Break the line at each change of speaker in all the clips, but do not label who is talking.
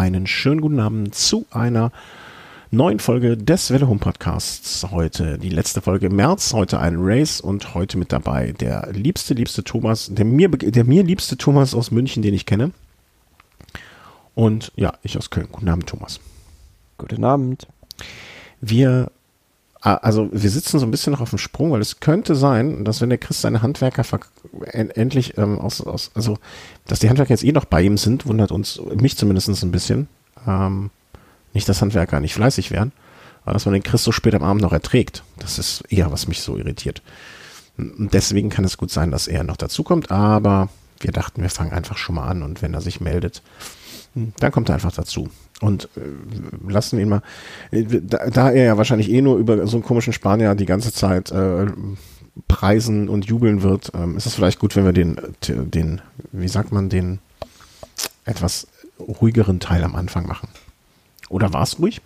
einen schönen guten Abend zu einer neuen Folge des Welle Home Podcasts. Heute die letzte Folge im März, heute ein Race und heute mit dabei der liebste, liebste Thomas, der mir, der mir liebste Thomas aus München, den ich kenne. Und ja, ich aus Köln. Guten Abend, Thomas.
Guten Abend.
Wir also wir sitzen so ein bisschen noch auf dem Sprung, weil es könnte sein, dass wenn der Chris seine Handwerker endlich ähm, aus, aus, also dass die Handwerker jetzt eh noch bei ihm sind, wundert uns, mich zumindest ein bisschen. Ähm, nicht, dass Handwerker nicht fleißig wären, aber dass man den Chris so spät am Abend noch erträgt, das ist eher, was mich so irritiert. Und deswegen kann es gut sein, dass er noch dazukommt, aber wir dachten, wir fangen einfach schon mal an und wenn er sich meldet, dann kommt er einfach dazu und äh, lassen ihn mal, äh, da, da, er ja wahrscheinlich eh nur über so einen komischen Spanier die ganze Zeit äh, preisen und jubeln wird, ähm, ist es vielleicht gut, wenn wir den, den, wie sagt man, den etwas ruhigeren Teil am Anfang machen. Oder war es ruhig?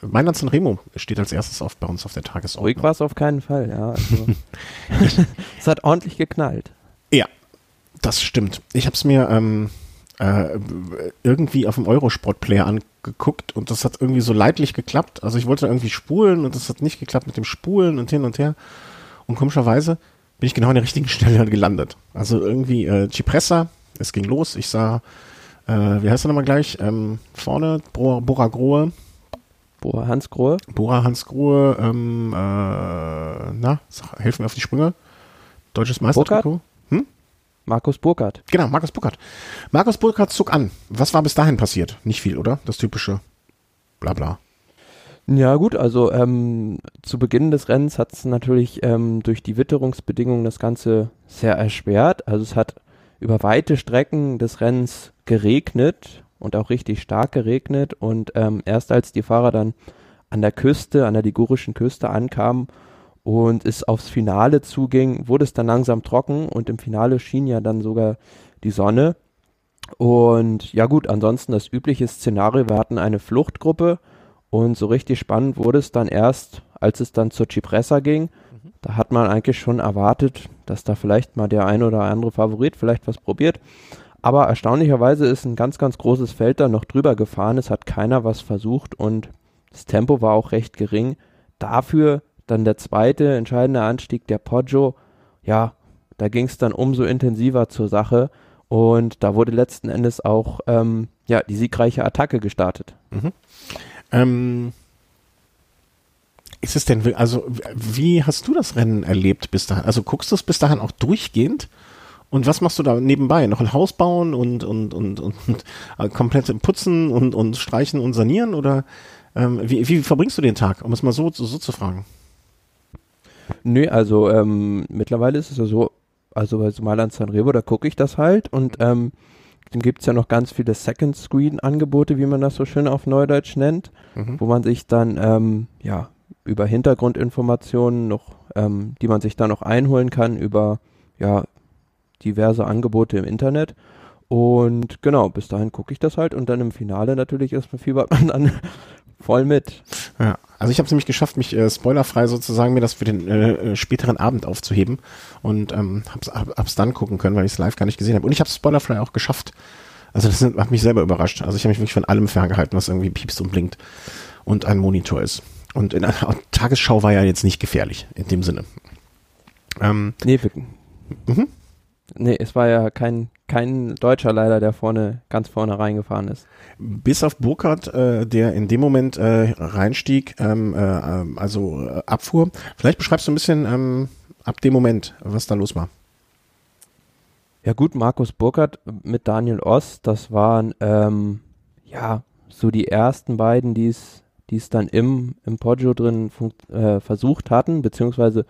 Mailand San Remo steht als erstes auf bei uns auf der Tagesordnung.
Ruhig war es auf keinen Fall, ja. Also, es hat ordentlich geknallt.
Ja, das stimmt. Ich habe es mir ähm, äh, irgendwie auf dem Eurosport-Player angeguckt und das hat irgendwie so leidlich geklappt. Also ich wollte irgendwie spulen und das hat nicht geklappt mit dem Spulen und hin und her. Und komischerweise bin ich genau an der richtigen Stelle gelandet. Also irgendwie äh, Cipressa, es ging los. Ich sah, äh, wie heißt er nochmal gleich? Ähm, vorne, Bora, Bora Grohe.
Bora Hans Grohe.
Bora Hans Grohe, ähm, äh, na, helfen mir auf die Sprünge. Deutsches Meistertrikot.
Markus Burkhardt.
Genau, Markus Burkhardt. Markus Burkhardt zog an. Was war bis dahin passiert? Nicht viel, oder? Das typische Blabla.
Ja gut, also ähm, zu Beginn des Rennens hat es natürlich ähm, durch die Witterungsbedingungen das Ganze sehr erschwert. Also es hat über weite Strecken des Rennens geregnet und auch richtig stark geregnet. Und ähm, erst als die Fahrer dann an der Küste, an der ligurischen Küste ankamen und es aufs Finale zuging, wurde es dann langsam trocken und im Finale schien ja dann sogar die Sonne. Und ja gut, ansonsten das übliche Szenario, wir hatten eine Fluchtgruppe und so richtig spannend wurde es dann erst, als es dann zur Cipressa ging. Mhm. Da hat man eigentlich schon erwartet, dass da vielleicht mal der ein oder andere Favorit vielleicht was probiert. Aber erstaunlicherweise ist ein ganz, ganz großes Feld da noch drüber gefahren. Es hat keiner was versucht und das Tempo war auch recht gering. Dafür dann der zweite entscheidende Anstieg, der Poggio, ja, da ging es dann umso intensiver zur Sache und da wurde letzten Endes auch ähm, ja, die siegreiche Attacke gestartet.
Mhm. Ähm, ist es denn, also wie hast du das Rennen erlebt bis dahin? Also guckst du es bis dahin auch durchgehend? Und was machst du da nebenbei? Noch ein Haus bauen und, und, und, und, und äh, komplett putzen und, und streichen und sanieren? Oder ähm, wie, wie verbringst du den Tag, um es mal so, so, so zu fragen?
Nö, also ähm, mittlerweile ist es ja so, also bei Mailand Sanremo, da gucke ich das halt und ähm, dann gibt es ja noch ganz viele Second Screen Angebote, wie man das so schön auf Neudeutsch nennt, mhm. wo man sich dann ähm, ja über Hintergrundinformationen noch, ähm, die man sich dann noch einholen kann über ja diverse Angebote im Internet. Und genau, bis dahin gucke ich das halt und dann im Finale natürlich erstmal fiebert man dann voll mit.
Ja, also ich habe es nämlich geschafft, mich äh, spoilerfrei sozusagen mir das für den äh, äh, späteren Abend aufzuheben und ähm, hab's, hab, hab's dann gucken können, weil ich es live gar nicht gesehen habe. Und ich habe spoilerfrei auch geschafft. Also das hat mich selber überrascht. Also ich habe mich wirklich von allem ferngehalten, was irgendwie piepst und blinkt und ein Monitor ist. Und in einer Tagesschau war ja jetzt nicht gefährlich in dem Sinne.
Ähm, nee, mhm. Nee, es war ja kein kein Deutscher leider, der vorne, ganz vorne reingefahren ist.
Bis auf Burkhardt, äh, der in dem Moment äh, reinstieg, ähm, äh, ähm, also äh, abfuhr. Vielleicht beschreibst du ein bisschen ähm, ab dem Moment, was da los war.
Ja gut, Markus Burkhardt mit Daniel Oss, das waren ähm, ja so die ersten beiden, die es die es dann im, im Poggio drin äh, versucht hatten, beziehungsweise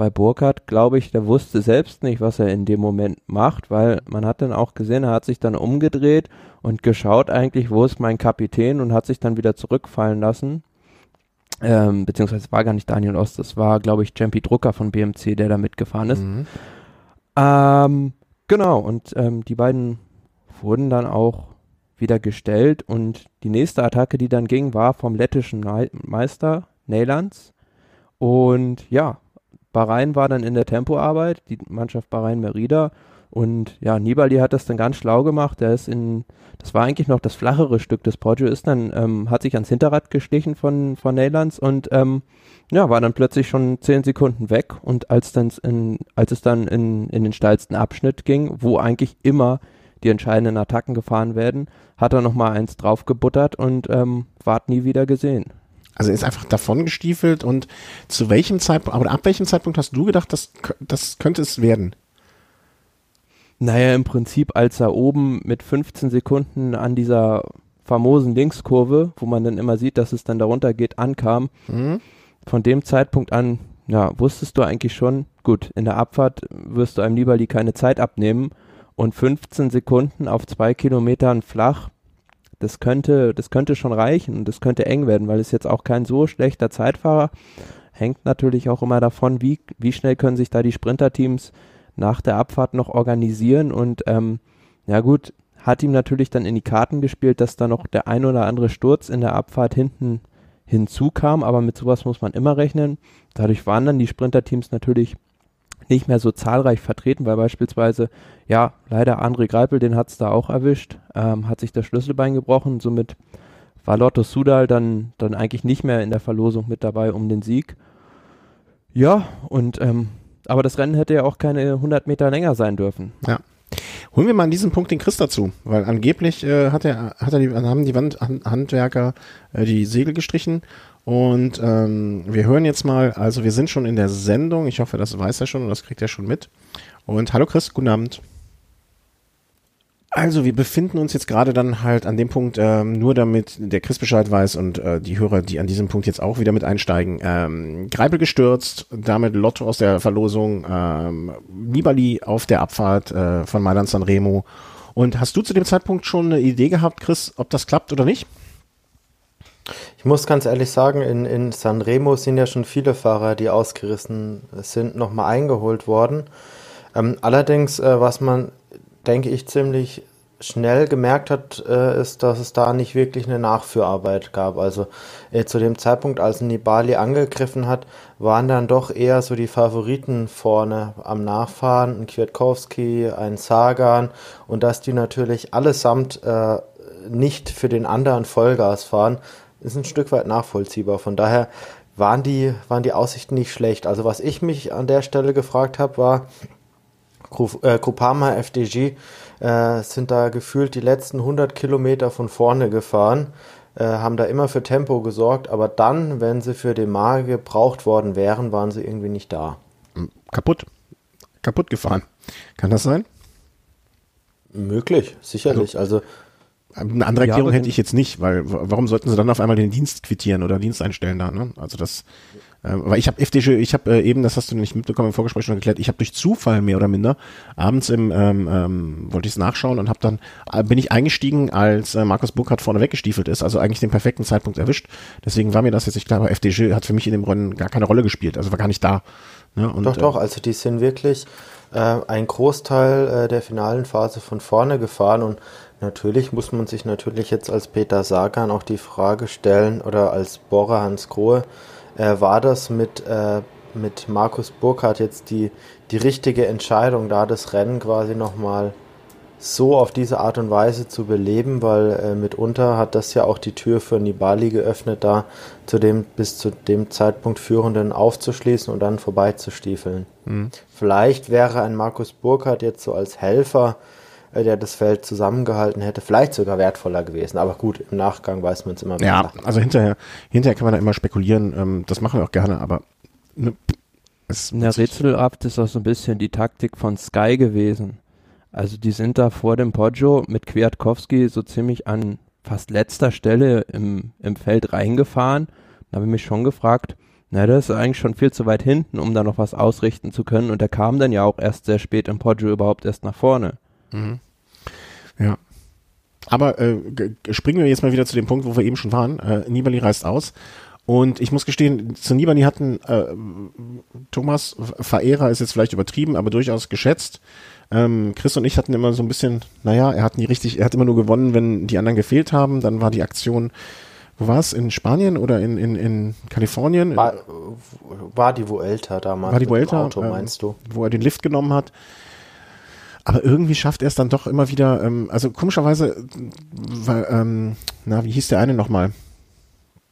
bei Burkhardt, glaube ich, der wusste selbst nicht, was er in dem Moment macht, weil man hat dann auch gesehen, er hat sich dann umgedreht und geschaut eigentlich, wo ist mein Kapitän und hat sich dann wieder zurückfallen lassen. Ähm, beziehungsweise war gar nicht Daniel Ost, das war, glaube ich, Jampi Drucker von BMC, der da mitgefahren ist. Mhm. Ähm, genau, und ähm, die beiden wurden dann auch wieder gestellt und die nächste Attacke, die dann ging, war vom lettischen Meister Neylands. Und ja, Bahrain war dann in der Tempoarbeit, die Mannschaft Bahrain Merida Und ja, Nibali hat das dann ganz schlau gemacht. Der ist in, das war eigentlich noch das flachere Stück des Poggio, ist dann, ähm, hat sich ans Hinterrad gestichen von, von Neylands und ähm, ja, war dann plötzlich schon zehn Sekunden weg. Und als dann in, als es dann in, in den steilsten Abschnitt ging, wo eigentlich immer die entscheidenden Attacken gefahren werden, hat er nochmal eins draufgebuttert und ähm, ward nie wieder gesehen.
Also er ist einfach davon gestiefelt und zu welchem Zeitpunkt, aber ab welchem Zeitpunkt hast du gedacht, das, das könnte es werden?
Naja, im Prinzip, als er oben mit 15 Sekunden an dieser famosen Linkskurve, wo man dann immer sieht, dass es dann darunter geht, ankam, mhm. von dem Zeitpunkt an, ja, wusstest du eigentlich schon, gut, in der Abfahrt wirst du einem Nibali keine Zeit abnehmen und 15 Sekunden auf zwei Kilometern flach, das könnte, das könnte schon reichen und das könnte eng werden, weil es jetzt auch kein so schlechter Zeitfahrer hängt natürlich auch immer davon, wie, wie schnell können sich da die Sprinterteams nach der Abfahrt noch organisieren und ähm, ja gut, hat ihm natürlich dann in die Karten gespielt, dass da noch der ein oder andere Sturz in der Abfahrt hinten hinzukam, aber mit sowas muss man immer rechnen. Dadurch waren dann die Sprinterteams natürlich nicht mehr so zahlreich vertreten, weil beispielsweise, ja, leider André Greipel, den hat es da auch erwischt, ähm, hat sich das Schlüsselbein gebrochen, somit war Lotto Sudal dann, dann eigentlich nicht mehr in der Verlosung mit dabei um den Sieg. Ja, und ähm, aber das Rennen hätte ja auch keine 100 Meter länger sein dürfen.
Ja. Holen wir mal an diesem Punkt den Chris dazu, weil angeblich äh, hat er, hat er die, haben die Wand, Handwerker äh, die Segel gestrichen und ähm, wir hören jetzt mal, also wir sind schon in der Sendung, ich hoffe, das weiß er schon und das kriegt er schon mit. Und hallo Chris, guten Abend. Also wir befinden uns jetzt gerade dann halt an dem Punkt, ähm, nur damit der Chris Bescheid weiß und äh, die Hörer, die an diesem Punkt jetzt auch wieder mit einsteigen. Ähm, Greipel gestürzt, damit Lotto aus der Verlosung, ähm, Nibali auf der Abfahrt äh, von Mailand Sanremo. Und hast du zu dem Zeitpunkt schon eine Idee gehabt, Chris, ob das klappt oder nicht?
Ich muss ganz ehrlich sagen, in, in Sanremo sind ja schon viele Fahrer, die ausgerissen sind, nochmal eingeholt worden. Ähm, allerdings, äh, was man denke ich, ziemlich schnell gemerkt hat, äh, ist, dass es da nicht wirklich eine Nachführarbeit gab. Also äh, zu dem Zeitpunkt, als Nibali angegriffen hat, waren dann doch eher so die Favoriten vorne am Nachfahren, ein Kwiatkowski, ein Sagan und dass die natürlich allesamt äh, nicht für den anderen Vollgas fahren, ist ein Stück weit nachvollziehbar. Von daher waren die, waren die Aussichten nicht schlecht. Also was ich mich an der Stelle gefragt habe, war, Groupama äh, FDG äh, sind da gefühlt die letzten 100 Kilometer von vorne gefahren, äh, haben da immer für Tempo gesorgt, aber dann, wenn sie für den Mar gebraucht worden wären, waren sie irgendwie nicht da.
Hm, kaputt. Kaputt gefahren. Kann das sein?
Möglich, sicherlich. Also,
also eine andere Erklärung ja, hätte ich jetzt nicht, weil warum sollten sie dann auf einmal den Dienst quittieren oder Dienst einstellen da? Ne? Also das ähm, weil ich habe FDG, ich habe äh, eben, das hast du nicht mitbekommen im Vorgespräch schon erklärt, ich habe durch Zufall mehr oder minder abends im ähm, ähm, wollte ich es nachschauen und habe dann äh, bin ich eingestiegen, als äh, Markus Burkhardt vorne weggestiefelt ist, also eigentlich den perfekten Zeitpunkt erwischt. Deswegen war mir das jetzt nicht klar, aber FDG hat für mich in dem Rennen gar keine Rolle gespielt, also war gar nicht da.
Ne? Und, doch, doch, äh, also die sind wirklich äh, ein Großteil äh, der finalen Phase von vorne gefahren und Natürlich muss man sich natürlich jetzt als Peter Sagan auch die Frage stellen oder als Bohrer Hans Grohe, äh, war das mit, äh, mit Markus Burkhardt jetzt die, die richtige Entscheidung, da das Rennen quasi nochmal so auf diese Art und Weise zu beleben, weil äh, mitunter hat das ja auch die Tür für Nibali geöffnet, da zu dem bis zu dem Zeitpunkt Führenden aufzuschließen und dann vorbeizustiefeln. Mhm. Vielleicht wäre ein Markus Burkhardt jetzt so als Helfer der das Feld zusammengehalten hätte, vielleicht sogar wertvoller gewesen. Aber gut, im Nachgang weiß man es immer
mehr. Ja, also hinterher, hinterher kann man da immer spekulieren. Ähm, das machen wir auch gerne, aber
ne, es ja, Rätselhaft ist auch so ein bisschen die Taktik von Sky gewesen. Also die sind da vor dem Poggio mit Kwiatkowski so ziemlich an fast letzter Stelle im, im Feld reingefahren. Da habe ich mich schon gefragt, na, das ist eigentlich schon viel zu weit hinten, um da noch was ausrichten zu können. Und er kam dann ja auch erst sehr spät im Poggio überhaupt erst nach vorne. Mhm.
Ja. Aber äh, springen wir jetzt mal wieder zu dem Punkt, wo wir eben schon waren. Äh, Nibali reist aus. Und ich muss gestehen, zu Nibali hatten äh, Thomas Verehrer ist jetzt vielleicht übertrieben, aber durchaus geschätzt. Ähm, Chris und ich hatten immer so ein bisschen, naja, er hat nie richtig, er hat immer nur gewonnen, wenn die anderen gefehlt haben. Dann war die Aktion, wo war es? In Spanien oder in, in, in Kalifornien?
War, war die Vuelta damals.
War die Vuelta? Auto, ähm, meinst du? Wo er den Lift genommen hat. Aber irgendwie schafft er es dann doch immer wieder, ähm, also komischerweise, weil, ähm, na, wie hieß der eine nochmal,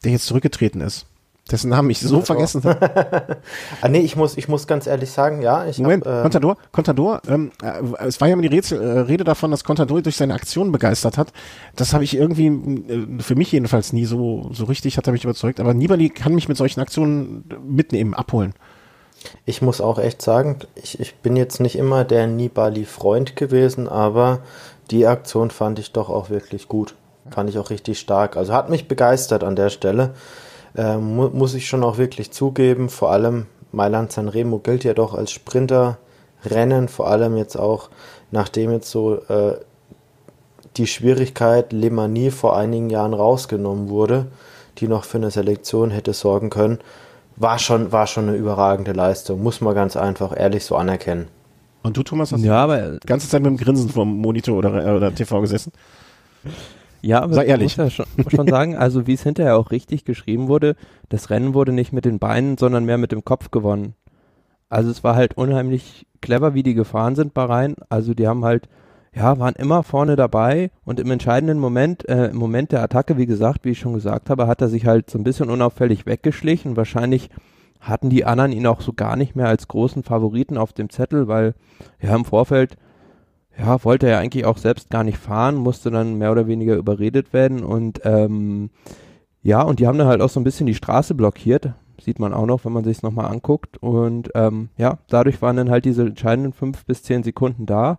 der jetzt zurückgetreten ist? dessen Namen ich so vergessen habe.
ah, nee, ich muss, ich muss ganz ehrlich sagen, ja. Ich
Moment, hab, äh, Contador, Contador, ähm, äh, es war ja immer die Rätsel, äh, Rede davon, dass Contador durch seine Aktion begeistert hat. Das habe ich irgendwie, äh, für mich jedenfalls nie so, so richtig, hat er mich überzeugt. Aber Nibali kann mich mit solchen Aktionen mitnehmen, abholen.
Ich muss auch echt sagen, ich, ich bin jetzt nicht immer der Nibali-Freund gewesen, aber die Aktion fand ich doch auch wirklich gut. Fand ich auch richtig stark. Also hat mich begeistert an der Stelle äh, mu muss ich schon auch wirklich zugeben. Vor allem Mailand Sanremo gilt ja doch als Sprinterrennen, vor allem jetzt auch, nachdem jetzt so äh, die Schwierigkeit Le Mani vor einigen Jahren rausgenommen wurde, die noch für eine Selektion hätte sorgen können, war schon, war schon eine überragende Leistung, muss man ganz einfach ehrlich so anerkennen.
Und du, Thomas, hast ja, aber, die ganze Zeit mit dem Grinsen vom Monitor oder, oder TV gesessen?
Ja, aber Sei ehrlich. muss ja schon, schon sagen, also wie es hinterher auch richtig geschrieben wurde, das Rennen wurde nicht mit den Beinen, sondern mehr mit dem Kopf gewonnen. Also es war halt unheimlich clever, wie die gefahren sind bei Rhein. Also die haben halt, ja, waren immer vorne dabei und im entscheidenden Moment, äh, im Moment der Attacke, wie gesagt, wie ich schon gesagt habe, hat er sich halt so ein bisschen unauffällig weggeschlichen. Wahrscheinlich hatten die anderen ihn auch so gar nicht mehr als großen Favoriten auf dem Zettel, weil ja im Vorfeld ja, wollte er eigentlich auch selbst gar nicht fahren, musste dann mehr oder weniger überredet werden und ähm, ja, und die haben dann halt auch so ein bisschen die Straße blockiert, sieht man auch noch, wenn man sich es nochmal anguckt und ähm, ja, dadurch waren dann halt diese entscheidenden fünf bis zehn Sekunden da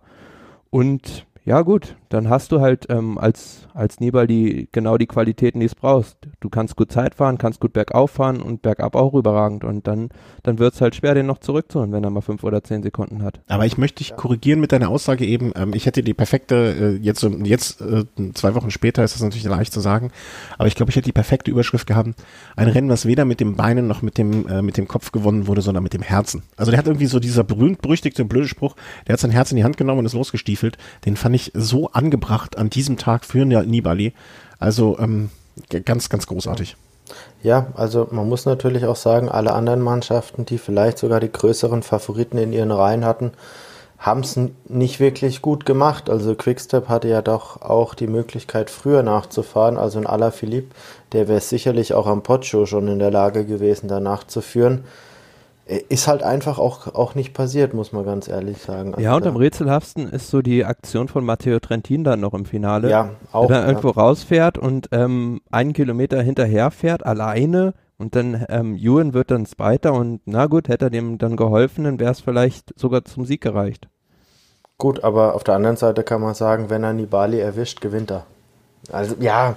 und ja gut, dann hast du halt ähm, als, als Nibal die, genau die Qualitäten, die es brauchst. Du kannst gut Zeit fahren, kannst gut bergauf fahren und bergab auch überragend und dann, dann wird es halt schwer, den noch zurückzuholen, wenn er mal fünf oder zehn Sekunden hat.
Aber ich möchte dich korrigieren mit deiner Aussage eben, ähm, ich hätte die perfekte, äh, jetzt, jetzt äh, zwei Wochen später ist das natürlich leicht zu sagen, aber ich glaube, ich hätte die perfekte Überschrift gehabt, ein Rennen, was weder mit dem Beinen noch mit dem, äh, mit dem Kopf gewonnen wurde, sondern mit dem Herzen. Also der hat irgendwie so dieser berühmt-berüchtigte blöde Spruch, der hat sein Herz in die Hand genommen und ist losgestiefelt, den fand ich so angebracht an diesem Tag für Nibali. Also ähm, ganz, ganz großartig.
Ja, also man muss natürlich auch sagen, alle anderen Mannschaften, die vielleicht sogar die größeren Favoriten in ihren Reihen hatten, haben es nicht wirklich gut gemacht. Also Quickstep hatte ja doch auch die Möglichkeit, früher nachzufahren. Also ein Alaphilippe, der wäre sicherlich auch am Pocho schon in der Lage gewesen, da nachzuführen. Ist halt einfach auch, auch nicht passiert, muss man ganz ehrlich sagen.
Also ja, und am rätselhaftesten ist so die Aktion von Matteo Trentin dann noch im Finale.
Ja, auch.
Der dann ja. irgendwo rausfährt und ähm, einen Kilometer hinterher fährt, alleine. Und dann ähm, Ewan wird dann Zweiter und na gut, hätte er dem dann geholfen, dann wäre es vielleicht sogar zum Sieg gereicht.
Gut, aber auf der anderen Seite kann man sagen, wenn er Nibali erwischt, gewinnt er. Also ja,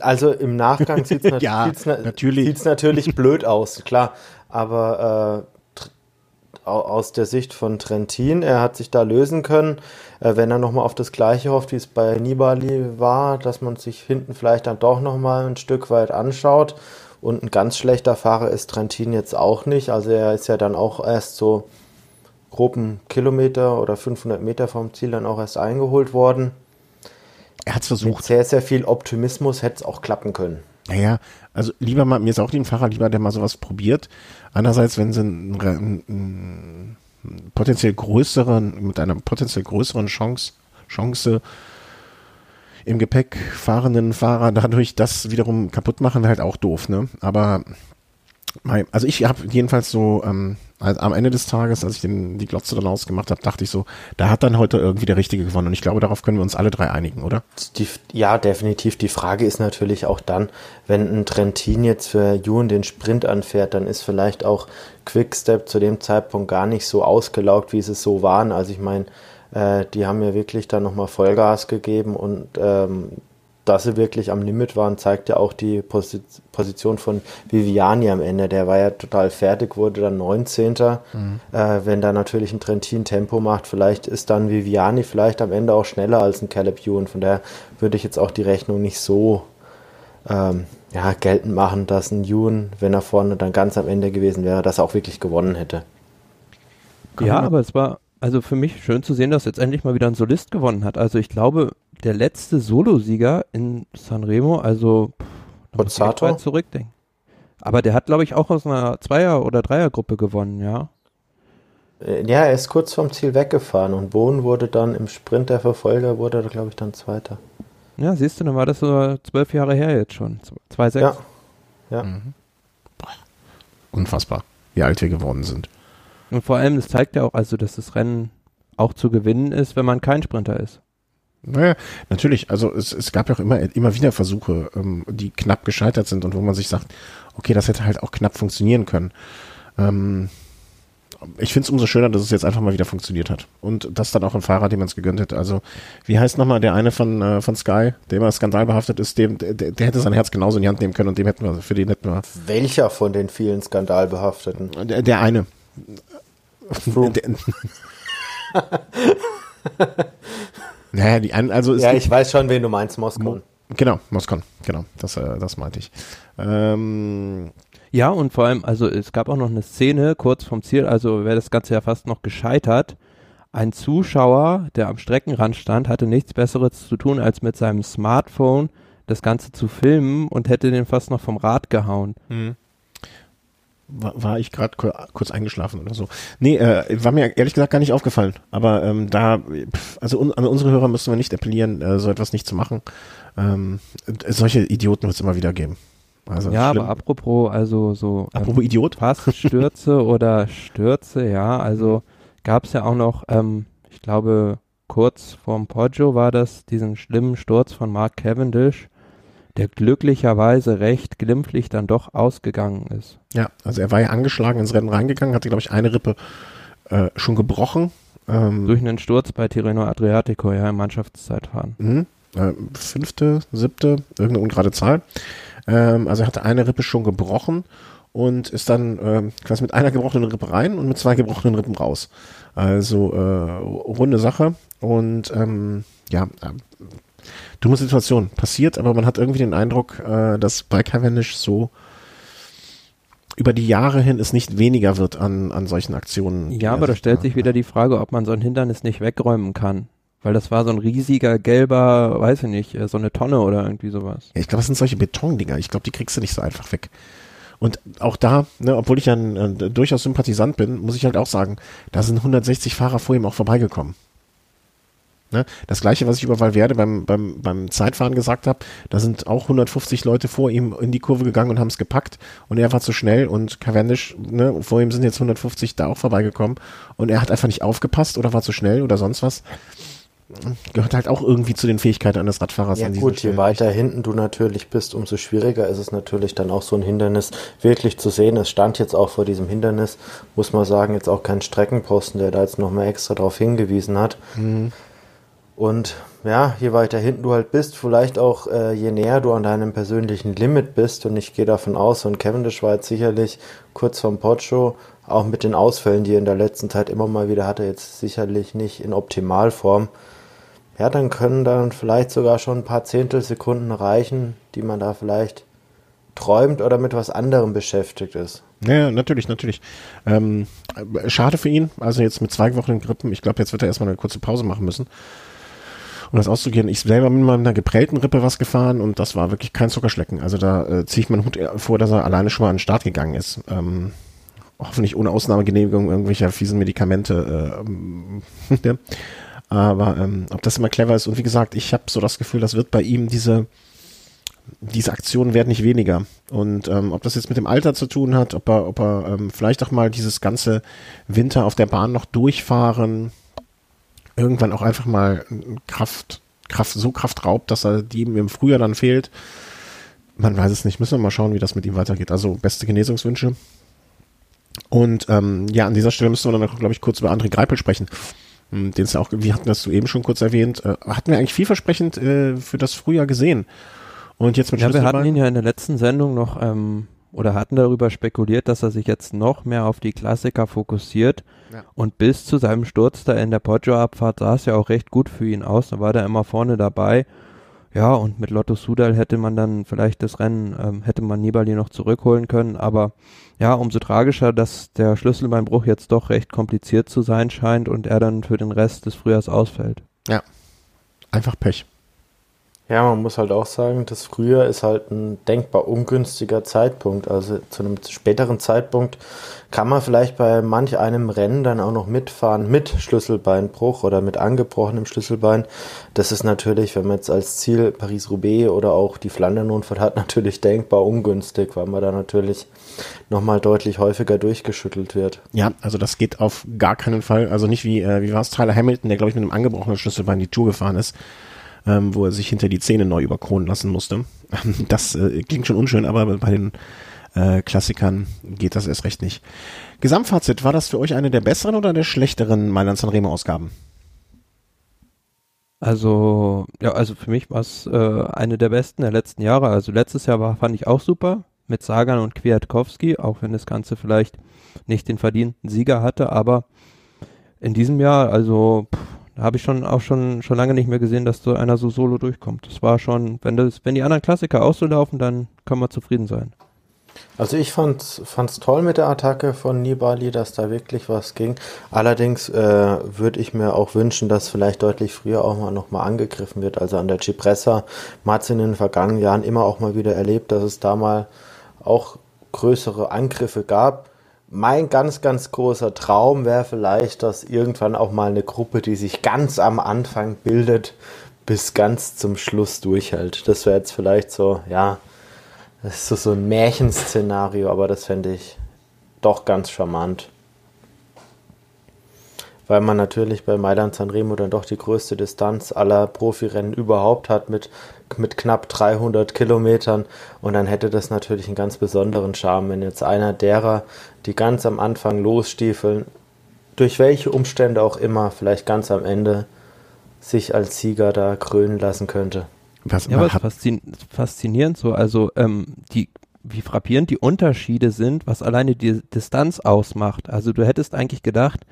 also im Nachgang sieht es nat ja, na natürlich. natürlich blöd aus, klar. Aber äh, aus der Sicht von Trentin, er hat sich da lösen können. Äh, wenn er nochmal auf das Gleiche hofft, wie es bei Nibali war, dass man sich hinten vielleicht dann doch nochmal ein Stück weit anschaut. Und ein ganz schlechter Fahrer ist Trentin jetzt auch nicht. Also er ist ja dann auch erst so groben Kilometer oder 500 Meter vom Ziel dann auch erst eingeholt worden.
Er hat es versucht. Mit
sehr, sehr viel Optimismus hätte es auch klappen können.
Naja, also lieber mal, mir ist auch ein Fahrer lieber, der mal sowas probiert. Einerseits, wenn sie einen, einen, einen potenziell größeren, mit einer potenziell größeren Chance, Chance im Gepäck fahrenden Fahrer dadurch das wiederum kaputt machen, halt auch doof, ne? Aber also ich habe jedenfalls so ähm, also am Ende des Tages, als ich den, die Glotze dann ausgemacht habe, dachte ich so, da hat dann heute irgendwie der Richtige gewonnen. Und ich glaube, darauf können wir uns alle drei einigen, oder?
Die, ja, definitiv. Die Frage ist natürlich auch dann, wenn ein Trentin jetzt für Ewan den Sprint anfährt, dann ist vielleicht auch Quickstep zu dem Zeitpunkt gar nicht so ausgelaugt, wie sie so waren. Also ich meine, äh, die haben ja wirklich dann nochmal Vollgas gegeben und ähm, dass sie wirklich am Limit waren, zeigt ja auch die Position von Viviani am Ende. Der war ja total fertig, wurde dann 19. Mhm. Äh, wenn da natürlich ein Trentin Tempo macht, vielleicht ist dann Viviani vielleicht am Ende auch schneller als ein Caleb Ewan. Von daher würde ich jetzt auch die Rechnung nicht so ähm, ja, geltend machen, dass ein Ewan, wenn er vorne dann ganz am Ende gewesen wäre, dass er auch wirklich gewonnen hätte.
Ja, aber es war also für mich schön zu sehen, dass jetzt endlich mal wieder ein Solist gewonnen hat. Also ich glaube, der letzte Solosieger in Sanremo, also
Pozzato
zurückdenken. Aber der hat, glaube ich, auch aus einer Zweier- oder Dreiergruppe gewonnen, ja.
Äh, ja, er ist kurz vom Ziel weggefahren und Bohn wurde dann im Sprint der Verfolger, wurde er, glaube ich, dann Zweiter.
Ja, siehst du, dann war das so zwölf Jahre her jetzt schon. 2,6.
Ja. ja. Mhm.
Unfassbar, wie alt wir geworden sind.
Und vor allem, das zeigt ja auch, also, dass das Rennen auch zu gewinnen ist, wenn man kein Sprinter ist.
Naja, natürlich. Also es, es gab ja auch immer, immer wieder Versuche, ähm, die knapp gescheitert sind und wo man sich sagt, okay, das hätte halt auch knapp funktionieren können. Ähm, ich finde es umso schöner, dass es jetzt einfach mal wieder funktioniert hat. Und das dann auch ein Fahrer, dem man es gegönnt hätte. Also, wie heißt nochmal der eine von, äh, von Sky, der immer skandalbehaftet ist, dem, der, der, hätte sein Herz genauso in die Hand nehmen können und dem hätten wir, für den hätten wir.
Welcher von den vielen Skandalbehafteten?
Der, der eine. naja, die einen, also
Ja, ich weiß schon, wen du meinst, Moskau.
Genau, Moskau, genau, das, äh, das meinte ich. Ähm,
ja, und vor allem, also es gab auch noch eine Szene kurz vom Ziel, also wäre das Ganze ja fast noch gescheitert. Ein Zuschauer, der am Streckenrand stand, hatte nichts Besseres zu tun, als mit seinem Smartphone das Ganze zu filmen und hätte den fast noch vom Rad gehauen. Mhm.
War, war ich gerade kurz eingeschlafen oder so. Nee, äh, war mir ehrlich gesagt gar nicht aufgefallen. Aber ähm, da, also un, an unsere Hörer müssen wir nicht appellieren, äh, so etwas nicht zu machen. Ähm, solche Idioten wird es immer wieder geben.
Also ja, schlimm. aber apropos, also so
apropos ähm, Idiot,
Stürze oder Stürze, ja, also gab es ja auch noch, ähm, ich glaube, kurz vorm Poggio war das, diesen schlimmen Sturz von Mark Cavendish, der glücklicherweise recht glimpflich dann doch ausgegangen ist.
Ja, also er war ja angeschlagen ins Rennen reingegangen, hatte, glaube ich, eine Rippe äh, schon gebrochen.
Ähm, Durch einen Sturz bei Tirreno Adriatico, ja, im Mannschaftszeitfahren.
Mhm. Äh, fünfte, siebte, irgendeine ungerade Zahl. Ähm, also er hatte eine Rippe schon gebrochen und ist dann äh, quasi mit einer gebrochenen Rippe rein und mit zwei gebrochenen Rippen raus. Also äh, runde Sache und ähm, ja, dumme Situation passiert, aber man hat irgendwie den Eindruck, äh, dass bei Cavendish so über die Jahre hin es nicht weniger wird an, an solchen Aktionen.
Ja, aber da stellt sich wieder die Frage, ob man so ein Hindernis nicht wegräumen kann. Weil das war so ein riesiger gelber, weiß ich nicht, äh, so eine Tonne oder irgendwie sowas.
Ja, ich glaube, das sind solche Betondinger. Ich glaube, die kriegst du nicht so einfach weg. Und auch da, ne, obwohl ich ja ein, ein, durchaus Sympathisant bin, muss ich halt auch sagen, da sind 160 Fahrer vor ihm auch vorbeigekommen. Ne? Das gleiche, was ich über Valverde beim, beim, beim Zeitfahren gesagt habe, da sind auch 150 Leute vor ihm in die Kurve gegangen und haben es gepackt und er war zu schnell und Cavendish, ne, vor ihm sind jetzt 150 da auch vorbeigekommen und er hat einfach nicht aufgepasst oder war zu schnell oder sonst was gehört halt auch irgendwie zu den Fähigkeiten eines Radfahrers.
Ja gut, je weiter hinten du natürlich bist, umso schwieriger ist es natürlich dann auch so ein Hindernis wirklich zu sehen. Es stand jetzt auch vor diesem Hindernis, muss man sagen, jetzt auch kein Streckenposten, der da jetzt nochmal extra darauf hingewiesen hat. Mhm. Und ja, je weiter hinten du halt bist, vielleicht auch äh, je näher du an deinem persönlichen Limit bist. Und ich gehe davon aus, und Cavendish war jetzt sicherlich kurz vom Podshow, auch mit den Ausfällen, die er in der letzten Zeit immer mal wieder hatte, jetzt sicherlich nicht in Optimalform ja, dann können dann vielleicht sogar schon ein paar Zehntelsekunden reichen, die man da vielleicht träumt oder mit was anderem beschäftigt ist.
Ja, natürlich, natürlich. Ähm, schade für ihn, also jetzt mit zwei Wochen Grippen. Ich glaube, jetzt wird er erstmal eine kurze Pause machen müssen, um das auszugehen. Ich selber bin mal mit einer geprellten Rippe was gefahren und das war wirklich kein Zuckerschlecken. Also da äh, ziehe ich meinen Hut vor, dass er alleine schon mal an den Start gegangen ist. Ähm, hoffentlich ohne Ausnahmegenehmigung irgendwelcher fiesen Medikamente. Äh. Aber ähm, ob das immer clever ist und wie gesagt, ich habe so das Gefühl, das wird bei ihm diese diese Aktionen werden nicht weniger. Und ähm, ob das jetzt mit dem Alter zu tun hat, ob er, ob er ähm, vielleicht auch mal dieses ganze Winter auf der Bahn noch durchfahren, irgendwann auch einfach mal Kraft, Kraft, so Kraft raubt, dass er die ihm im Frühjahr dann fehlt. Man weiß es nicht. Müssen wir mal schauen, wie das mit ihm weitergeht. Also beste Genesungswünsche. Und ähm, ja, an dieser Stelle müssen wir dann glaube ich, kurz über André Greipel sprechen. Hm, den es auch, wie hatten das du eben schon kurz erwähnt, äh, hatten wir eigentlich vielversprechend äh, für das Frühjahr gesehen. Und jetzt mit
Ja, wir hatten ihn ja in der letzten Sendung noch ähm, oder hatten darüber spekuliert, dass er sich jetzt noch mehr auf die Klassiker fokussiert. Ja. Und bis zu seinem Sturz da in der Poggio-Abfahrt sah es ja auch recht gut für ihn aus. Da war der immer vorne dabei. Ja, und mit Lotto Sudal hätte man dann vielleicht das Rennen, ähm, hätte man Nibali noch zurückholen können, aber ja, umso tragischer, dass der Schlüsselbeinbruch jetzt doch recht kompliziert zu sein scheint und er dann für den Rest des Frühjahrs ausfällt.
Ja, einfach Pech.
Ja, man muss halt auch sagen, das Frühjahr ist halt ein denkbar ungünstiger Zeitpunkt. Also zu einem späteren Zeitpunkt kann man vielleicht bei manch einem Rennen dann auch noch mitfahren mit Schlüsselbeinbruch oder mit angebrochenem Schlüsselbein. Das ist natürlich, wenn man jetzt als Ziel Paris-Roubaix oder auch die Flandern-Rundfahrt hat, natürlich denkbar ungünstig, weil man da natürlich nochmal deutlich häufiger durchgeschüttelt wird.
Ja, also das geht auf gar keinen Fall. Also nicht wie, äh, wie war es Tyler Hamilton, der glaube ich mit einem angebrochenen Schlüsselbein die Tour gefahren ist ähm, wo er sich hinter die Zähne neu überkronen lassen musste. Das äh, klingt schon unschön, aber bei den äh, Klassikern geht das erst recht nicht. Gesamtfazit, war das für euch eine der besseren oder der schlechteren Mailand Sanremo Ausgaben?
Also, ja, also für mich war es äh, eine der besten der letzten Jahre. Also letztes Jahr war, fand ich auch super mit Sagan und Kwiatkowski, auch wenn das Ganze vielleicht nicht den verdienten Sieger hatte, aber in diesem Jahr, also pff, habe ich schon auch schon schon lange nicht mehr gesehen, dass so einer so solo durchkommt. Das war schon, wenn das, wenn die anderen Klassiker auch so laufen, dann kann man zufrieden sein.
Also ich fand es toll mit der Attacke von Nibali, dass da wirklich was ging. Allerdings äh, würde ich mir auch wünschen, dass vielleicht deutlich früher auch mal nochmal angegriffen wird. Also an der Cipressa, man hat es in den vergangenen Jahren immer auch mal wieder erlebt, dass es da mal auch größere Angriffe gab mein ganz, ganz großer Traum wäre vielleicht, dass irgendwann auch mal eine Gruppe, die sich ganz am Anfang bildet, bis ganz zum Schluss durchhält. Das wäre jetzt vielleicht so, ja, das ist so, so ein Märchenszenario, aber das fände ich doch ganz charmant weil man natürlich bei Mailand Sanremo dann doch die größte Distanz aller Profirennen überhaupt hat mit, mit knapp 300 Kilometern und dann hätte das natürlich einen ganz besonderen Charme, wenn jetzt einer derer, die ganz am Anfang losstiefeln, durch welche Umstände auch immer, vielleicht ganz am Ende sich als Sieger da krönen lassen könnte.
Was, ja, aber faszin faszinierend so, also ähm, die wie frappierend die Unterschiede sind, was alleine die Distanz ausmacht. Also du hättest eigentlich gedacht,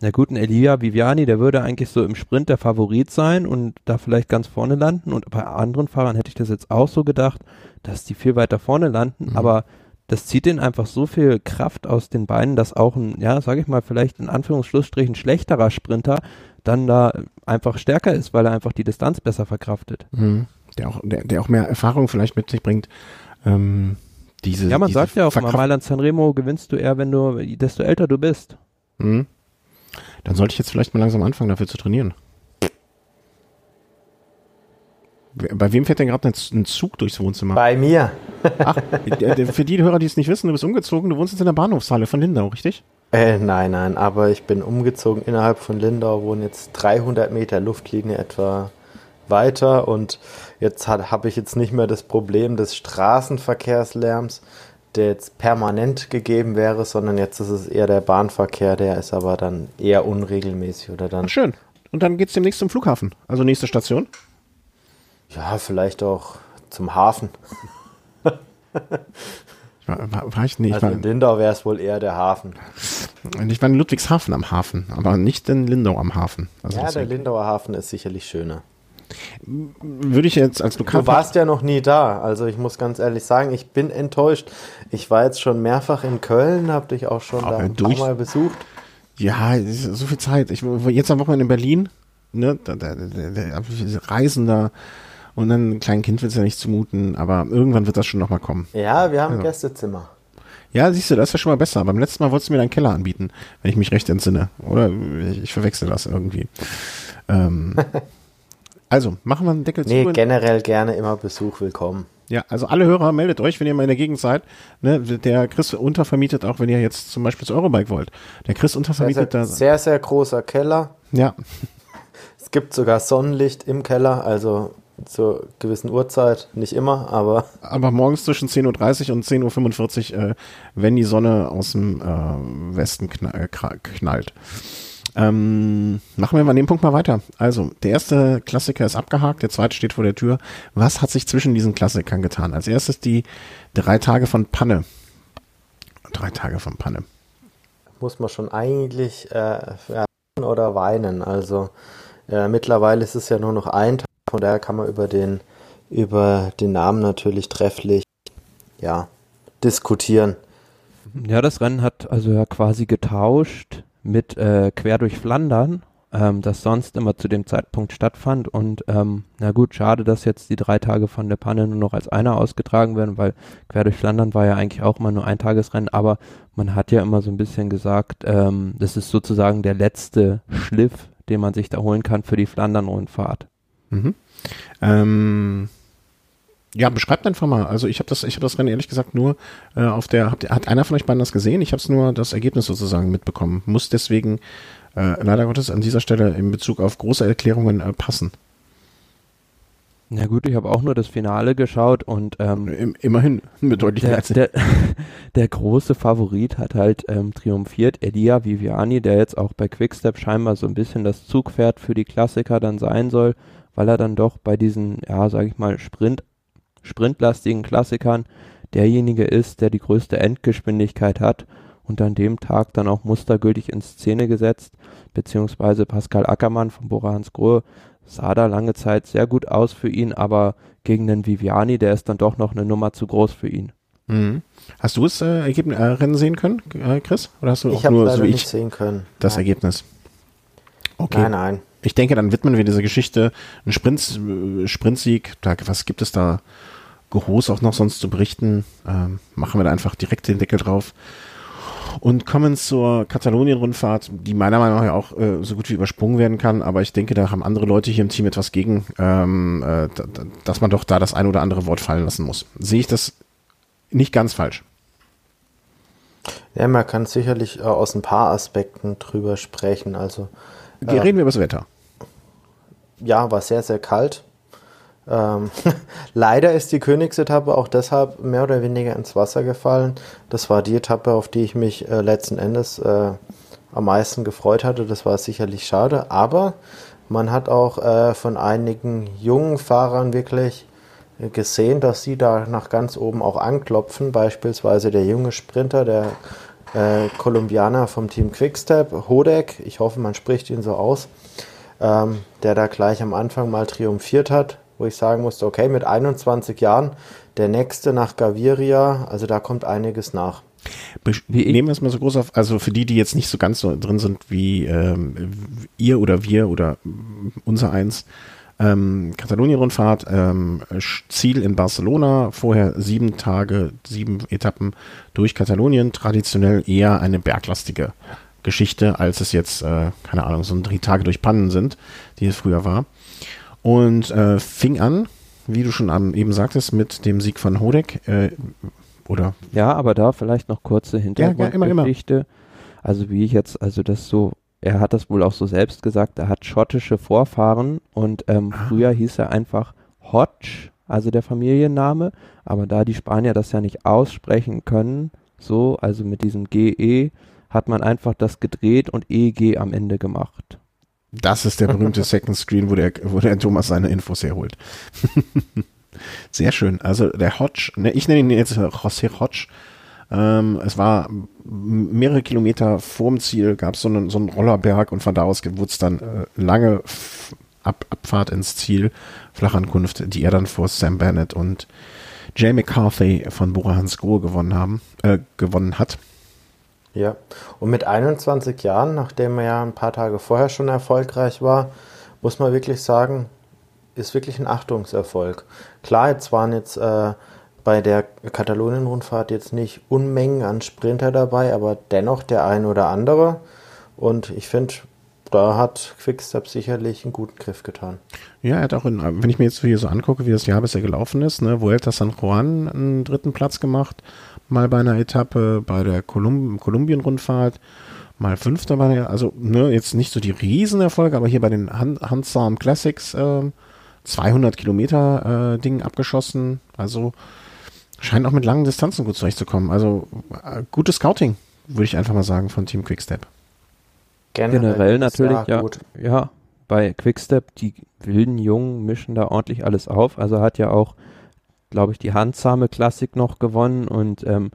na gut, ein Elia Viviani, der würde eigentlich so im Sprint der Favorit sein und da vielleicht ganz vorne landen. Und bei anderen Fahrern hätte ich das jetzt auch so gedacht, dass die viel weiter vorne landen. Mhm. Aber das zieht ihnen einfach so viel Kraft aus den Beinen, dass auch ein, ja, sage ich mal, vielleicht in Anführungsschlussstrichen schlechterer Sprinter dann da einfach stärker ist, weil er einfach die Distanz besser verkraftet.
Mhm. Der, auch, der, der auch mehr Erfahrung vielleicht mit sich bringt. Ähm, diese,
ja, man sagt ja auch mal, Mailand Sanremo gewinnst du eher, wenn du, desto älter du bist.
Mhm. Dann sollte ich jetzt vielleicht mal langsam anfangen, dafür zu trainieren. Bei wem fährt denn gerade ein Zug durchs Wohnzimmer?
Bei mir.
Ach, für die Hörer, die es nicht wissen, du bist umgezogen, du wohnst jetzt in der Bahnhofshalle von Lindau, richtig?
Äh, nein, nein, aber ich bin umgezogen innerhalb von Lindau, wohne jetzt 300 Meter Luftlinie etwa weiter und jetzt habe ich jetzt nicht mehr das Problem des Straßenverkehrslärms, der jetzt permanent gegeben wäre, sondern jetzt ist es eher der Bahnverkehr, der ist aber dann eher unregelmäßig oder dann.
Schön. Und dann geht es demnächst zum Flughafen, also nächste Station?
Ja, vielleicht auch zum Hafen.
war, war, war, ich nicht.
Also in Lindau wäre es wohl eher der Hafen.
Ich war in Ludwigshafen am Hafen, aber nicht in Lindau am Hafen.
Also ja, der Lindauer Hafen ist sicherlich schöner.
Würde ich jetzt als
Lokal. Du warst ja noch nie da. Also ich muss ganz ehrlich sagen, ich bin enttäuscht. Ich war jetzt schon mehrfach in Köln, habe dich auch schon Aber da ein durch... paar Mal besucht.
Ja, so viel Zeit. Ich war jetzt am Wochenende in Berlin. Ne, da, da, da, Reisender und dann ein kleines Kind wird es ja nicht zumuten, aber irgendwann wird das schon nochmal kommen.
Ja, wir haben also. Gästezimmer.
Ja, siehst du, das ist ja schon mal besser. Beim letzten Mal wolltest du mir deinen Keller anbieten, wenn ich mich recht entsinne. Oder ich, ich verwechsel das irgendwie. Ähm, Also, machen wir einen Deckel
nee, zu. Nee, generell gerne immer Besuch willkommen.
Ja, also alle Hörer, meldet euch, wenn ihr mal in der Gegend seid. Ne, der Chris untervermietet auch, wenn ihr jetzt zum Beispiel zu Eurobike wollt. Der Chris untervermietet
da. Sehr, sehr großer Keller.
Ja.
Es gibt sogar Sonnenlicht im Keller, also zur gewissen Uhrzeit, nicht immer, aber.
Aber morgens zwischen 10.30 Uhr und 10.45 Uhr, äh, wenn die Sonne aus dem äh, Westen knall, knallt. Ähm, machen wir mal an dem Punkt mal weiter. Also, der erste Klassiker ist abgehakt, der zweite steht vor der Tür. Was hat sich zwischen diesen Klassikern getan? Als erstes die drei Tage von Panne. Drei Tage von Panne.
Muss man schon eigentlich äh, oder weinen. Also äh, mittlerweile ist es ja nur noch ein Tag, von daher kann man über den, über den Namen natürlich trefflich ja, diskutieren.
Ja, das Rennen hat also ja quasi getauscht mit äh, Quer durch Flandern. ähm, das sonst immer zu dem Zeitpunkt stattfand. Und ähm, na gut, schade, dass jetzt die drei Tage von der Panne nur noch als einer ausgetragen werden, weil quer durch Flandern war ja eigentlich auch immer nur ein Tagesrennen, aber man hat ja immer so ein bisschen gesagt, ähm, das ist sozusagen der letzte Schliff, den man sich da holen kann für die Flandern-Rundfahrt.
Mhm. Ähm, ja, beschreibt einfach mal. Also ich habe das, ich habe das Rennen ehrlich gesagt nur äh, auf der. Habt, hat einer von euch beiden das gesehen? Ich habe es nur das Ergebnis sozusagen mitbekommen. Muss deswegen äh, leider Gottes an dieser Stelle in Bezug auf große Erklärungen äh, passen.
Na gut, ich habe auch nur das Finale geschaut und ähm,
immerhin mit deutlich
der, der, der, große Favorit hat halt ähm, triumphiert, Elia Viviani, der jetzt auch bei Quickstep scheinbar so ein bisschen das Zugpferd für die Klassiker dann sein soll, weil er dann doch bei diesen, ja, sage ich mal, Sprint sprintlastigen Klassikern derjenige ist, der die größte Endgeschwindigkeit hat und an dem Tag dann auch mustergültig in Szene gesetzt, beziehungsweise Pascal Ackermann von Bora Hansgrohe sah da lange Zeit sehr gut aus für ihn, aber gegen den Viviani, der ist dann doch noch eine Nummer zu groß für ihn.
Mhm. Hast du das äh, Ergebnis, äh, Rennen sehen können, äh, Chris? Oder hast du
ich auch nur so ich sehen können.
Das nein. Ergebnis?
Okay. Nein, nein.
Ich denke, dann widmen wir dieser Geschichte einen Sprint, äh, Sprintsieg. Da, was gibt es da groß auch noch sonst zu berichten. Ähm, machen wir da einfach direkt den Deckel drauf. Und kommen zur Katalonien-Rundfahrt, die meiner Meinung nach ja auch äh, so gut wie übersprungen werden kann, aber ich denke, da haben andere Leute hier im Team etwas gegen, ähm, äh, dass man doch da das ein oder andere Wort fallen lassen muss. Sehe ich das nicht ganz falsch?
Ja, man kann sicherlich äh, aus ein paar Aspekten drüber sprechen. Also
äh, reden wir über das Wetter.
Ja, war sehr, sehr kalt. Ähm, leider ist die Königsetappe auch deshalb mehr oder weniger ins Wasser gefallen. Das war die Etappe, auf die ich mich äh, letzten Endes äh, am meisten gefreut hatte. Das war sicherlich schade, aber man hat auch äh, von einigen jungen Fahrern wirklich gesehen, dass sie da nach ganz oben auch anklopfen. Beispielsweise der junge Sprinter, der äh, Kolumbianer vom Team Quickstep, Hodek, ich hoffe, man spricht ihn so aus, ähm, der da gleich am Anfang mal triumphiert hat wo ich sagen musste, okay, mit 21 Jahren, der nächste nach Gaviria, also da kommt einiges nach.
Wie Nehmen wir es mal so groß auf, also für die, die jetzt nicht so ganz so drin sind wie ähm, ihr oder wir oder unser eins, ähm, Katalonien-Rundfahrt, ähm, Ziel in Barcelona, vorher sieben Tage, sieben Etappen durch Katalonien, traditionell eher eine berglastige Geschichte, als es jetzt, äh, keine Ahnung, so drei Tage durch Pannen sind, die es früher war. Und äh, fing an, wie du schon am, eben sagtest, mit dem Sieg von Hodek. Äh, oder?
Ja, aber da vielleicht noch kurze Hintergrundgeschichte. Ja, ja, also wie ich jetzt, also das so, er hat das wohl auch so selbst gesagt, er hat schottische Vorfahren und ähm, ah. früher hieß er einfach Hodge, also der Familienname, aber da die Spanier das ja nicht aussprechen können, so, also mit diesem GE, hat man einfach das gedreht und EG am Ende gemacht.
Das ist der berühmte Second Screen, wo der, wo der Thomas seine Infos herholt. Sehr schön. Also der Hodge, ne, ich nenne ihn jetzt José Hodge. Ähm, es war mehrere Kilometer vorm Ziel, gab so es so einen Rollerberg und von da aus wurde es dann äh, lange Ab Abfahrt ins Ziel, Flachankunft, die er dann vor Sam Bennett und Jay McCarthy von Bora Hansgrohe gewonnen haben, äh, gewonnen hat.
Ja, und mit 21 Jahren, nachdem er ja ein paar Tage vorher schon erfolgreich war, muss man wirklich sagen, ist wirklich ein Achtungserfolg. Klar, jetzt waren jetzt äh, bei der Katalonien-Rundfahrt jetzt nicht Unmengen an Sprinter dabei, aber dennoch der ein oder andere. Und ich finde, da hat Quickstep sicherlich einen guten Griff getan.
Ja, er hat auch, in, wenn ich mir jetzt hier so angucke, wie das Jahr bisher gelaufen ist, ne, Vuelta San Juan einen dritten Platz gemacht, mal bei einer Etappe, bei der Kolum Kolumbien-Rundfahrt, mal Fünfter bei der, also ne, jetzt nicht so die Riesenerfolge, aber hier bei den Han Hansarm Classics äh, 200 Kilometer äh, Ding abgeschossen, also scheint auch mit langen Distanzen gut zurechtzukommen. Also äh, gutes Scouting, würde ich einfach mal sagen, von Team Quickstep.
Generell, Generell natürlich, ja, gut. ja. Bei Quickstep, die wilden Jungen mischen da ordentlich alles auf. Also hat ja auch glaube ich, die handsame Klassik noch gewonnen und ähm,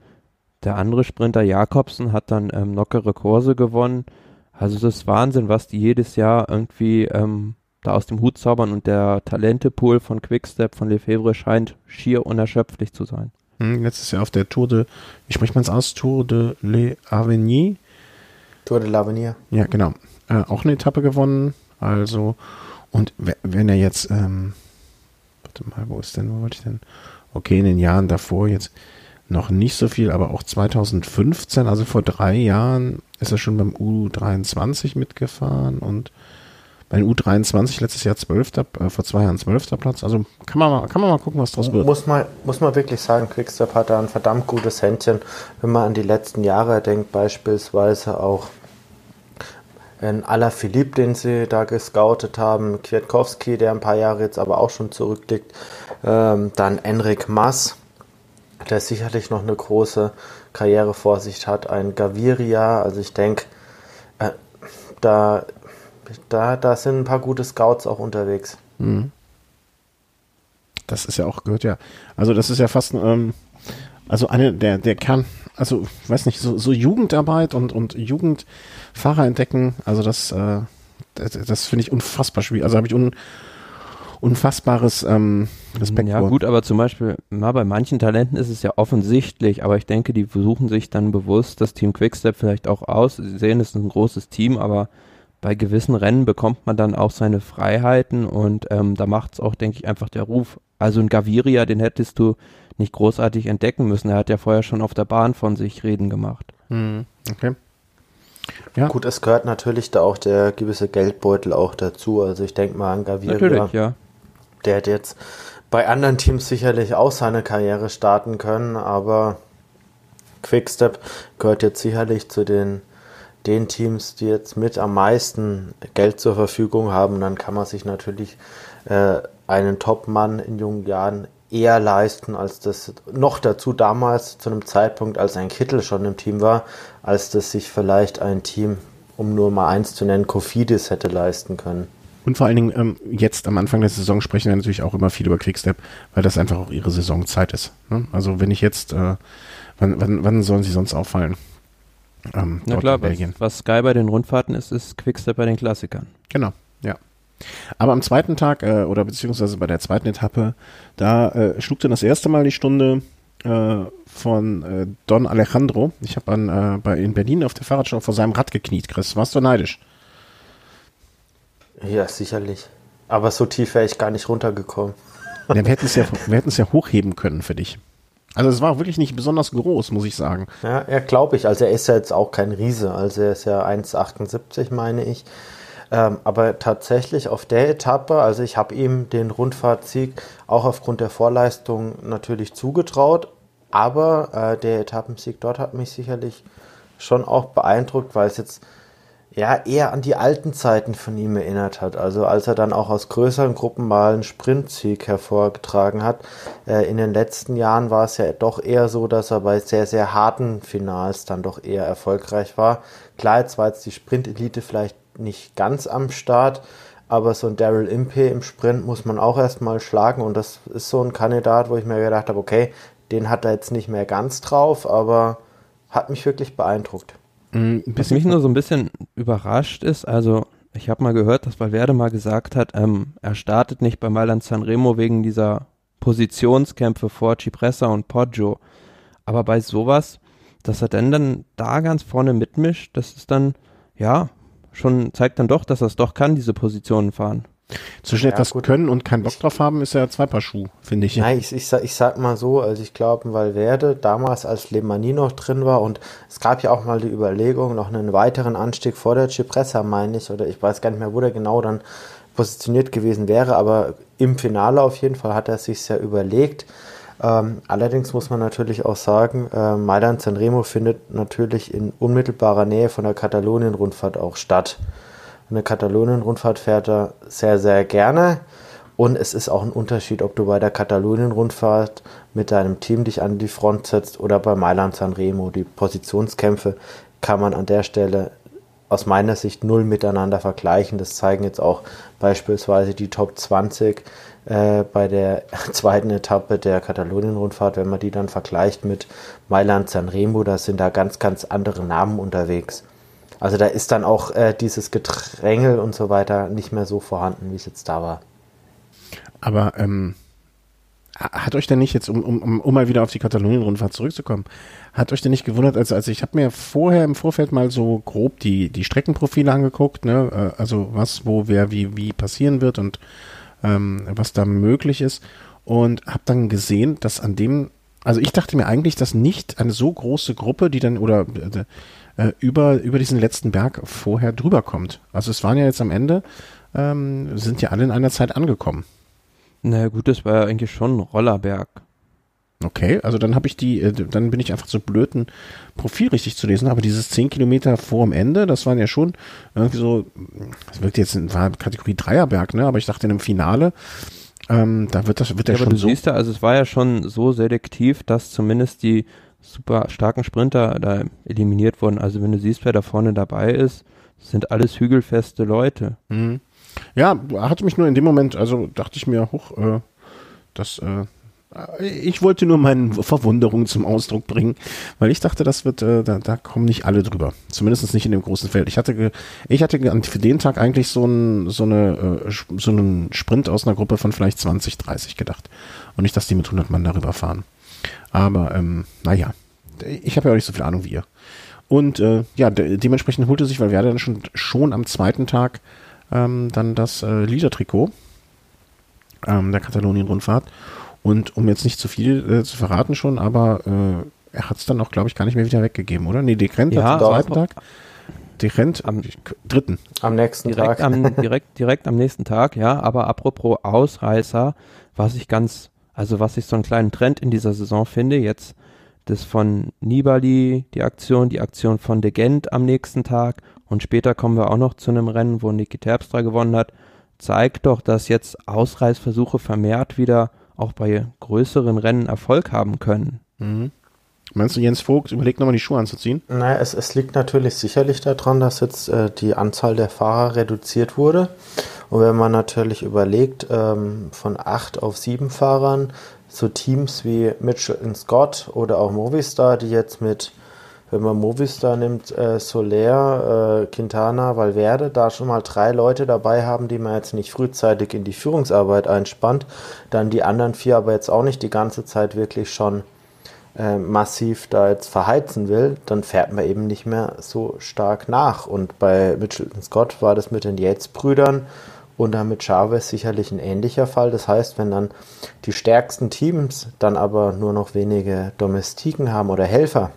der andere Sprinter Jakobsen hat dann ähm, lockere Kurse gewonnen. Also das ist Wahnsinn, was die jedes Jahr irgendwie ähm, da aus dem Hut zaubern und der Talentepool von Quickstep, von Lefebvre scheint schier unerschöpflich zu sein.
Hm, letztes Jahr auf der Tour de, wie spricht man es aus? Tour de l'Avenir
Tour de l'Avenir.
Ja, genau. Äh, auch eine Etappe gewonnen. Also, und wenn er jetzt, ähm, warte mal, wo ist denn, wo wollte ich denn? Okay, in den Jahren davor jetzt noch nicht so viel, aber auch 2015, also vor drei Jahren, ist er schon beim U23 mitgefahren und bei den U23 letztes Jahr 12. Äh, vor zwei Jahren 12. Platz. Also kann man mal, kann man mal gucken, was draus wird.
Muss man, muss man wirklich sagen, Quickstep hat da ein verdammt gutes Händchen, wenn man an die letzten Jahre denkt, beispielsweise auch in Philipp, den sie da gescoutet haben, Kwiatkowski, der ein paar Jahre jetzt aber auch schon zurückliegt, ähm, dann Enrik Mass, der sicherlich noch eine große Karriere vor sich hat, ein Gaviria, also ich denke, äh, da, da, da sind ein paar gute Scouts auch unterwegs. Mhm.
Das ist ja auch, gehört ja, also das ist ja fast, ähm, also eine der, der Kern, also weiß nicht, so, so Jugendarbeit und, und Jugendfahrer entdecken, also das, äh, das, das finde ich unfassbar schwierig. Also habe ich un, unfassbares ähm, Respekt
Ja, vor. gut, aber zum Beispiel, na, bei manchen Talenten ist es ja offensichtlich, aber ich denke, die versuchen sich dann bewusst das Team Quickstep vielleicht auch aus. Sie sehen, es ist ein großes Team, aber bei gewissen Rennen bekommt man dann auch seine Freiheiten und ähm, da macht es auch, denke ich, einfach der Ruf. Also ein Gaviria, den hättest du nicht großartig entdecken müssen. Er hat ja vorher schon auf der Bahn von sich reden gemacht.
Mhm. Okay.
Ja. Gut, es gehört natürlich da auch der gewisse Geldbeutel auch dazu. Also ich denke mal an Gaviria. Natürlich, ja der hätte jetzt bei anderen Teams sicherlich auch seine Karriere starten können, aber Quickstep gehört jetzt sicherlich zu den, den Teams, die jetzt mit am meisten Geld zur Verfügung haben. dann kann man sich natürlich äh, einen Top-Mann in jungen Jahren eher leisten, als das noch dazu damals zu einem Zeitpunkt, als ein Kittel schon im Team war, als das sich vielleicht ein Team, um nur mal eins zu nennen, Kofidis hätte leisten können.
Und vor allen Dingen ähm, jetzt am Anfang der Saison sprechen wir natürlich auch immer viel über Quickstep, weil das einfach auch ihre Saisonzeit ist. Ne? Also wenn ich jetzt, äh, wann, wann, wann sollen sie sonst auffallen?
Ähm, Na klar, was, was Sky bei den Rundfahrten ist, ist Quickstep bei den Klassikern.
Genau. Aber am zweiten Tag äh, oder beziehungsweise bei der zweiten Etappe, da äh, schlug dann das erste Mal die Stunde äh, von äh, Don Alejandro. Ich habe äh, bei in Berlin auf der Fahrradschau vor seinem Rad gekniet, Chris. Warst du neidisch?
Ja, sicherlich. Aber so tief wäre ich gar nicht runtergekommen.
Ja, wir hätten es ja, ja hochheben können für dich. Also es war wirklich nicht besonders groß, muss ich sagen.
Ja, er glaube ich. Also er ist ja jetzt auch kein Riese. Also er ist ja 1,78 meine ich. Ähm, aber tatsächlich auf der Etappe, also ich habe ihm den Rundfahrtsieg auch aufgrund der Vorleistung natürlich zugetraut. Aber äh, der Etappensieg dort hat mich sicherlich schon auch beeindruckt, weil es jetzt ja, eher an die alten Zeiten von ihm erinnert hat. Also als er dann auch aus größeren Gruppen mal einen Sprintsieg hervorgetragen hat. Äh, in den letzten Jahren war es ja doch eher so, dass er bei sehr, sehr harten Finals dann doch eher erfolgreich war. Klar, jetzt war jetzt die Sprint-Elite vielleicht nicht ganz am Start, aber so ein Daryl Impey im Sprint muss man auch erstmal schlagen und das ist so ein Kandidat, wo ich mir gedacht habe, okay, den hat er jetzt nicht mehr ganz drauf, aber hat mich wirklich beeindruckt.
Mhm, Was mich nur so ein bisschen überrascht ist, also ich habe mal gehört, dass Valverde mal gesagt hat, ähm, er startet nicht bei Mailand Sanremo wegen dieser Positionskämpfe vor Cipressa und Poggio. Aber bei sowas, dass er denn dann da ganz vorne mitmischt, das ist dann, ja, schon, zeigt dann doch, dass er es doch kann, diese Positionen fahren.
Zwischen ja, etwas gut. können und keinen Bock drauf haben, ist ja zwei Paar Schuh, finde ich.
Nein, ich, ich, sag, ich sag mal so, also ich glaube, Valverde damals, als Lemani noch drin war und es gab ja auch mal die Überlegung, noch einen weiteren Anstieg vor der Cipressa, meine ich, oder ich weiß gar nicht mehr, wo der genau dann positioniert gewesen wäre, aber im Finale auf jeden Fall hat er sich ja überlegt. Ähm, allerdings muss man natürlich auch sagen, äh, Mailand Sanremo findet natürlich in unmittelbarer Nähe von der Katalonien-Rundfahrt auch statt eine Katalonien-Rundfahrt fährt er sehr, sehr gerne. Und es ist auch ein Unterschied, ob du bei der Katalonien-Rundfahrt mit deinem Team dich an die Front setzt oder bei Mailand Sanremo. Die Positionskämpfe kann man an der Stelle aus meiner Sicht null miteinander vergleichen. Das zeigen jetzt auch beispielsweise die Top 20 äh, bei der zweiten Etappe der Katalonien-Rundfahrt. Wenn man die dann vergleicht mit Mailand Sanremo, da sind da ganz, ganz andere Namen unterwegs. Also da ist dann auch äh, dieses Gedrängel und so weiter nicht mehr so vorhanden, wie es jetzt da war.
Aber ähm, hat euch denn nicht jetzt, um, um, um mal wieder auf die Katalonien-Rundfahrt zurückzukommen, hat euch denn nicht gewundert, als, als ich habe mir vorher im Vorfeld mal so grob die, die Streckenprofile angeguckt, ne? Äh, also was, wo, wer, wie, wie passieren wird und ähm, was da möglich ist und habe dann gesehen, dass an dem, also ich dachte mir eigentlich, dass nicht eine so große Gruppe, die dann oder äh, über, über diesen letzten Berg vorher drüber kommt. Also es waren ja jetzt am Ende, ähm, sind ja alle in einer Zeit angekommen.
Na gut, das war ja eigentlich schon ein Rollerberg.
Okay, also dann habe ich die, äh, dann bin ich einfach so blöd, ein Profil richtig zu lesen, aber dieses 10 Kilometer vor dem Ende, das waren ja schon irgendwie so, das wirkt jetzt, war Kategorie Dreierberg, ne, aber ich dachte in einem Finale, ähm, da wird das, wird ja,
ja
schon
du
so.
siehst ja, also es war ja schon so selektiv, dass zumindest die super starken Sprinter da eliminiert wurden. Also wenn du siehst, wer da vorne dabei ist, sind alles hügelfeste Leute.
Mhm. Ja, hatte mich nur in dem Moment, also dachte ich mir, hoch, äh, das, äh, ich wollte nur meine Verwunderung zum Ausdruck bringen, weil ich dachte, das wird, äh, da, da kommen nicht alle drüber. Zumindest nicht in dem großen Feld. Ich hatte, ich hatte für den Tag eigentlich so, ein, so, eine, äh, so einen Sprint aus einer Gruppe von vielleicht 20, 30 gedacht. Und nicht, dass die mit 100 Mann darüber fahren. Aber, ähm, naja, ich habe ja auch nicht so viel Ahnung wie ihr. Und äh, ja, de dementsprechend holte sich Valverde dann schon, schon am zweiten Tag ähm, dann das äh, Liedertrikot ähm, der Katalonien-Rundfahrt. Und um jetzt nicht zu viel äh, zu verraten schon, aber äh, er hat es dann auch, glaube ich, gar nicht mehr wieder weggegeben, oder? Nee, Dekrent
Ja,
am zweiten Tag. Dekrent
Am-
am dritten.
Am nächsten
Direkt
Tag.
am, direkt, direkt am nächsten Tag, ja. Aber apropos Ausreißer, was ich ganz, also was ich so einen kleinen Trend in dieser Saison finde, jetzt das von Nibali, die Aktion, die Aktion von De Gent am nächsten Tag und später kommen wir auch noch zu einem Rennen, wo Niki Terpstra gewonnen hat, zeigt doch, dass jetzt Ausreißversuche vermehrt wieder auch bei größeren Rennen Erfolg haben können.
Mhm. Meinst du, Jens Vogt überlegt nochmal die Schuhe anzuziehen?
Naja, es, es liegt natürlich sicherlich daran, dass jetzt äh, die Anzahl der Fahrer reduziert wurde. Und wenn man natürlich überlegt, ähm, von acht auf sieben Fahrern, so Teams wie Mitchell Scott oder auch Movistar, die jetzt mit, wenn man Movistar nimmt, äh, Soler, äh, Quintana, Valverde, da schon mal drei Leute dabei haben, die man jetzt nicht frühzeitig in die Führungsarbeit einspannt, dann die anderen vier aber jetzt auch nicht die ganze Zeit wirklich schon äh, massiv da jetzt verheizen will, dann fährt man eben nicht mehr so stark nach. Und bei Mitchell Scott war das mit den Yates-Brüdern und dann mit Chavez sicherlich ein ähnlicher Fall. Das heißt, wenn dann die stärksten Teams dann aber nur noch wenige Domestiken haben oder Helfer,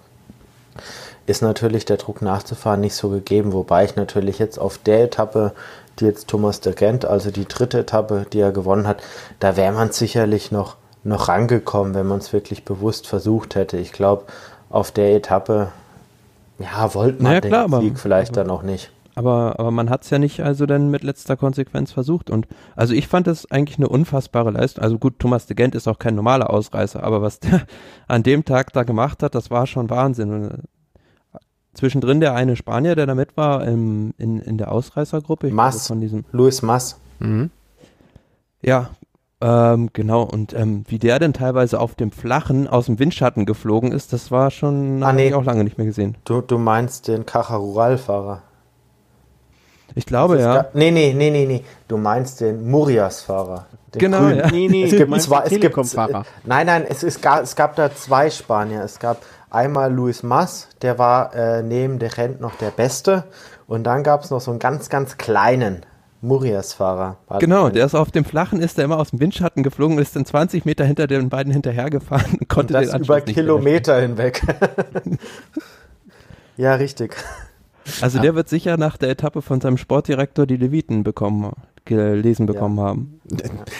ist natürlich der Druck nachzufahren nicht so gegeben. Wobei ich natürlich jetzt auf der Etappe, die jetzt Thomas de Gent, also die dritte Etappe, die er gewonnen hat, da wäre man sicherlich noch, noch rangekommen, wenn man es wirklich bewusst versucht hätte. Ich glaube, auf der Etappe, ja, wollte man
Naja,
den
klar, aber-
Sieg vielleicht dann auch nicht.
Aber, aber man hat es ja nicht also dann mit letzter Konsequenz versucht. Und also ich fand das eigentlich eine unfassbare Leistung. Also gut, Thomas de Gent ist auch kein normaler Ausreißer, aber was der an dem Tag da gemacht hat, das war schon Wahnsinn. Und, äh, zwischendrin der eine Spanier, der da mit war im, in, in der Ausreißergruppe. ich
Mas.
glaube, Von diesem,
Luis Mas,
Mhm.
ja, ähm, genau. Und ähm, wie der denn teilweise auf dem Flachen aus dem Windschatten geflogen ist, das war schon,
Ah,
hab
nee.
ich auch lange nicht mehr gesehen.
du, du meinst den Caja Rural-Fahrer?
Ich glaube, ja.
gab- Nee, nee, nee, nee, nee. Du meinst den Murias-Fahrer. Den
Genau,
grünen.
ja.
Nee, nee,
Es gibt zwei, es gibt,
Telekom-Fahrer.
nein, nein, es, es, gab, es gab da zwei Spanier. Es gab einmal Luis Mas, der war äh, neben der Rent noch der Beste. Und dann gab es noch so einen ganz, ganz kleinen Murias-Fahrer.
Genau, der ist auf dem Flachen, ist der immer aus dem Windschatten geflogen und ist dann 20 Meter hinter den beiden hinterhergefahren und
und
konnte
das
den
über
Anschluss nicht
Kilometer hinweg. ja, richtig.
Also der wird sicher nach der Etappe von seinem Sportdirektor die Leviten bekommen, gelesen bekommen haben.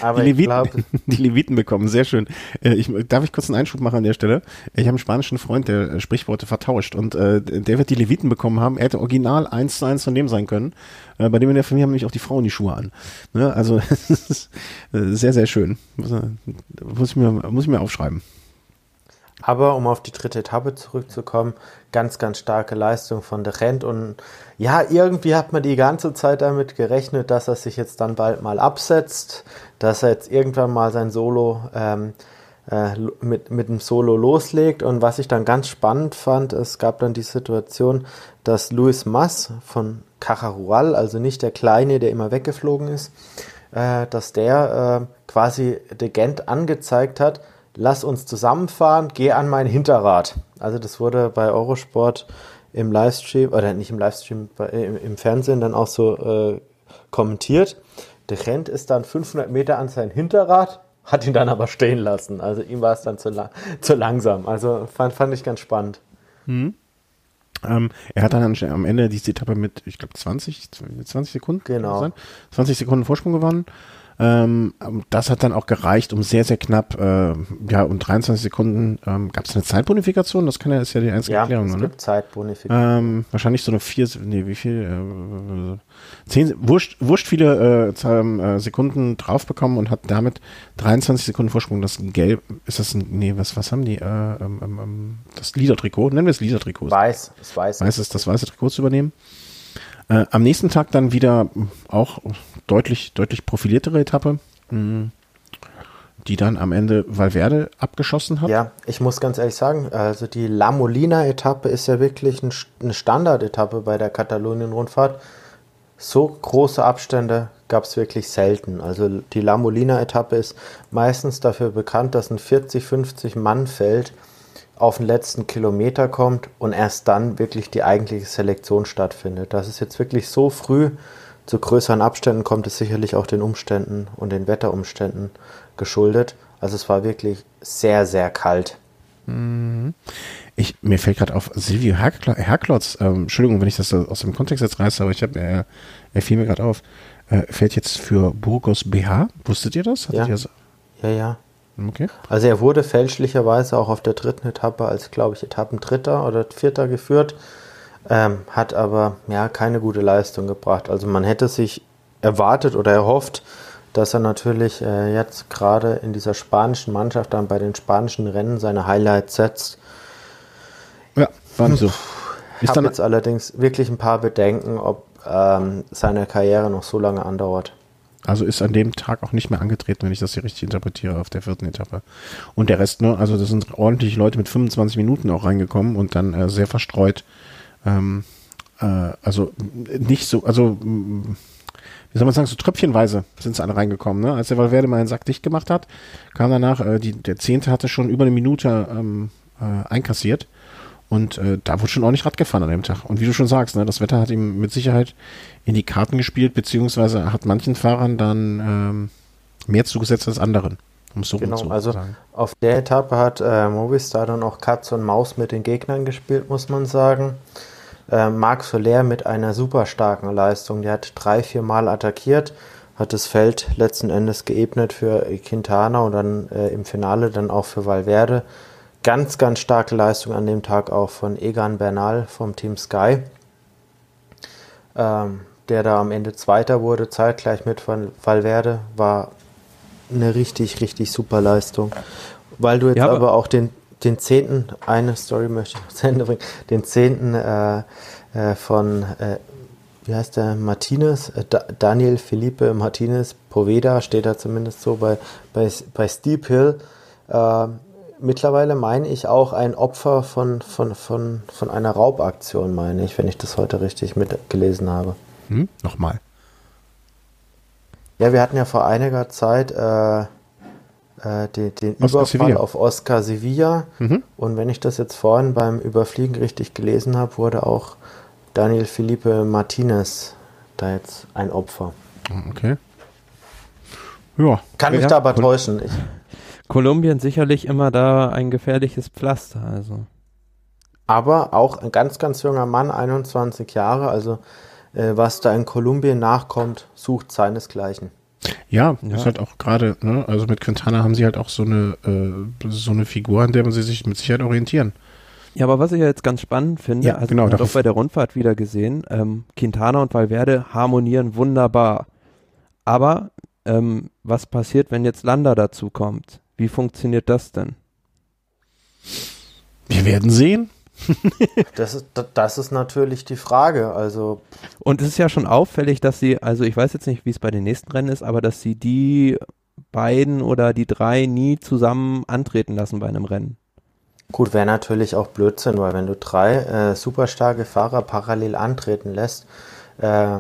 Aber
die, Leviten,
glaube,
die Leviten bekommen, sehr schön. Äh, ich, darf ich kurz einen Einschub machen an der Stelle? Ich habe einen spanischen Freund, der äh, Sprichworte vertauscht und äh, der wird die Leviten bekommen haben. Er hätte original eins zu eins von dem sein können. Äh, bei dem in der Familie haben nämlich auch die Frauen die Schuhe an. Ne? Also es ist äh, sehr, sehr schön. Muss, muss, ich mir, muss ich mir aufschreiben.
Aber um auf die dritte Etappe zurückzukommen, ganz, ganz starke Leistung von der Rent. Und ja, irgendwie hat man die ganze Zeit damit gerechnet, dass er sich jetzt dann bald mal absetzt, dass er jetzt irgendwann mal sein Solo ähm, äh, mit, mit dem Solo loslegt. Und was ich dann ganz spannend fand, es gab dann die Situation, dass Luis Mas von Cajarual, also nicht der Kleine, der immer weggeflogen ist, äh, dass der äh, quasi de Gent angezeigt hat, lass uns zusammenfahren, geh an mein Hinterrad. Also das wurde bei Eurosport im Livestream, oder nicht im Livestream, bei, im, im, Fernsehen dann auch so äh, kommentiert. Der Gent ist dann 500 Meter an sein Hinterrad, hat ihn dann aber stehen lassen. Also ihm war es dann zu, la zu langsam. Also fand, fand ich ganz spannend.
Mhm. Ähm, er hat dann am Ende diese Etappe mit, ich glaube, 20, 20 Sekunden,
genau.
20 Sekunden Vorsprung gewonnen. Ähm, das hat dann auch gereicht, um sehr, sehr knapp, äh, ja, um 23 Sekunden. Ähm, Gab es eine Zeitbonifikation? Das kann ja, ist ja die einzige
ja,
Erklärung,
es
ne?
gibt Zeitbonifikation.
Ähm, wahrscheinlich so eine vier, nee, wie viel? Äh, zehn, wurscht, wurscht viele äh, äh, Sekunden drauf bekommen und hat damit 23 Sekunden Vorsprung. Das Gelb, ist das ein, nee, was, was haben die? Äh, ähm, ähm, ähm das Liedertrikot, nennen wir es Liedertrikot.
Weiß, das weiß.
Weiß ist das weiße Trikot zu übernehmen. Äh, am nächsten Tag dann wieder auch deutlich, deutlich profiliertere Etappe, mh, die dann am Ende Valverde abgeschossen hat.
Ja, ich muss ganz ehrlich sagen, also die La Molina-Etappe ist ja wirklich ein, eine Standardetappe bei der Katalonien-Rundfahrt. So große Abstände gab es wirklich selten. Also die La Molina-Etappe ist meistens dafür bekannt, dass ein 40, 50 Mann Feld auf den letzten Kilometer kommt und erst dann wirklich die eigentliche Selektion stattfindet. Das ist jetzt wirklich so früh zu größeren Abständen kommt es sicherlich auch den Umständen und den Wetterumständen geschuldet. Also es war wirklich sehr, sehr kalt.
Mhm. Ich, mir fällt gerade auf, Silvio Herklotz, ähm, Entschuldigung, wenn ich das aus dem Kontext jetzt reiße, aber ich habe, er, er fiel mir gerade auf, äh, fällt jetzt für Burgos BH. Wusstet ihr das?
ja.
das?
ja, ja.
Okay.
Also er wurde fälschlicherweise auch auf der dritten Etappe als, glaube ich, Etappendritter oder Vierter geführt, ähm, hat aber ja keine gute Leistung gebracht. Also man hätte sich erwartet oder erhofft, dass er natürlich äh, jetzt gerade in dieser spanischen Mannschaft dann bei den spanischen Rennen seine Highlights setzt.
Ja, war nicht so.
Ich habe jetzt allerdings wirklich ein paar Bedenken, ob ähm, seine Karriere noch so lange andauert.
Also ist an dem Tag auch nicht mehr angetreten, wenn ich das hier richtig interpretiere, auf der vierten Etappe. Und der Rest, ne, also das sind ordentliche Leute mit 25 Minuten auch reingekommen und dann äh, sehr verstreut. Ähm, äh, also nicht so, also wie soll man sagen, so tröpfchenweise sind sie alle reingekommen. Ne? Als der Valverde mal einen Sack dicht gemacht hat, kam danach, äh, die, der Zehnte hatte schon über eine Minute ähm, äh, einkassiert. Und äh, da wurde schon ordentlich Rad gefahren an dem Tag. Und wie du schon sagst, ne, das Wetter hat ihm mit Sicherheit in die Karten gespielt, beziehungsweise hat manchen Fahrern dann ähm, mehr zugesetzt als anderen.
Um so genau, also sagen. auf der Etappe hat äh, Movistar dann auch Katz und Maus mit den Gegnern gespielt, muss man sagen. Äh, Marc Soler mit einer super starken Leistung. Der hat drei, vier Mal attackiert, hat das Feld letzten Endes geebnet für Quintana und dann äh, im Finale dann auch für Valverde ganz, ganz starke Leistung an dem Tag auch von Egan Bernal vom Team Sky, ähm, der da am Ende Zweiter wurde, zeitgleich mit von Valverde, war eine richtig, richtig super Leistung. Weil du jetzt ja, aber, aber, auch den, den zehnten, eine Story möchte ich noch zu Ende bringen, den zehnten äh, äh, von, äh, wie heißt der, Martinez, äh, Daniel Felipe Martinez Poveda, steht da zumindest so bei, bei, bei Steep Hill, äh, mittlerweile meine ich auch ein Opfer von, von, von, von einer Raubaktion, meine ich, wenn ich das heute richtig mitgelesen habe.
Hm? Nochmal.
Ja, wir hatten ja vor einiger Zeit äh, äh, den, den Überfall Sevilla. auf Oscar Sevilla. Mhm. Und wenn ich das jetzt vorhin beim Überfliegen richtig gelesen habe, wurde auch Daniel Felipe Martinez da jetzt ein Opfer.
Okay. Ja.
Kann mich ja, da aber täuschen. Ich,
Kolumbien sicherlich immer da ein gefährliches Pflaster, also.
Aber auch ein ganz, ganz junger Mann, 21 Jahre, also äh, was da in Kolumbien nachkommt, sucht seinesgleichen.
Ja, ja. ist halt auch gerade, ne, also mit Quintana haben sie halt auch so eine, äh, so eine Figur, an der man sie sich mit Sicherheit orientieren.
Ja, aber was ich ja jetzt ganz spannend finde,
ja, also genau,
auch bei der Rundfahrt wieder gesehen, ähm, Quintana und Valverde harmonieren wunderbar. Aber ähm, was passiert, wenn jetzt Landa dazu kommt? Wie funktioniert das denn?
Wir werden sehen.
das, ist, das ist natürlich die Frage. Also
und es ist ja schon auffällig, dass sie, also ich weiß jetzt nicht, wie es bei den nächsten Rennen ist, aber dass sie die beiden oder die drei nie zusammen antreten lassen bei einem Rennen.
Gut, wäre natürlich auch Blödsinn, weil wenn du drei äh, super starke Fahrer parallel antreten lässt, äh,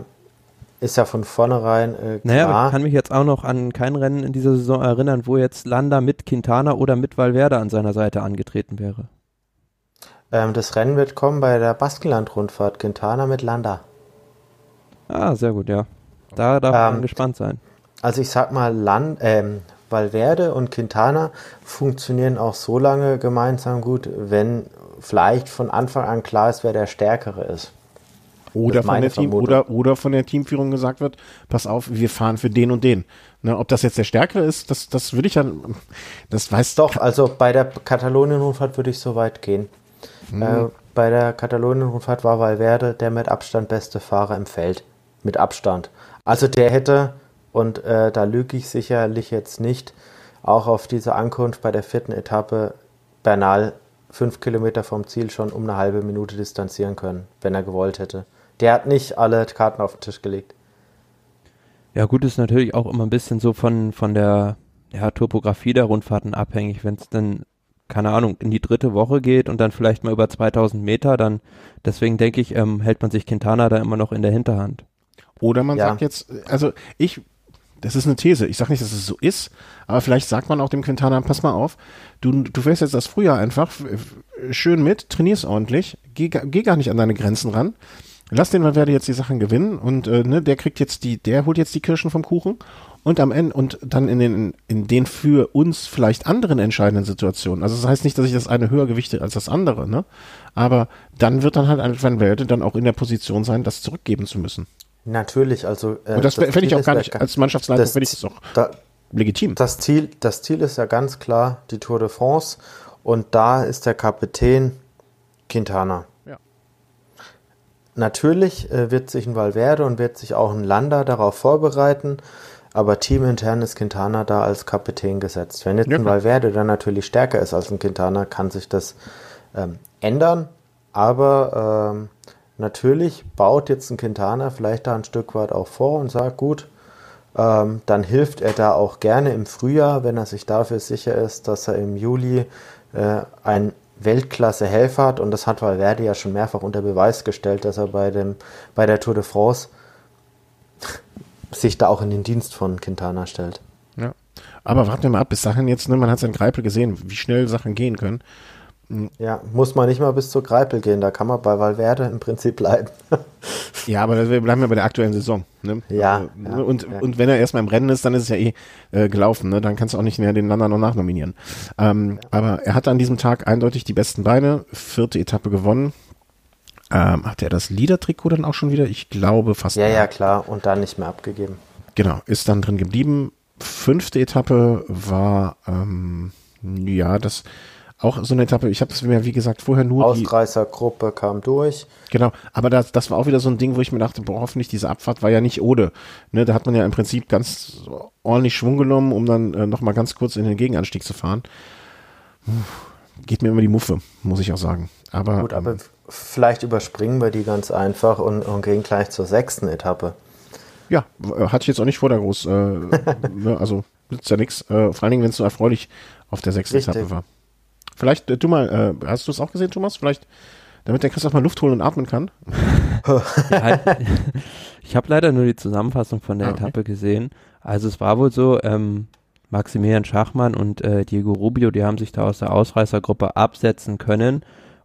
ist ja von vornherein äh, klar.
Naja, aber ich kann mich jetzt auch noch an kein Rennen in dieser Saison erinnern, wo jetzt Landa mit Quintana oder mit Valverde an seiner Seite angetreten wäre.
Ähm, das Rennen wird kommen bei der Baskenland-Rundfahrt. Quintana mit Landa.
Ah, sehr gut, ja. Da darf man
Ähm,
gespannt sein.
Also ich sag mal, Land, ähm, Valverde und Quintana funktionieren auch so lange gemeinsam gut, wenn vielleicht von Anfang an klar ist, wer der Stärkere ist.
Oder von, der Team, oder, oder von der Teamführung gesagt wird, pass auf, wir fahren für den und den. Ne, ob das jetzt der Stärkere ist, das, das würde ich dann, das weiß
Doch, also bei der Katalonien-Rundfahrt würde ich so weit gehen. Äh, bei der Katalonien-Rundfahrt war Valverde der mit Abstand beste Fahrer im Feld. Mit Abstand. Also der hätte, und äh, da lüge ich sicherlich jetzt nicht, auch auf diese Ankunft bei der vierten Etappe Bernal fünf Kilometer vom Ziel schon um eine halbe Minute distanzieren können, wenn er gewollt hätte. Der hat nicht alle Karten auf den Tisch gelegt.
Ja, gut, ist natürlich auch immer ein bisschen so von, von der ja, Topografie der Rundfahrten abhängig. Wenn es dann, keine Ahnung, in die dritte Woche geht und dann vielleicht mal über 2000 Meter, dann, deswegen denke ich, ähm, hält man sich Quintana da immer noch in der Hinterhand.
Oder man
Ja.
sagt jetzt, also ich, das ist eine These, ich sage nicht, dass es so ist, aber vielleicht sagt man auch dem Quintana, pass mal auf, du, du fährst jetzt das Frühjahr einfach schön mit, trainierst ordentlich, geh, geh gar nicht an deine Grenzen ran, lass den Valverde jetzt die Sachen gewinnen und äh, ne, der kriegt jetzt die, der holt jetzt die Kirschen vom Kuchen und am Ende und dann in den, in den für uns vielleicht anderen entscheidenden Situationen. Also das heißt nicht, dass ich das eine höher gewichte als das andere, ne? Aber dann wird dann halt ein Valverde dann auch in der Position sein, das zurückgeben zu müssen.
Natürlich, also. Äh,
Und das fände ich auch gar nicht, als Mannschaftsleiter
das
finde ich das auch
Da,
legitim.
Das Ziel, das Ziel ist ja ganz klar die Tour de France und da ist der Kapitän Quintana. Natürlich äh, wird sich ein Valverde und wird sich auch ein Landa darauf vorbereiten, aber teamintern ist Quintana da als Kapitän gesetzt. Wenn jetzt
Ja,
ein. Valverde dann natürlich stärker ist als ein Quintana, kann sich das ähm, ändern, aber ähm, natürlich baut jetzt ein Quintana vielleicht da ein Stück weit auch vor und sagt, gut, ähm, dann hilft er da auch gerne im Frühjahr, wenn er sich dafür sicher ist, dass er im Juli äh, ein Weltklasse-Helfer hat. Und das hat Valverde ja schon mehrfach unter Beweis gestellt, dass er bei, dem, bei der Tour de France sich da auch in den Dienst von Quintana stellt.
Ja. Aber warten wir mal ab, bis dahin jetzt, ne, man hat es in Greipel gesehen, wie schnell Sachen gehen können.
Ja, muss man nicht mal bis zur Greipel gehen, da kann man bei Valverde im Prinzip bleiben.
Ja, aber wir bleiben ja bei der aktuellen Saison. Ne?
Ja,
Also,
ja,
und,
ja.
und wenn er erstmal im Rennen ist, dann ist es ja eh äh, gelaufen. Ne? Dann kannst du auch nicht mehr den Lander noch nachnominieren. Ähm, Aber er hatte an diesem Tag eindeutig die besten Beine. Vierte Etappe gewonnen. Ähm, hatte er das Liedertrikot dann auch schon wieder? Ich glaube fast.
ja, ja, klar, und dann nicht mehr abgegeben.
Genau, ist dann drin geblieben. Fünfte Etappe war, ähm, ja, das auch so eine Etappe. Ich habe das mir, wie gesagt, vorher nur die,
Ausreißergruppe kam durch.
Genau, aber das, das war auch wieder so ein Ding, wo ich mir dachte, boah, hoffentlich diese Abfahrt war ja nicht Ode. Ne, da hat man ja im Prinzip ganz ordentlich Schwung genommen, um dann äh, nochmal ganz kurz in den Gegenanstieg zu fahren. Puh, Geht mir immer die Muffe, muss ich auch sagen. Aber,
Gut, aber
ähm,
vielleicht überspringen wir die ganz einfach und, und gehen gleich zur sechsten Etappe.
ja, w- hatte ich jetzt auch nicht vor, da groß, äh, ne, also nützt ja nichts. Äh, vor allen Dingen, wenn es so erfreulich auf der sechsten
Richtig.
Etappe war. Vielleicht, äh, du mal, äh, hast du es auch gesehen, Thomas? Vielleicht, damit der Christoph mal Luft holen und atmen kann?
Ja, halt, ich habe leider nur die Zusammenfassung von der
Ah, okay.
Etappe gesehen. Also es war wohl so, ähm, Maximilian Schachmann und äh, Diego Rubio, die haben sich da aus der Ausreißergruppe absetzen können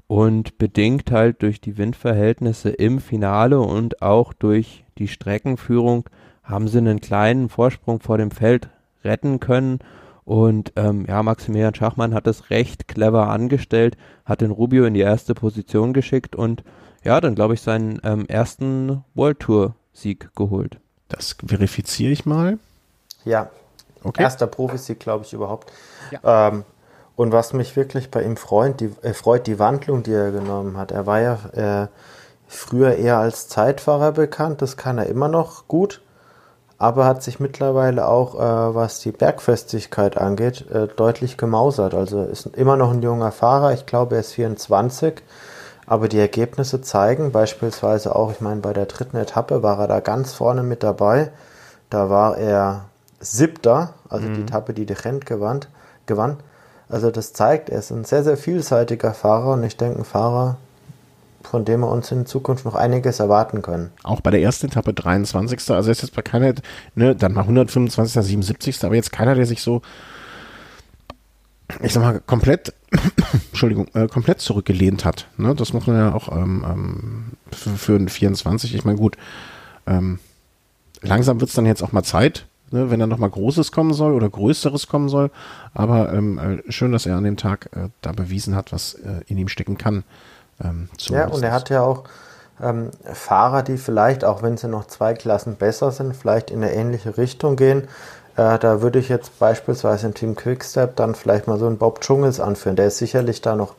und bedingt halt durch die Windverhältnisse im Finale und auch durch die Streckenführung haben sie einen kleinen Vorsprung vor dem Feld retten können. Und ähm, ja, Maximilian Schachmann hat es recht clever angestellt, hat den Rubio in die erste Position geschickt und ja, dann glaube ich seinen ähm, ersten World Tour Sieg geholt.
Das verifiziere ich mal.
Ja,
Okay.
erster Profisieg, glaube ich, überhaupt. Ähm, und was mich wirklich bei ihm freut, die, äh, freut, die Wandlung, die er genommen hat. Er war ja äh, früher eher als Zeitfahrer bekannt, das kann er immer noch gut, aber hat sich mittlerweile auch, äh, was die Bergfestigkeit angeht, äh, deutlich gemausert. Also ist immer noch ein junger Fahrer, ich glaube, er ist 24. Aber die Ergebnisse zeigen beispielsweise auch, ich meine, bei der dritten Etappe war er da ganz vorne mit dabei. Da war er siebter, also die Etappe, die de Rent gewann. Also das zeigt, er ist ein sehr, sehr vielseitiger Fahrer und ich denke, ein Fahrer, von dem wir uns in Zukunft noch einiges erwarten können.
Auch bei der ersten Etappe 23. Also ist jetzt bei keiner, ne, dann mal 125. 77. Aber jetzt keiner, der sich so, ich sag mal, komplett, Entschuldigung, äh, komplett zurückgelehnt hat. Ne? Das muss man ja auch ähm, ähm, für, für ein 24. Ich meine, gut, ähm, langsam wird es dann jetzt auch mal Zeit, ne, wenn da nochmal Großes kommen soll oder Größeres kommen soll. Aber ähm, äh, schön, dass er an dem Tag äh, da bewiesen hat, was äh, in ihm stecken kann.
Ähm, ja, und er hat ja auch ähm, Fahrer, die vielleicht, auch wenn sie noch zwei Klassen besser sind, vielleicht in eine ähnliche Richtung gehen. Äh, da würde ich jetzt beispielsweise im Team Quickstep dann vielleicht mal so einen Bob Dschungels anführen. Der ist sicherlich da noch,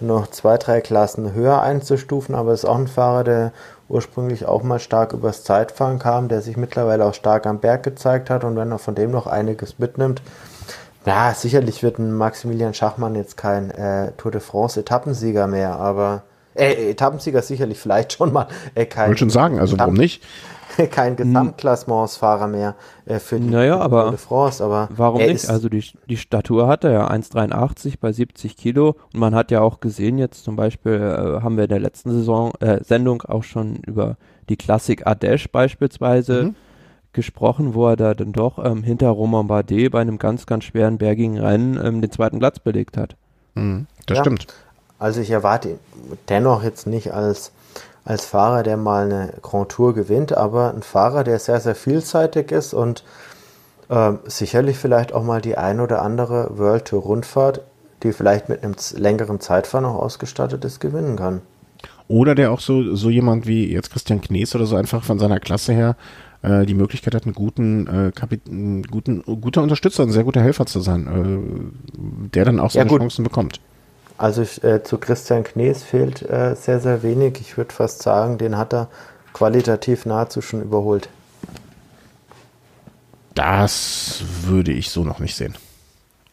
noch zwei, drei Klassen höher einzustufen, aber ist auch ein Fahrer, der ursprünglich auch mal stark übers Zeitfahren kam, der sich mittlerweile auch stark am Berg gezeigt hat und wenn er von dem noch einiges mitnimmt, ja, sicherlich wird ein Maximilian Schachmann jetzt kein äh, Tour de France Etappensieger mehr, aber äh, Etappensieger sicherlich vielleicht schon mal.
Äh, kein, ich wollte schon sagen, also warum nicht?
kein Gesamtklassementsfahrer mehr äh, für
die naja, aber Tour de France, aber warum nicht? Also die, die Statur hat er ja 1,83 bei 70 Kilo und man hat ja auch gesehen jetzt zum Beispiel äh, haben wir in der letzten Saison äh, Sendung auch schon über die Klassik Ardèche beispielsweise mhm. Gesprochen, wo er da dann doch ähm, hinter Romain Bardet bei einem ganz, ganz schweren bergigen Rennen ähm, den zweiten Platz belegt hat.
Mhm, das ja. stimmt.
Also ich erwarte ihn dennoch jetzt nicht als als Fahrer, der mal eine Grand Tour gewinnt, aber ein Fahrer, der sehr, sehr vielseitig ist und äh, sicherlich vielleicht auch mal die ein oder andere World Tour Rundfahrt, die vielleicht mit einem längeren Zeitfahren noch ausgestattet ist, gewinnen kann.
Oder der auch so, so jemand wie jetzt Christian Knees oder so einfach von seiner Klasse her die Möglichkeit hat, einen guten, äh, einen guten, guter Unterstützer, ein sehr guter Helfer zu sein, äh, der dann auch seine ja, Chancen bekommt.
Also äh, zu Christian Knees fehlt äh, sehr, sehr wenig. Ich würde fast sagen, den hat er qualitativ nahezu schon überholt.
Das würde ich so noch nicht sehen.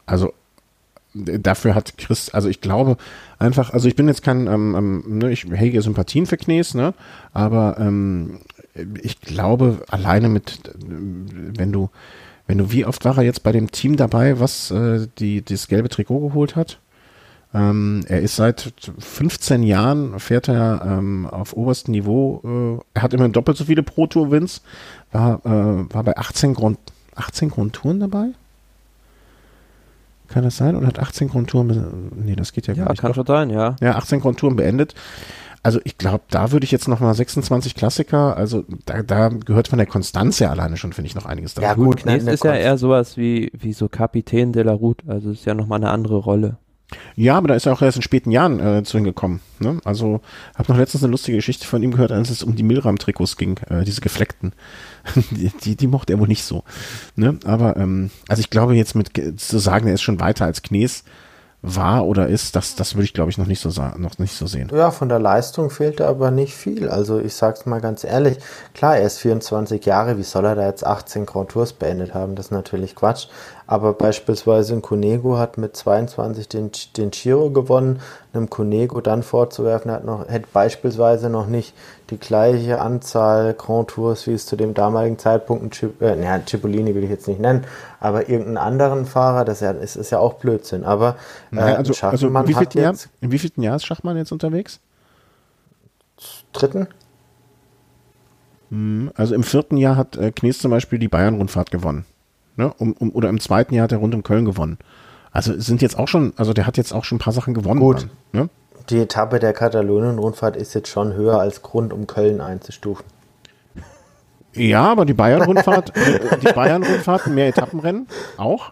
Also dafür hat Chris, also ich glaube einfach, also ich bin jetzt kein, ähm, ähm, ne, ich hege Sympathien für Knees, ne, aber ähm, ich glaube alleine mit, wenn du, wenn du, wie oft war er jetzt bei dem Team dabei, was äh, die das gelbe Trikot geholt hat? Ähm, er ist seit 15 Jahren, fährt er ähm, auf oberstem Niveau. Äh, er hat immer doppelt so viele Pro-Tour-Wins. War, äh, war bei 18 Grund, 18 Grundtouren dabei? Kann das sein? Oder hat 18 Grundtouren? Nee, das geht ja,
ja
gar nicht.
Kann schon sein, ja.
Ja, 18 Grundtouren beendet. Also ich glaube, da würde ich jetzt nochmal 26 Klassiker, also da, da gehört von der Konstanz ja alleine schon, finde ich, noch einiges
dazu. Ja gut, Knees ist ja eher sowas wie, wie so Kapitän de la Route, also ist ja nochmal eine andere Rolle.
Ja, aber da ist er auch erst in späten Jahren äh, zu hingekommen. Ne? Also habe noch letztens eine lustige Geschichte von ihm gehört, als es um die Milram-Trikots ging, äh, diese gefleckten. die, die, die, mochte er wohl nicht so. Ne? Aber ähm, also ich glaube jetzt mit zu sagen, er ist schon weiter als Knees, war oder ist, das, das würde ich glaube ich noch nicht so noch nicht so sehen.
Ja, von der Leistung fehlt er aber nicht viel. Also ich sag's mal ganz ehrlich, klar, er ist 24 Jahre, wie soll er da jetzt 18 Grand Tours beendet haben? Das ist natürlich Quatsch. Aber beispielsweise ein Conego hat mit 22 den, den Giro gewonnen. Einem Conego dann vorzuwerfen, hat noch, hätte beispielsweise noch nicht die gleiche Anzahl Grand Tours, wie es zu dem damaligen Zeitpunkt, ein äh, naja, Cipollini will ich jetzt nicht nennen, aber irgendeinen anderen Fahrer, das ist, ist ja auch Blödsinn. Aber
äh, naja, also, also in, wie hat Jahr, in wievielten Jahr ist Schachmann jetzt unterwegs?
Dritten?
Hm, also im vierten Jahr hat äh, Knies zum Beispiel die Bayern-Rundfahrt gewonnen. Ne? Um, um, oder im zweiten Jahr hat er rund um Köln gewonnen. Also sind jetzt auch schon, also der hat jetzt auch schon ein paar Sachen gewonnen.
Gut. Dann, ne? Die Etappe der Katalonien-Rundfahrt ist jetzt schon höher als Grund, um Köln einzustufen.
Ja, aber die Bayern-Rundfahrt, äh, die Bayern-Rundfahrt, mehr Etappenrennen auch.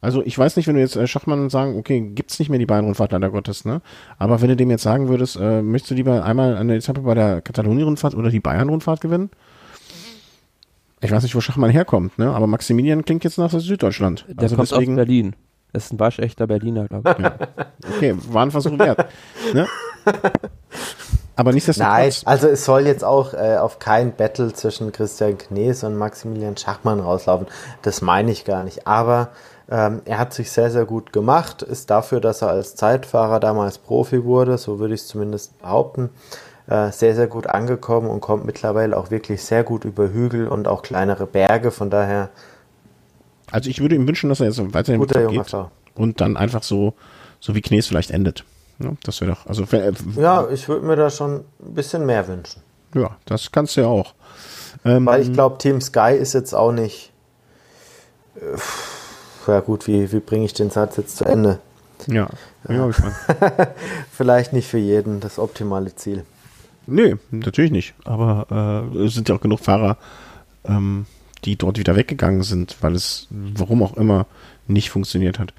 Also ich weiß nicht, wenn du jetzt äh, Schachmann sagen, okay, gibt's nicht mehr die Bayern-Rundfahrt, leider Gottes, ne? Aber wenn du dem jetzt sagen würdest, äh, möchtest du lieber einmal eine Etappe bei der Katalonien-Rundfahrt oder die Bayern-Rundfahrt gewinnen? Ich weiß nicht, wo Schachmann herkommt, ne? Aber Maximilian klingt jetzt nach Süddeutschland.
Der also kommt deswegen, aus Berlin. Das ist ein waschechter Berliner, glaube ich. Ja.
Okay, war ein Versuch wert. Ne? Aber nichtsdestotrotz. Nein,
also es soll jetzt auch äh, auf kein Battle zwischen Christian Knees und Maximilian Schachmann rauslaufen. Das meine ich gar nicht. Aber ähm, er hat sich sehr, sehr gut gemacht. Ist dafür, dass er als Zeitfahrer damals Profi wurde, so würde ich es zumindest behaupten, äh, sehr, sehr gut angekommen und kommt mittlerweile auch wirklich sehr gut über Hügel und auch kleinere Berge. Von daher.
Also ich würde ihm wünschen, dass er jetzt weiterhin
guter geht
und dann einfach so, so wie Knees vielleicht endet. Ja, das wäre doch, also äh,
Ja, ich würde mir da schon ein bisschen mehr wünschen.
ja, das kannst du ja auch.
Weil
Mhm.
ich glaube, Team Sky ist jetzt auch nicht. Äh, ja, gut, wie, wie bringe ich den Satz jetzt zu Ende?
Ja, gespannt.
Vielleicht nicht für jeden das optimale Ziel.
Nee, natürlich nicht. Aber äh, es sind ja auch genug Fahrer, ähm, die dort wieder weggegangen sind, weil es, warum auch immer, nicht funktioniert hat.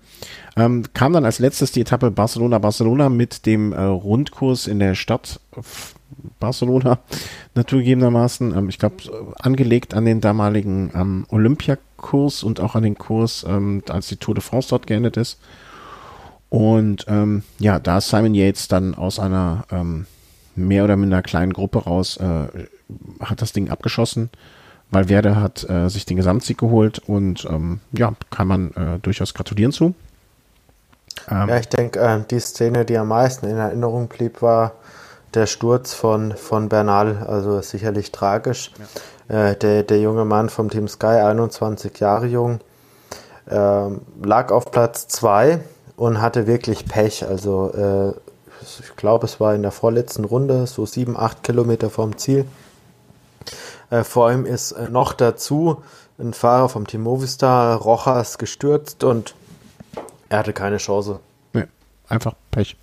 Ähm, kam dann als letztes die Etappe Barcelona-Barcelona mit dem äh, Rundkurs in der Stadt Barcelona, naturgegebenermaßen. Ähm, ich glaube, angelegt an den damaligen ähm, Olympiakurs und auch an den Kurs, ähm, als die Tour de France dort geendet ist. Und ähm, ja, da ist Simon Yates dann aus einer ähm, mehr oder minder kleinen Gruppe raus, äh, hat das Ding abgeschossen. Valverde hat äh, sich den Gesamtsieg geholt und ähm, ja, kann man äh, durchaus gratulieren zu. Ähm,
Ja, ich denke, äh, die Szene, die am meisten in Erinnerung blieb, war der Sturz von, von Bernal. Also sicherlich tragisch. Äh, der, der junge Mann vom Team Sky, 21 Jahre jung, ähm, lag auf Platz 2 und hatte wirklich Pech. Also äh, ich glaube, es war in der vorletzten Runde, so 7, 8 Kilometer vom Ziel. Äh, vor ihm ist äh, noch dazu ein Fahrer vom Team Movistar, Rojas, gestürzt und er hatte keine Chance.
nee, einfach Pech.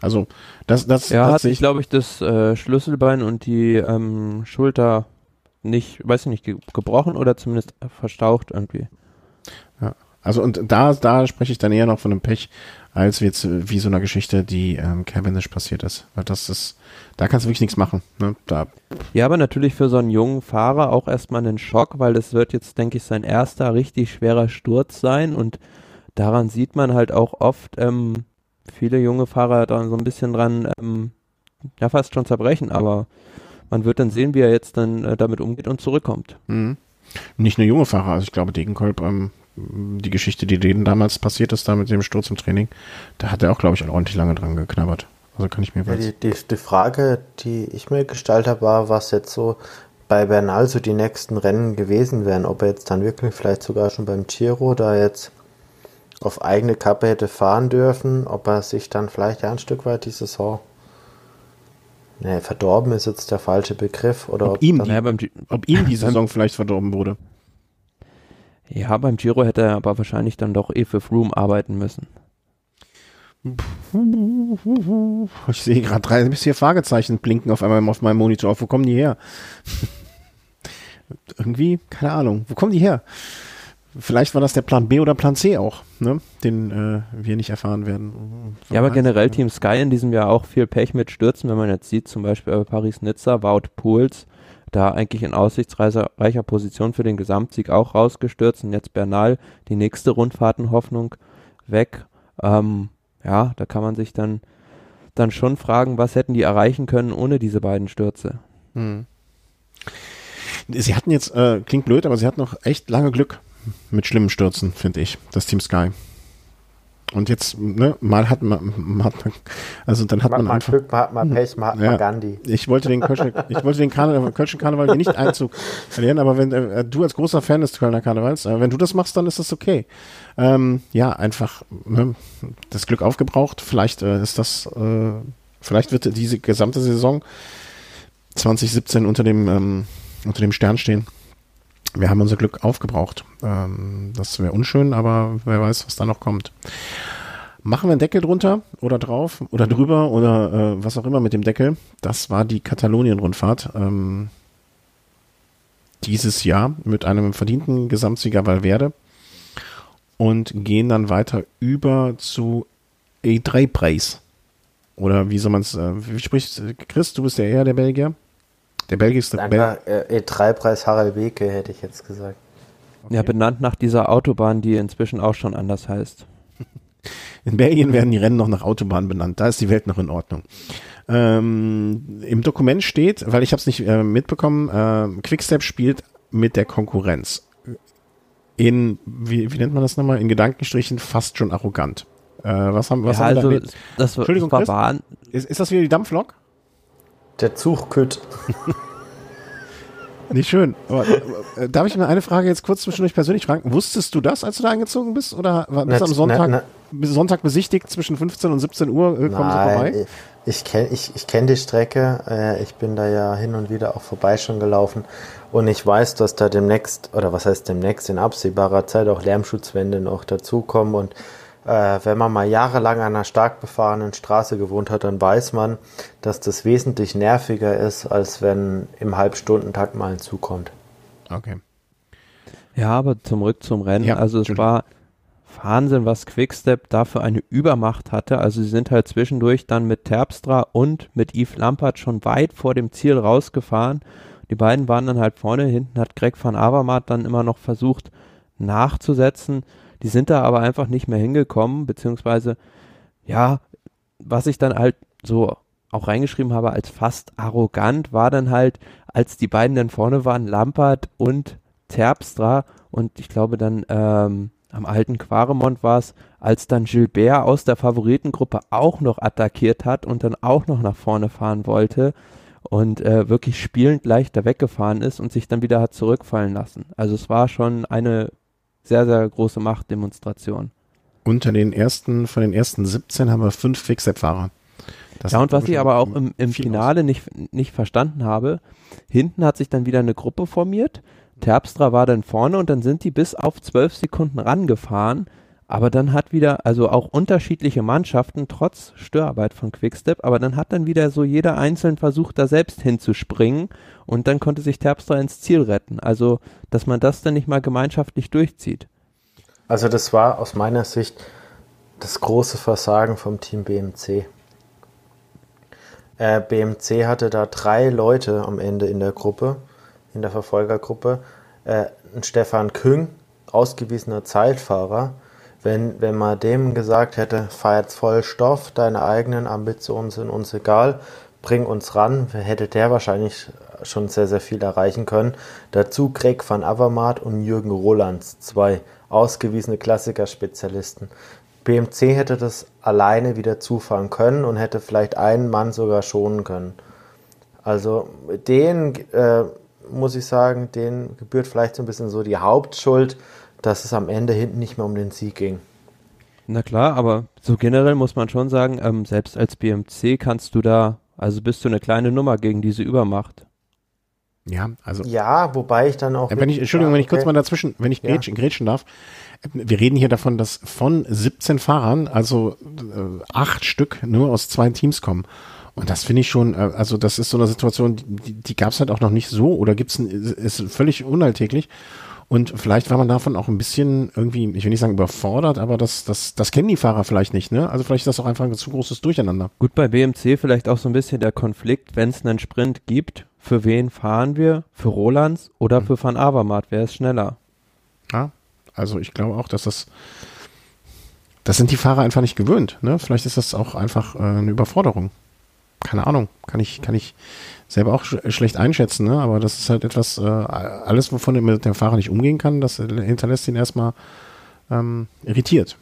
Also das, das
Ja,
hat
sich, glaube ich, das äh, Schlüsselbein und die ähm, Schulter nicht, weiß ich nicht, ge gebrochen oder zumindest verstaucht irgendwie.
ja, also und da, da spreche ich dann eher noch von einem Pech, als jetzt wie so einer Geschichte, die ähm, Cavendish passiert ist. Weil das ist, da kannst du wirklich nichts machen. Ne? Da,
Ja, aber natürlich für so einen jungen Fahrer auch erstmal einen Schock, weil das wird jetzt, denke ich, sein erster richtig schwerer Sturz sein und daran sieht man halt auch oft ähm, viele junge Fahrer da so ein bisschen dran, ähm, ja fast schon zerbrechen, aber man wird dann sehen, wie er jetzt dann äh, damit umgeht und zurückkommt.
Mhm. Nicht nur junge Fahrer, also ich glaube, Degenkolb, ähm, die Geschichte, die denen damals passiert ist, da mit dem Sturz im Training, da hat er auch, glaube ich, ordentlich lange dran geknabbert. Also kann ich mir
Ja, die, die, die Frage, die ich mir gestellt habe, war, was jetzt so bei Bernal so die nächsten Rennen gewesen wären. Ob er jetzt dann wirklich vielleicht sogar schon beim Giro da jetzt auf eigene Kappe hätte fahren dürfen, ob er sich dann vielleicht ja ein Stück weit die Saison ne, verdorben ist jetzt der falsche Begriff oder
Ob
ob,
ihm die-
Ja, beim, Gi-
Ob ihm die Saison vielleicht verdorben wurde.
Ja, beim Giro hätte er aber wahrscheinlich dann doch eh für Froome arbeiten müssen.
Ich sehe gerade drei bis vier Fragezeichen blinken auf einmal auf meinem Monitor. Wo kommen die her? Irgendwie, keine Ahnung. Wo kommen die her? Vielleicht war das der Plan B oder Plan C auch, ne? den äh, wir nicht erfahren werden.
Ja, aber generell Team Sky in diesem Jahr auch viel Pech mit Stürzen, wenn man jetzt sieht, zum Beispiel bei Paris-Nizza, Wout Pools, da eigentlich in aussichtsreicher Position für den Gesamtsieg auch rausgestürzt und jetzt Bernal, die nächste Rundfahrtenhoffnung weg. Ähm, ja, da kann man sich dann, dann schon fragen, was hätten die erreichen können ohne diese beiden Stürze.
Hm. Sie hatten jetzt, äh, klingt blöd, aber sie hatten noch echt lange Glück mit schlimmen Stürzen, finde ich, das Team Sky. Und jetzt, ne, mal hat man, man hat man, also dann hat
man,
man
man
einfach.
Glück, man hat mal Pech, man hat
Ja.
mal Gandhi.
Ich wollte den, Kölschen, ich wollte den Karneval, Kölschen Karneval nicht Einzug verlieren, aber wenn äh, du als großer Fan des Kölner Karnevals, äh, wenn du das machst, dann ist das okay. Ähm, ja, einfach ne, das Glück aufgebraucht. Vielleicht äh, ist das, äh, vielleicht wird diese gesamte Saison 2017 unter dem ähm, unter dem Stern stehen. Wir haben unser Glück aufgebraucht. Ähm, das wäre unschön, aber wer weiß, was da noch kommt. Machen wir einen Deckel drunter oder drauf oder drüber oder äh, was auch immer mit dem Deckel. Das war die Katalonien-Rundfahrt ähm, dieses Jahr mit einem verdienten Gesamtsieger Valverde und gehen dann weiter über zu E3-Preis. Oder wie soll man es, äh, wie spricht Chris, du bist ja eher der Belgier? Der Belgier ist der Bel
Einfach äh, E3-Preis Harald Beke, hätte ich jetzt gesagt.
Ja, benannt nach dieser Autobahn, die inzwischen auch schon anders heißt.
In Belgien werden die Rennen noch nach Autobahnen benannt. Da ist die Welt noch in Ordnung. Ähm, Im Dokument steht, weil ich habe es nicht äh, mitbekommen, äh, Quickstep spielt mit der Konkurrenz. In, wie, wie nennt man das nochmal? In Gedankenstrichen fast schon arrogant. Äh, was haben, was
ja,
haben wir
also
da?
das, war-
Entschuldigung,
das war
Chris? Ist, ist das wieder die Dampflok?
Der Zugkütt.
Nicht schön. Aber, äh, darf ich mal eine Frage jetzt kurz zwischendurch persönlich fragen? Wusstest du das, als du da eingezogen bist? Oder war das am Sonntag?
Na,
Sonntag besichtigt zwischen 15 und 17 Uhr? Äh, kommen
Nein,
Sie vorbei?
Ich kenne ich, ich kenn die Strecke. Äh, ich bin da ja hin und wieder auch vorbei schon gelaufen. Und ich weiß, dass da demnächst, oder was heißt demnächst, in absehbarer Zeit auch Lärmschutzwände noch dazukommen. Und äh, wenn man mal jahrelang an einer stark befahrenen Straße gewohnt hat, dann weiß man, dass das wesentlich nerviger ist, als wenn im Halbstundentakt mal ein Zug kommt.
Okay.
Ja, aber zurück zum Rennen.
Ja,
also es war Wahnsinn, was Quickstep dafür eine Übermacht hatte. Also sie sind halt zwischendurch dann mit Terpstra und mit Yves Lampert schon weit vor dem Ziel rausgefahren. Die beiden waren dann halt vorne, hinten hat Greg van Avermaet dann immer noch versucht nachzusetzen. Die sind da aber einfach nicht mehr hingekommen, beziehungsweise, ja, was ich dann halt so auch reingeschrieben habe als fast arrogant, war dann halt, als die beiden dann vorne waren, Lampert und Terpstra und ich glaube dann ähm, am alten Quaremont war es, als dann Gilbert aus der Favoritengruppe auch noch attackiert hat und dann auch noch nach vorne fahren wollte und äh, wirklich spielend leichter weggefahren ist und sich dann wieder hat zurückfallen lassen. Also es war schon eine sehr, sehr große Machtdemonstration.
Unter den ersten, von den ersten 17 haben wir fünf Quickstep-Fahrer. Das
ja, und was ich aber auch im, im Finale nicht, nicht verstanden habe, hinten hat sich dann wieder eine Gruppe formiert, Terpstra war dann vorne und dann sind die bis auf zwölf Sekunden rangefahren, aber dann hat wieder, also auch unterschiedliche Mannschaften, trotz Störarbeit von Quickstep, aber dann hat dann wieder so jeder einzeln versucht, da selbst hinzuspringen und dann konnte sich Terpstra ins Ziel retten. Also, dass man das dann nicht mal gemeinschaftlich durchzieht.
Also das war aus meiner Sicht das große Versagen vom Team BMC. Äh, BMC hatte da drei Leute am Ende in der Gruppe, in der Verfolgergruppe. Äh, Stefan Küng, ausgewiesener Zeitfahrer. Wenn, wenn man dem gesagt hätte, fahr jetzt voll Stoff, deine eigenen Ambitionen sind uns egal, bring uns ran, hätte der wahrscheinlich schon sehr, sehr viel erreichen können. Dazu Greg van Avermaet und Jürgen Rolands, zwei ausgewiesene Klassikerspezialisten. BMC hätte das alleine wieder zufahren können und hätte vielleicht einen Mann sogar schonen können. Also den äh, muss ich sagen, den gebührt vielleicht so ein bisschen so die Hauptschuld, dass es am Ende hinten nicht mehr um den Sieg ging.
Na klar, aber so generell muss man schon sagen, ähm, selbst als BMC kannst du da, also bist du eine kleine Nummer gegen diese Übermacht.
Ja, also.
Ja, wobei ich dann auch.
Wenn ich, Entschuldigung, wenn ich kurz mal dazwischen, wenn ich
Ja.
grätschen, grätschen darf. Wir reden hier davon, dass von 17 Fahrern, also äh, acht Stück nur aus zwei Teams kommen. Und das finde ich schon, äh, also das ist so eine Situation, die, die gab es halt auch noch nicht so oder gibt's ein, ist völlig unalltäglich. Und vielleicht war man davon auch ein bisschen irgendwie, ich will nicht sagen überfordert, aber das, das, das kennen die Fahrer vielleicht nicht, ne? Also vielleicht ist das auch einfach ein zu großes Durcheinander.
Gut, bei BMC vielleicht auch so ein bisschen der Konflikt, wenn es einen Sprint gibt, für wen fahren wir? Für Rolands oder für Van Avermaet? Wer ist schneller?
Ja, also ich glaube auch, dass das, das sind die Fahrer einfach nicht gewöhnt. Ne? Vielleicht ist das auch einfach äh, eine Überforderung. Keine Ahnung, kann ich, kann ich selber auch sch schlecht einschätzen, ne? aber das ist halt etwas, äh, alles, wovon der Fahrer nicht umgehen kann, das hinterlässt ihn erstmal ähm, irritiert.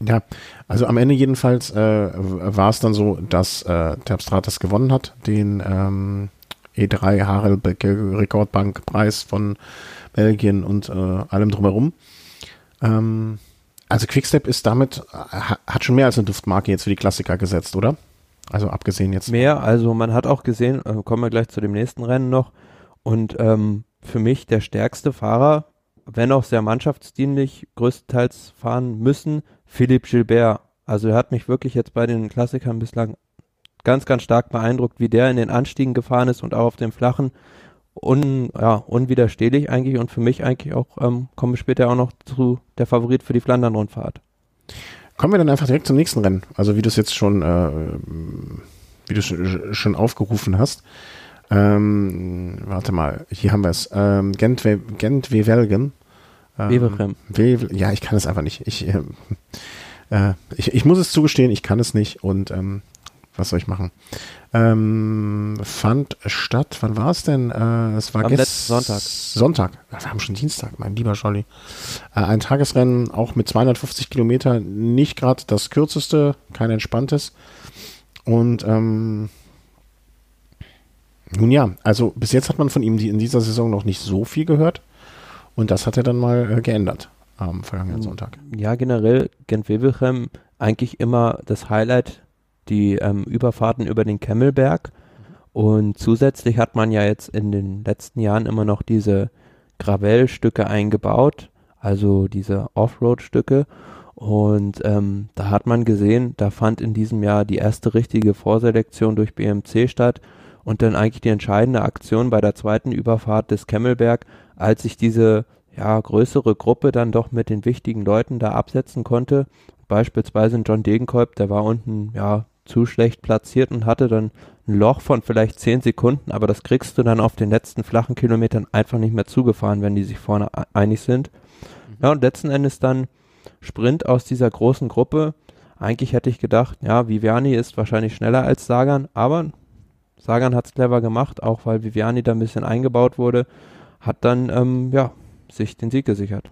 Ja, also am Ende jedenfalls äh, war es dann so, dass äh, Terpstratus gewonnen hat, den ähm, E3 Harelbeke Rekordbankpreis von Belgien und äh, allem drumherum. Ähm, also Quickstep ist damit, ha, hat schon mehr als eine Duftmarke jetzt für die Klassiker gesetzt, oder? Also abgesehen jetzt.
Mehr, also man hat auch gesehen, äh, kommen wir gleich zu dem nächsten Rennen noch. Und ähm, für mich der stärkste Fahrer, wenn auch sehr mannschaftsdienlich, größtenteils fahren müssen, Philippe Gilbert. Also er hat mich wirklich jetzt bei den Klassikern bislang ganz, ganz stark beeindruckt, wie der in den Anstiegen gefahren ist und auch auf dem flachen. Un, ja, unwiderstehlich eigentlich und für mich eigentlich auch, ähm, kommen wir später auch noch zu der Favorit für die Flandern-Rundfahrt.
Kommen wir dann einfach direkt zum nächsten Rennen. Also wie du es jetzt schon, äh, wie du es schon aufgerufen hast. Ähm, warte mal, hier haben wir es. Ähm, Gent, Gent Wevelgen. Ähm,
Wevelgem.
Wevel, ja, ich kann es einfach nicht. Ich, äh, äh, ich, ich muss es zugestehen, ich kann es nicht und ähm, was soll ich machen? Ähm, fand statt, wann war es denn? Äh, es war
Am
gest-
letzten Sonntag.
Sonntag. Wir haben schon Dienstag, mein lieber Scholli. Äh, ein Tagesrennen, auch mit 250 Kilometer, nicht gerade das kürzeste, kein entspanntes. Und ähm, nun ja, also bis jetzt hat man von ihm die, in dieser Saison noch nicht so viel gehört. Und das hat er dann mal äh, geändert. am vergangenen Sonntag.
Ja, generell Gent-Wevelgem eigentlich immer das Highlight, die ähm, Überfahrten über den Kemmelberg. Und zusätzlich hat man ja jetzt in den letzten Jahren immer noch diese Gravel-Stücke eingebaut, also diese Offroad-Stücke. Und ähm, da hat man gesehen, da fand in diesem Jahr die erste richtige Vorselektion durch BMC statt und dann eigentlich die entscheidende Aktion bei der zweiten Überfahrt des Kemmelberg, als sich diese ja, größere Gruppe dann doch mit den wichtigen Leuten da absetzen konnte. Beispielsweise John Degenkolb, der war unten ja zu schlecht platziert und hatte dann ein Loch von vielleicht zehn Sekunden, aber das kriegst du dann auf den letzten flachen Kilometern einfach nicht mehr zugefahren, wenn die sich vorne einig sind. Ja, und letzten Endes dann Sprint aus dieser großen Gruppe. Eigentlich hätte ich gedacht, ja, Viviani ist wahrscheinlich schneller als Sagan, aber Sagan hat es clever gemacht, auch weil Viviani da ein bisschen eingebaut wurde, hat dann ähm, ja, sich den Sieg gesichert.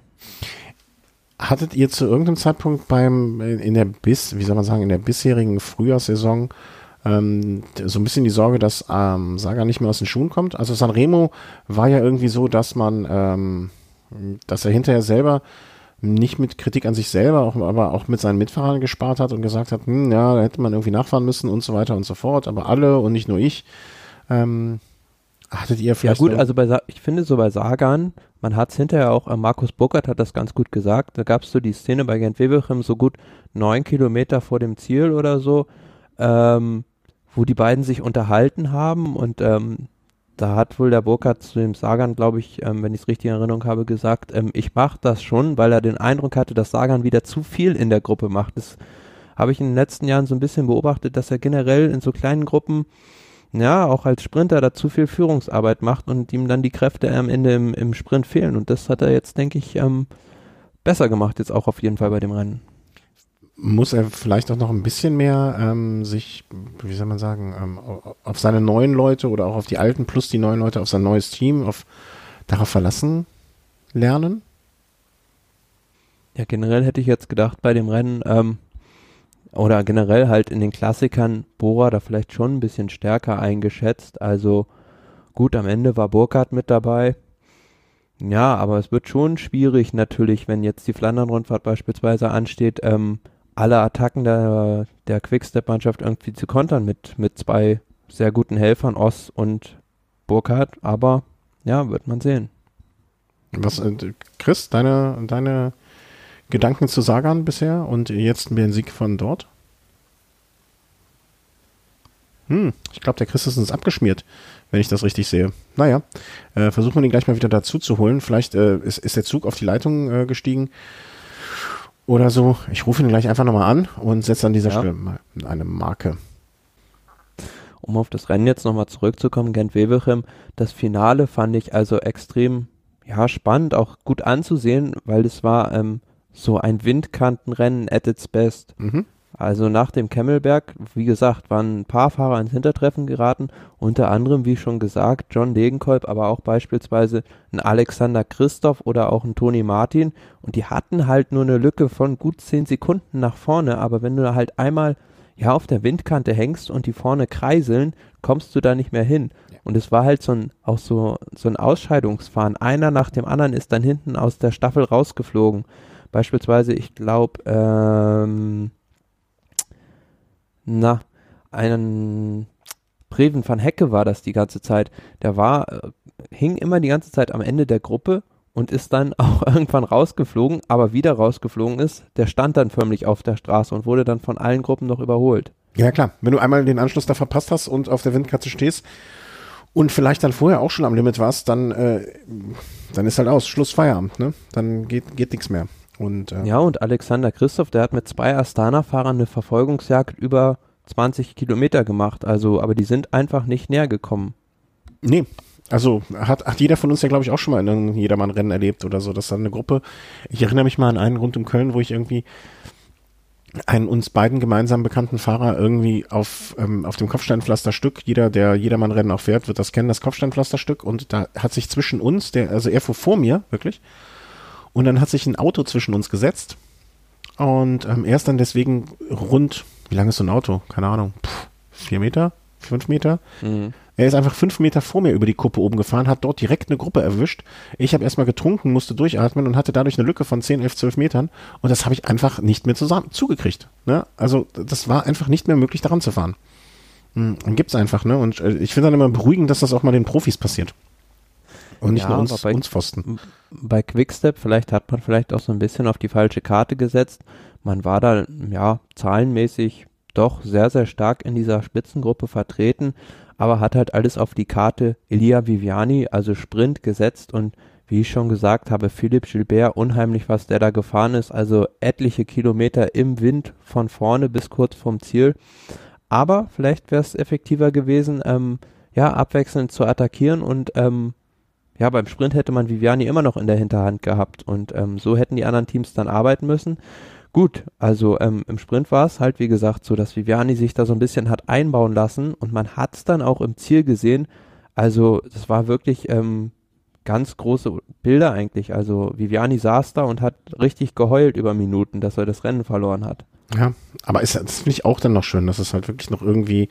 Hattet ihr zu irgendeinem Zeitpunkt beim in der bis, wie soll man sagen, in der bisherigen Frühjahrssaison ähm, so ein bisschen die Sorge, dass ähm, Saga nicht mehr aus den Schuhen kommt? Also Sanremo war ja irgendwie so, dass man, ähm, dass er hinterher selber nicht mit Kritik an sich selber, auch, aber auch mit seinen Mitfahrern gespart hat und gesagt hat, hm, ja, da hätte man irgendwie nachfahren müssen und so weiter und so fort, aber alle und nicht nur ich. Ähm, hattet ihr vielleicht.
Ja gut, also bei, ich finde so bei Sagan, man hat es hinterher auch, äh, Markus Burkhardt hat das ganz gut gesagt, da gab es so die Szene bei Gent Wevelgem so gut neun Kilometer vor dem Ziel oder so, ähm, wo die beiden sich unterhalten haben und ähm, da hat wohl der Burkhardt zu dem Sagan, glaube ich, ähm, wenn ich es richtig in Erinnerung habe, gesagt, ähm, ich mache das schon, weil er den Eindruck hatte, dass Sagan wieder zu viel in der Gruppe macht. Das habe ich in den letzten Jahren so ein bisschen beobachtet, dass er generell in so kleinen Gruppen, ja, auch als Sprinter da zu viel Führungsarbeit macht und ihm dann die Kräfte am Ende im, im Sprint fehlen. Und das hat er jetzt, denke ich, ähm, besser gemacht, jetzt auch auf jeden Fall bei dem Rennen
muss er vielleicht auch noch ein bisschen mehr ähm, sich, wie soll man sagen, ähm, auf seine neuen Leute oder auch auf die alten plus die neuen Leute, auf sein neues Team, auf darauf verlassen lernen?
Ja, generell hätte ich jetzt gedacht bei dem Rennen, ähm, oder generell halt in den Klassikern Bora da vielleicht schon ein bisschen stärker eingeschätzt. Also gut, am Ende war Burkhardt mit dabei. Ja, aber es wird schon schwierig natürlich, wenn jetzt die Flandern-Rundfahrt beispielsweise ansteht, ähm, alle Attacken der, der Quickstep-Mannschaft irgendwie zu kontern mit, mit zwei sehr guten Helfern, Oss und Burkhardt. Aber ja, wird man sehen.
Was, äh, Chris, deine, deine Gedanken zu Sagan bisher und jetzt den Sieg von dort? Hm, ich glaube, der Chris ist abgeschmiert, wenn ich das richtig sehe. Naja, äh, versuchen wir ihn gleich mal wieder dazu zu holen. Vielleicht äh, ist, ist der Zug auf die Leitung äh, gestiegen oder so. Ich rufe ihn gleich einfach nochmal an und setze an dieser ja. Stelle mal eine Marke.
Um auf das Rennen jetzt nochmal zurückzukommen, Gent Wevelgem, das Finale fand ich also extrem ja, spannend, auch gut anzusehen, weil es war ähm, so ein Windkantenrennen at its best. Mhm. Also nach dem Kemmelberg, wie gesagt, waren ein paar Fahrer ins Hintertreffen geraten, unter anderem, wie schon gesagt, John Degenkolb, aber auch beispielsweise ein Alexander Christoph oder auch ein Toni Martin und die hatten halt nur eine Lücke von gut zehn Sekunden nach vorne, aber wenn du halt einmal ja auf der Windkante hängst und die vorne kreiseln, kommst du da nicht mehr hin. Und es war halt so ein, auch so, so ein Ausscheidungsfahren. Einer nach dem anderen ist dann hinten aus der Staffel rausgeflogen. Beispielsweise, ich glaube, ähm, na, einen Preven van Hecke war das die ganze Zeit. Der war, äh, hing immer die ganze Zeit am Ende der Gruppe und ist dann auch irgendwann rausgeflogen, aber wieder rausgeflogen ist, der stand dann förmlich auf der Straße und wurde dann von allen Gruppen noch überholt.
Ja klar, wenn du einmal den Anschluss da verpasst hast und auf der Windkatze stehst und vielleicht dann vorher auch schon am Limit warst, dann, äh, dann ist halt aus, Schluss Feierabend, ne? Dann geht, geht nichts mehr. Und,
äh ja, und Alexander Christoph, der hat mit zwei Astana-Fahrern eine Verfolgungsjagd über 20 Kilometer gemacht. Also, aber die sind einfach nicht näher gekommen.
Nee, also hat, hat jeder von uns ja, glaube ich, auch schon mal in einem Jedermann-Rennen erlebt oder so, dass dann eine Gruppe, ich erinnere mich mal an einen rund um Köln, wo ich irgendwie einen uns beiden gemeinsam bekannten Fahrer irgendwie auf, ähm, auf dem Kopfsteinpflasterstück, jeder, der Jedermann-Rennen auch fährt, wird das kennen, das Kopfsteinpflasterstück und da hat sich zwischen uns, der, also er fuhr vor mir, wirklich, und dann hat sich ein Auto zwischen uns gesetzt. Und ähm, er ist dann deswegen rund, wie lang ist so ein Auto? Keine Ahnung, pff, vier Meter, fünf Meter. Mhm. Er ist einfach fünf Meter vor mir über die Kuppe oben gefahren, hat dort direkt eine Gruppe erwischt. Ich habe erstmal getrunken, musste durchatmen und hatte dadurch eine Lücke von 10, 11, 12 Metern. Und das habe ich einfach nicht mehr zusammen zugekriegt. Ne? Also das war einfach nicht mehr möglich, daran zu fahren. Hm, dann gibt's einfach, ne? Und äh, ich finde dann immer beruhigend, dass das auch mal den Profis passiert. Und nicht
Ja,
nur uns,
bei-
uns Pfosten.
bei Quickstep, vielleicht hat man vielleicht auch so ein bisschen auf die falsche Karte gesetzt. Man war da, ja, zahlenmäßig doch sehr, sehr stark in dieser Spitzengruppe vertreten, aber hat halt alles auf die Karte Elia Viviani, also Sprint gesetzt und wie ich schon gesagt habe, Philipp Gilbert, unheimlich, was der da gefahren ist, also etliche Kilometer im Wind von vorne bis kurz vom Ziel. Aber vielleicht wäre es effektiver gewesen, ähm, ja, abwechselnd zu attackieren und ähm, ja, beim Sprint hätte man Viviani immer noch in der Hinterhand gehabt und ähm, so hätten die anderen Teams dann arbeiten müssen. Gut, also ähm, im Sprint war es halt, wie gesagt, so, dass Viviani sich da so ein bisschen hat einbauen lassen und man hat es dann auch im Ziel gesehen. Also das war wirklich ähm, ganz große Bilder eigentlich. Also Viviani saß da und hat richtig geheult über Minuten, dass er das Rennen verloren hat.
Ja, aber ist, das finde ich auch dann noch schön, dass es halt wirklich noch irgendwie,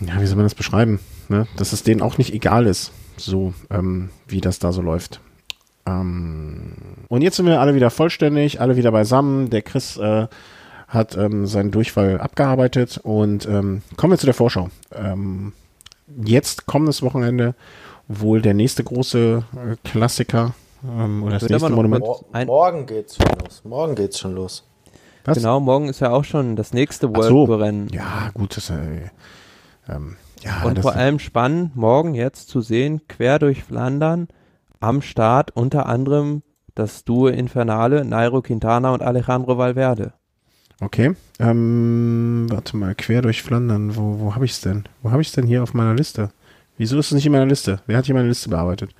ja, wie soll man das beschreiben, ne? dass es denen auch nicht egal ist, so ähm, wie das da so läuft. Ähm, und jetzt sind wir alle wieder vollständig, alle wieder beisammen. Der Chris äh, hat ähm, seinen Durchfall abgearbeitet und ähm, kommen wir zu der Vorschau. Ähm, jetzt kommendes Wochenende wohl der nächste große äh, Klassiker ähm, oder das
aber
nächste Monument.
Mor morgen geht's schon los. Morgen geht's schon los.
Was?
Genau, morgen ist ja auch schon das nächste World
so.
Rennen.
Ja, gut, das, äh, ähm, ja,
Und vor allem spannend, morgen jetzt zu sehen, quer durch Flandern, am Start unter anderem das Duo Infernale, Nairo Quintana und Alejandro Valverde.
Okay. Ähm, warte mal, quer durch Flandern. Wo, wo habe ich es denn? Wo habe ich es denn hier auf meiner Liste? Wieso ist es nicht in meiner Liste? Wer hat hier meine Liste bearbeitet?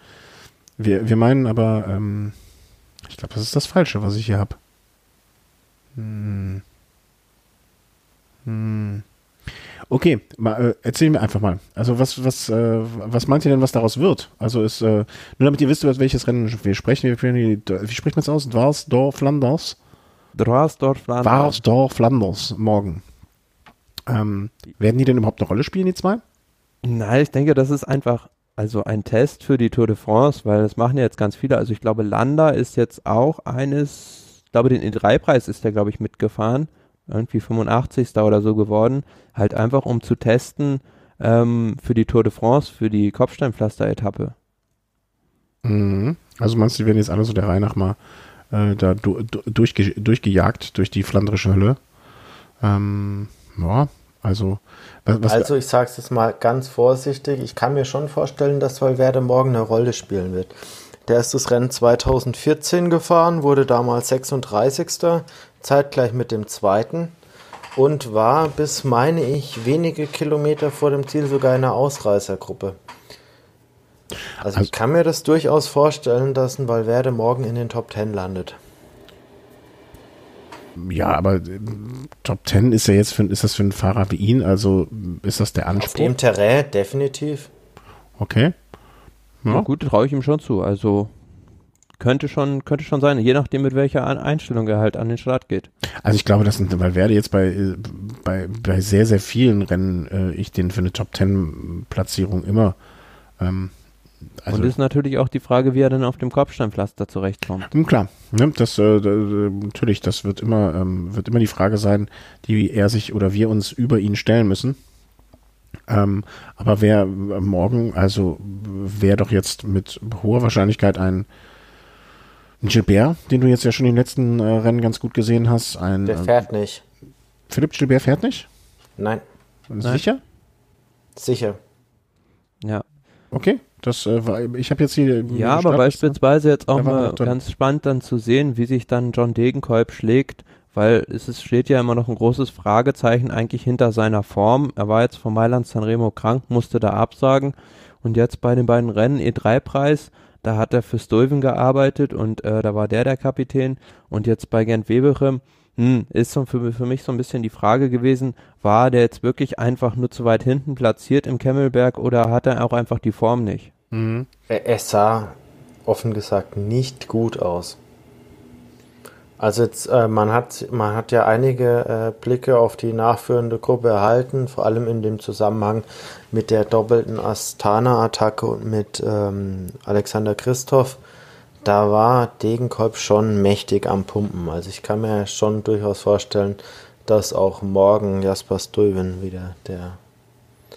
Wir, wir meinen aber, ähm, ich glaube, das ist das Falsche, was ich hier habe. Hm. Hm. Okay, mal, äh, erzähl mir einfach mal. Also was, was, äh, was meint ihr denn, was daraus wird? Also ist, äh, nur damit ihr wisst, über welches Rennen wir sprechen, wir, wie spricht man es aus? Dwars, Dor, Flanders?
Drasdorf Flandern.
Warsdorf Flanders morgen. Ähm, werden die denn überhaupt eine Rolle spielen, die zwei?
Nein, ich denke, das ist einfach also ein Test für die Tour de France, weil das machen ja jetzt ganz viele. Also ich glaube, Landa ist jetzt auch eines, ich glaube, den E3-Preis ist der, glaube ich, mitgefahren. Irgendwie 85. oder so geworden. Halt einfach, um zu testen ähm, für die Tour de France, für die Kopfsteinpflaster-Etappe.
Mhm. Also meinst du, die werden jetzt alle so der Reihe nach mal äh, da du, du, durchge durchgejagt durch die flandrische Hölle? Ähm, ja, also was, was
Also ich sage es jetzt mal ganz vorsichtig. Ich kann mir schon vorstellen, dass Valverde morgen eine Rolle spielen wird. Der ist das Rennen 2014 gefahren, wurde damals 36. Zeitgleich mit dem zweiten und war bis, meine ich, wenige Kilometer vor dem Ziel sogar in einer Ausreißergruppe. Also,
Also-
ich kann mir das durchaus vorstellen, dass ein Valverde morgen in den Top 10 landet.
ja, aber äh, Top Ten ist ja jetzt für, ist das für einen Fahrer wie ihn, also ist das der
Auf
Anspruch?
dem Terrain definitiv.
Okay.
Ja.
Ja.
gut, traue ich ihm schon zu. Also könnte schon, könnte schon sein, je nachdem, mit welcher Ein- Einstellung er halt an den Start geht.
Also ich glaube, dass Valverde jetzt bei, äh, bei, bei sehr, sehr vielen Rennen äh, ich den für eine Top Ten Platzierung immer ähm, also
Und ist natürlich auch die Frage, wie er dann auf dem Kopfsteinpflaster zurechtkommt.
Hm, Klar, ne, das äh, äh, natürlich, das wird immer ähm, wird immer die Frage sein, die er sich oder wir uns über ihn stellen müssen. Ähm, aber wer äh, morgen, also wer doch jetzt mit hoher Wahrscheinlichkeit ein ein Gilbert, den du jetzt ja schon im letzten äh, Rennen ganz gut gesehen hast, ein
Der
äh,
fährt nicht.
Philipp Gilbert fährt nicht?
Nein,
Sicher?
sicher.
Ja.
Okay, das äh, war, ich habe jetzt hier
Ja, aber beispielsweise jetzt auch mal ganz spannend dann zu sehen, wie sich dann John Degenkolb schlägt, weil es ist, steht ja immer noch ein großes Fragezeichen eigentlich hinter seiner Form. Er war jetzt von Mailand Sanremo krank, musste da absagen und jetzt bei den beiden Rennen E3-Preis, da hat er für Stuyven gearbeitet und äh, da war der der Kapitän und jetzt bei Gent Weberem hm, ist so für, für mich so ein bisschen die Frage gewesen, war der jetzt wirklich einfach nur zu weit hinten platziert im Kemmelberg oder hat er auch einfach die Form nicht?
Mhm.
Er, er sah offen gesagt nicht gut aus. Also jetzt, äh, man hat man hat ja einige äh, Blicke auf die nachführende Gruppe erhalten, vor allem in dem Zusammenhang mit der doppelten Astana-Attacke und mit ähm, Alexander Christoph. Da war Degenkolb schon mächtig am Pumpen. Also ich kann mir schon durchaus vorstellen, dass auch morgen Jasper Stuyven wieder der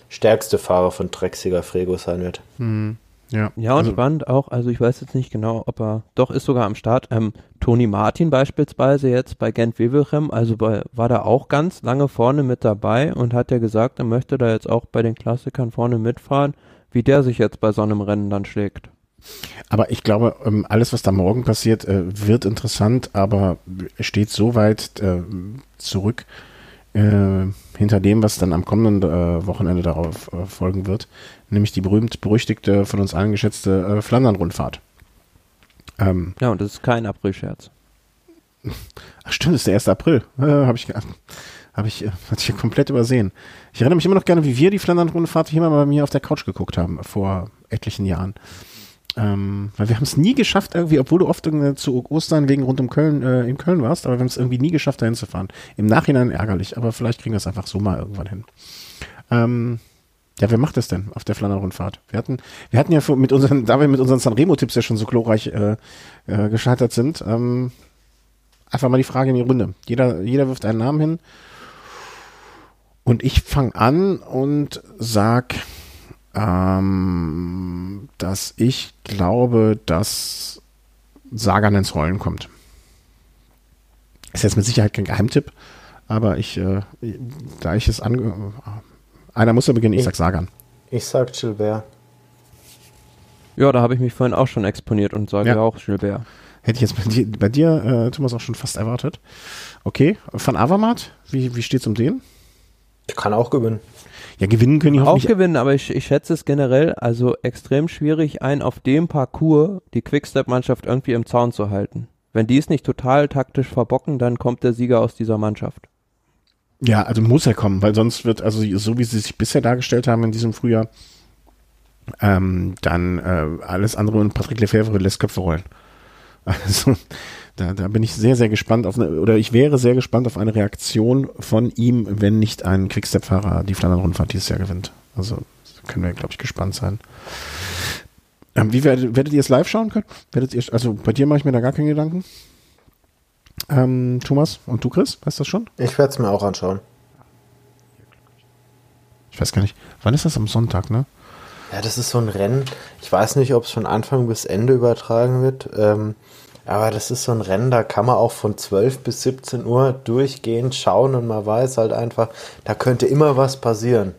stärkste Fahrer von Drecksiger Frego sein wird.
Mhm. Ja, ja und also, spannend auch, also ich weiß jetzt nicht genau, ob er, doch ist sogar am Start, ähm, Toni Martin beispielsweise jetzt bei Gent Wevelgem, also bei, war da auch ganz lange vorne mit dabei und hat ja gesagt, er möchte da jetzt auch bei den Klassikern vorne mitfahren, wie der sich jetzt bei so einem Rennen dann schlägt.
Aber ich glaube, ähm, alles, was da morgen passiert, äh, wird interessant, aber steht so weit äh, zurück, äh, hinter dem, was dann am kommenden äh, Wochenende darauf äh, folgen wird, nämlich die berühmt-berüchtigte, von uns allen geschätzte äh, Flandern-Rundfahrt.
Ähm, ja, und das ist kein April-Scherz.
Ach stimmt, das ist der 1. April. Äh, Habe ich, hab ich, hatte ich komplett übersehen. Ich erinnere mich immer noch gerne, wie wir die Flandern-Rundfahrt hier mal bei mir auf der Couch geguckt haben, vor etlichen Jahren. Ähm, weil wir haben es nie geschafft, irgendwie, obwohl du oft zu Ostern wegen rund um Köln äh, in Köln warst, aber wir haben es irgendwie nie geschafft, dahin zu fahren. Im Nachhinein ärgerlich, aber vielleicht kriegen wir es einfach so mal irgendwann hin. Ähm, ja, wer macht das denn auf der Flandern-Rundfahrt? Wir hatten, wir hatten ja mit unseren, da wir mit unseren Sanremo-Tipps ja schon so glorreich äh, äh, gescheitert sind, ähm, einfach mal die Frage in die Runde. Jeder, jeder wirft einen Namen hin. Und ich fange an und sag, ähm, dass ich glaube, dass Sagan ins Rollen kommt. Ist jetzt mit Sicherheit kein Geheimtipp, aber ich, äh, da ich es ange... Einer muss ja beginnen, ich, ich sag Sagan.
Ich sag Gilbert.
Ja, da habe ich mich vorhin auch schon exponiert und sage ja. auch Gilbert.
Hätte ich jetzt bei dir, bei dir äh, Thomas, auch schon fast erwartet. Okay, Van Avermaet, wie, wie steht's um den?
Der kann auch gewinnen.
Ja, gewinnen können die
auch gewinnen, aber ich, ich schätze es generell also extrem schwierig, einen auf dem Parcours die Quickstep-Mannschaft irgendwie im Zaun zu halten. Wenn die es nicht total taktisch verbocken, dann kommt der Sieger aus dieser Mannschaft.
Ja, also muss er kommen, weil sonst wird, also so wie sie sich bisher dargestellt haben in diesem Frühjahr, ähm, dann äh, alles andere und Patrick Lefebvre lässt Köpfe rollen. Also da, da bin ich sehr, sehr gespannt auf eine, oder ich wäre sehr gespannt auf eine Reaktion von ihm, wenn nicht ein Quickstep-Fahrer die Flandern-Rundfahrt dieses Jahr gewinnt. Also können wir, glaube ich, gespannt sein. Ähm, wie werdet, werdet ihr es live schauen können? Werdet ihr, also bei dir mache ich mir da gar keine Gedanken. Ähm, Thomas und du, Chris, weißt du das schon?
Ich werde es mir auch anschauen.
Ich weiß gar nicht. Wann ist das am Sonntag, ne?
Ja, das ist so ein Rennen. Ich weiß nicht, ob es von Anfang bis Ende übertragen wird. Ähm, aber das ist so ein Rennen, da kann man auch von 12 bis 17 Uhr durchgehend schauen und man weiß halt einfach, da könnte immer was passieren.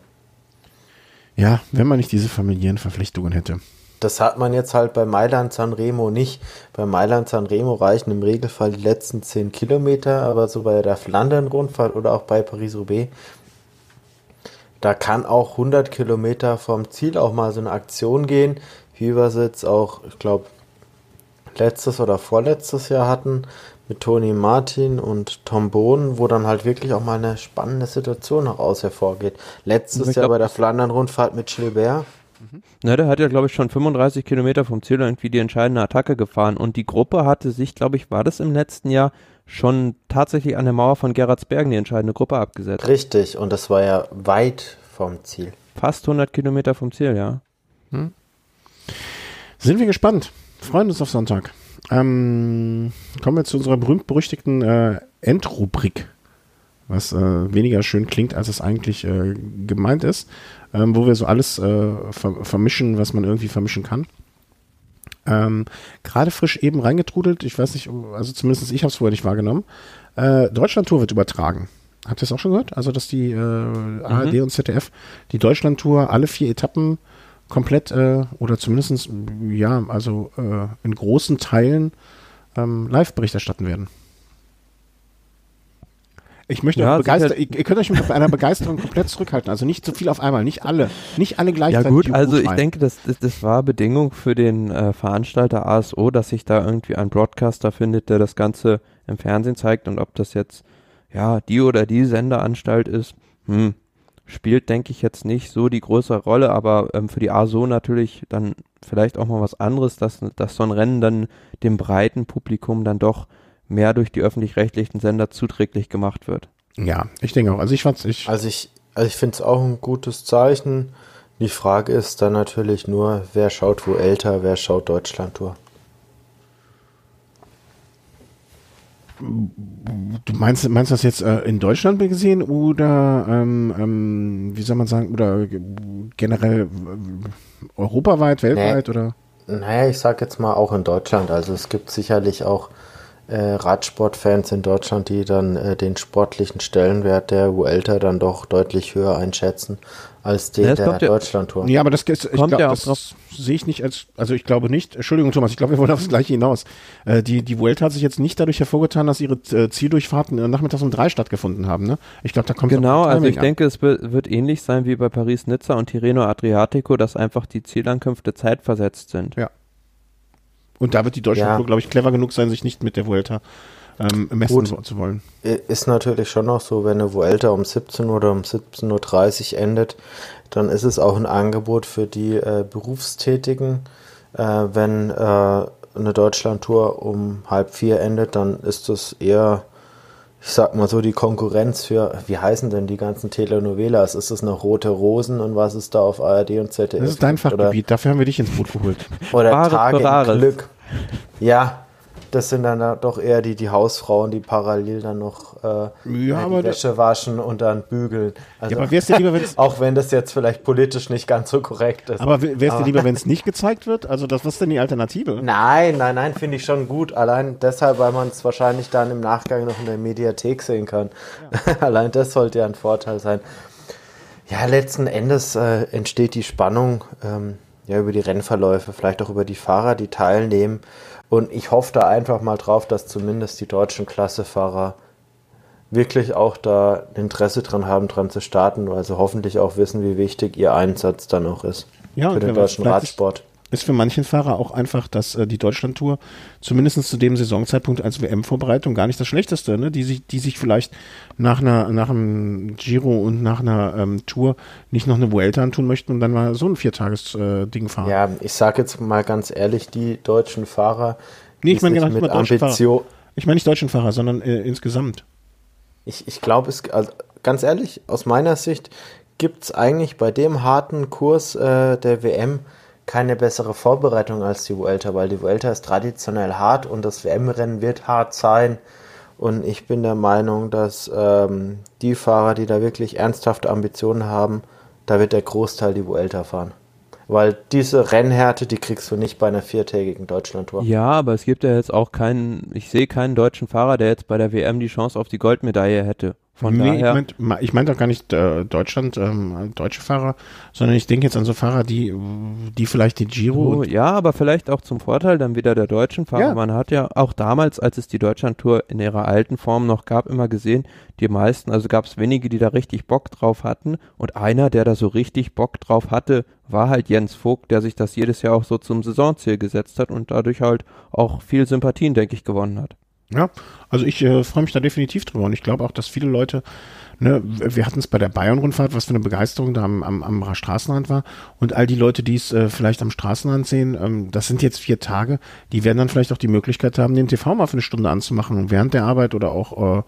Ja, wenn man nicht diese familiären Verpflichtungen hätte.
Das hat man jetzt halt bei Mailand Sanremo nicht. Bei Mailand Sanremo reichen im Regelfall die letzten 10 Kilometer, aber so bei der Flandern-Rundfahrt oder auch bei Paris-Roubaix, da kann auch 100 Kilometer vom Ziel auch mal so eine Aktion gehen, wie wir es jetzt auch, ich glaube, letztes oder vorletztes Jahr hatten mit Toni Martin und Tom Bohn, wo dann halt wirklich auch mal eine spannende Situation noch aus hervorgeht. Letztes Jahr bei der Flandern-Rundfahrt mit Gilbert.
Mhm. Na, der hat ja, glaube ich, schon 35 Kilometer vom Ziel irgendwie die entscheidende Attacke gefahren. Und die Gruppe hatte sich, glaube ich, war das im letzten Jahr schon tatsächlich an der Mauer von Gerardsbergen die entscheidende Gruppe abgesetzt.
Richtig, und das war ja weit vom Ziel.
Fast 100 Kilometer vom Ziel, ja. Hm.
Sind wir gespannt freuen uns auf Sonntag. Ähm, kommen wir zu unserer berühmt-berüchtigten äh, Endrubrik, was äh, weniger schön klingt, als es eigentlich äh, gemeint ist, ähm, wo wir so alles äh, ver vermischen, was man irgendwie vermischen kann. Ähm, Gerade frisch eben reingetrudelt, ich weiß nicht, also zumindest ich habe es vorher nicht wahrgenommen. Äh, Deutschland-Tour wird übertragen. Habt ihr es auch schon gehört? Also, dass die äh, ARD mhm. und ZDF die Deutschland-Tour alle vier Etappen komplett äh, oder zumindest ja, also äh, in großen Teilen ähm, Live-Bericht erstatten werden. Ich möchte ja, begeistern, ihr, könnt euch mit einer Begeisterung komplett zurückhalten. Also nicht zu viel auf einmal, nicht alle, nicht alle gleichzeitig.
Ja gut, also ich denke, das, das, das war Bedingung für den äh, Veranstalter ASO, dass sich da irgendwie ein Broadcaster findet, der das Ganze im Fernsehen zeigt und ob das jetzt ja die oder die Sendeanstalt ist, hm, spielt, denke ich, jetzt nicht so die größere Rolle, aber ähm, für die ASO natürlich dann vielleicht auch mal was anderes, dass, dass so ein Rennen dann dem breiten Publikum dann doch mehr durch die öffentlich-rechtlichen Sender zuträglich gemacht wird.
Ja, ich denke auch. Also ich fand's ich.
Also ich, also ich finde es auch ein gutes Zeichen. Die Frage ist dann natürlich nur, wer schaut wo älter, wer schaut Deutschland-Tour.
Du meinst, meinst das jetzt äh, in Deutschland gesehen oder ähm, ähm, wie soll man sagen, oder generell äh, europaweit, weltweit nee. oder?
Naja, ich sag jetzt mal auch in Deutschland. Also es gibt sicherlich auch äh, Radsportfans in Deutschland, die dann äh, den sportlichen Stellenwert der Vuelta dann doch deutlich höher einschätzen als den ja, der Deutschlandtour.
Ja, aber das, ist, ich glaub, ja das sehe ich nicht als, also ich glaube nicht, Entschuldigung Thomas, ich glaube, wir wollen aufs Gleiche hinaus. Äh, die, die Vuelta hat sich jetzt nicht dadurch hervorgetan, dass ihre äh, Zieldurchfahrten äh, nachmittags um drei stattgefunden haben. Ne? Ich glaube, da kommt
Genau, also ich an. denke, es wird ähnlich sein wie bei Paris-Nizza und Tirreno Adriatico, dass einfach die Zielankünfte zeitversetzt sind.
Ja. Und da wird die Deutschlandtour, ja. glaube ich, clever genug sein, sich nicht mit der Vuelta ähm, messen Gut, zu wollen.
Ist natürlich schon noch so, wenn eine Vuelta um 17 Uhr oder um 17.30 Uhr endet, dann ist es auch ein Angebot für die äh, Berufstätigen. Äh, wenn äh, eine Deutschlandtour um halb vier endet, dann ist das eher, ich sag mal so, die Konkurrenz für, wie heißen denn die ganzen Telenovelas? Ist das noch Rote Rosen und was ist da auf ARD und ZDF?
Das ist dein Fachgebiet, oder, dafür haben wir dich ins Boot geholt.
Oder Tage im Glück. Ja, das sind dann doch eher die, die Hausfrauen, die parallel dann noch äh, ja, die Wäsche waschen und dann bügeln. Also, ja, aber wär's dir lieber, wenn's auch wenn das jetzt vielleicht politisch nicht ganz so korrekt ist.
Aber wäre es dir lieber, wenn es nicht gezeigt wird? Also das, was ist denn die Alternative?
Nein, nein, nein, finde ich schon gut. Allein deshalb, weil man es wahrscheinlich dann im Nachgang noch in der Mediathek sehen kann. Ja. Allein das sollte ja ein Vorteil sein. Ja, letzten Endes äh, entsteht die Spannung ähm, ja über die Rennverläufe, vielleicht auch über die Fahrer, die teilnehmen. Und ich hoffe da einfach mal drauf, dass zumindest die deutschen Klassefahrer wirklich auch da Interesse dran haben, dran zu starten, weil sie hoffentlich auch wissen, wie wichtig ihr Einsatz dann auch ist ja, für den deutschen Radsport
ist für manchen Fahrer auch einfach, dass äh, die Deutschlandtour zumindest zu dem Saisonzeitpunkt als WM-Vorbereitung gar nicht das Schlechteste, ne? die sich, die sich vielleicht nach einer, nach einem Giro und nach einer ähm, Tour nicht noch eine Vuelta antun möchten und dann mal so ein Viertages-Ding äh, fahren.
Ja, ich sage jetzt mal ganz ehrlich, die deutschen Fahrer,
nee, ich meine mit Ambition. Ich meine nicht deutschen Fahrer, sondern äh, insgesamt.
Ich, ich glaube, es, also, ganz ehrlich, aus meiner Sicht gibt es eigentlich bei dem harten Kurs äh, der WM keine bessere Vorbereitung als die Vuelta, weil die Vuelta ist traditionell hart und das WM-Rennen wird hart sein. Und ich bin der Meinung, dass ähm, die Fahrer, die da wirklich ernsthafte Ambitionen haben, da wird der Großteil die Vuelta fahren. Weil diese Rennhärte, die kriegst du nicht bei einer viertägigen Deutschlandtour.
Ja, aber es gibt ja jetzt auch keinen, ich sehe keinen deutschen Fahrer, der jetzt bei der WM die Chance auf die Goldmedaille hätte. Von nee,
daher. Ich meine ich mein doch gar nicht äh, Deutschland, ähm, deutsche Fahrer, sondern ich denke jetzt an so Fahrer, die, die vielleicht die Giro.
Oh, ja, aber vielleicht auch zum Vorteil dann wieder der deutschen Fahrer. Ja. Man hat ja auch damals, als es die Deutschlandtour in ihrer alten Form noch gab, immer gesehen, die meisten, also gab es wenige, die da richtig Bock drauf hatten. Und einer, der da so richtig Bock drauf hatte, war halt Jens Vogt, der sich das jedes Jahr auch so zum Saisonziel gesetzt hat und dadurch halt auch viel Sympathien, denke ich, gewonnen hat.
Ja, also ich äh, freue mich da definitiv drüber und ich glaube auch, dass viele Leute, ne, wir hatten es bei der Bayern-Rundfahrt, was für eine Begeisterung da am, am, am Straßenrand war und all die Leute, die es äh, vielleicht am Straßenrand sehen, ähm, das sind jetzt vier Tage, die werden dann vielleicht auch die Möglichkeit haben, den TV mal für eine Stunde anzumachen und während der Arbeit oder auch äh,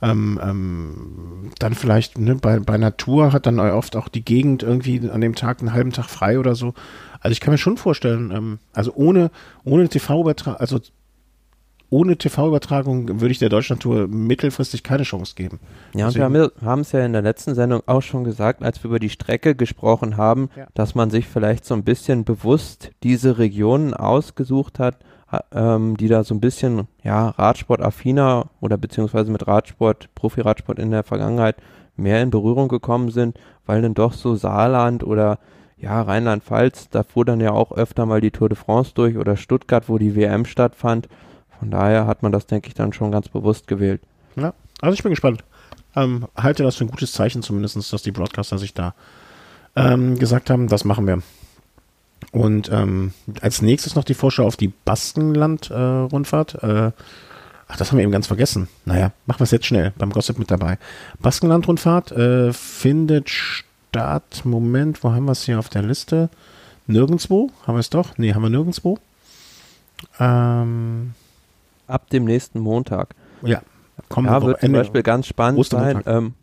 ähm, ähm, dann vielleicht ne, bei, bei Natur hat dann oft auch die Gegend irgendwie an dem Tag einen halben Tag frei oder so. Also ich kann mir schon vorstellen, ähm, also ohne, ohne TV-Übertragung, also ohne TV-Übertragung würde ich der Deutschlandtour mittelfristig keine Chance geben.
Ja, und Deswegen. wir haben es ja in der letzten Sendung auch schon gesagt, als wir über die Strecke gesprochen haben, ja. dass man sich vielleicht so ein bisschen bewusst diese Regionen ausgesucht hat, ähm, die da so ein bisschen ja Radsport-affiner oder beziehungsweise mit Radsport, Profi-Radsport in der Vergangenheit mehr in Berührung gekommen sind, weil dann doch so Saarland oder ja, Rheinland-Pfalz, da fuhr dann ja auch öfter mal die Tour de France durch oder Stuttgart, wo die WM stattfand. Von daher hat man das, denke ich, dann schon ganz bewusst gewählt.
Ja, also ich bin gespannt. Ähm, halte das für ein gutes Zeichen zumindest, dass die Broadcaster sich da ähm, gesagt haben, das machen wir. Und ähm, als nächstes noch die Vorschau auf die Baskenland-Rundfahrt. Äh, äh, ach, das haben wir eben ganz vergessen. Naja, machen wir es jetzt schnell, beim Gossip mit dabei. Baskenland-Rundfahrt äh, findet statt, Moment, wo haben wir es hier auf der Liste? Nirgendwo? Haben wir es doch? Nee, haben wir nirgendwo. Ähm,
ab dem nächsten Montag.
Ja,
kommt ja, wird zum Beispiel ganz spannend sein. Ähm,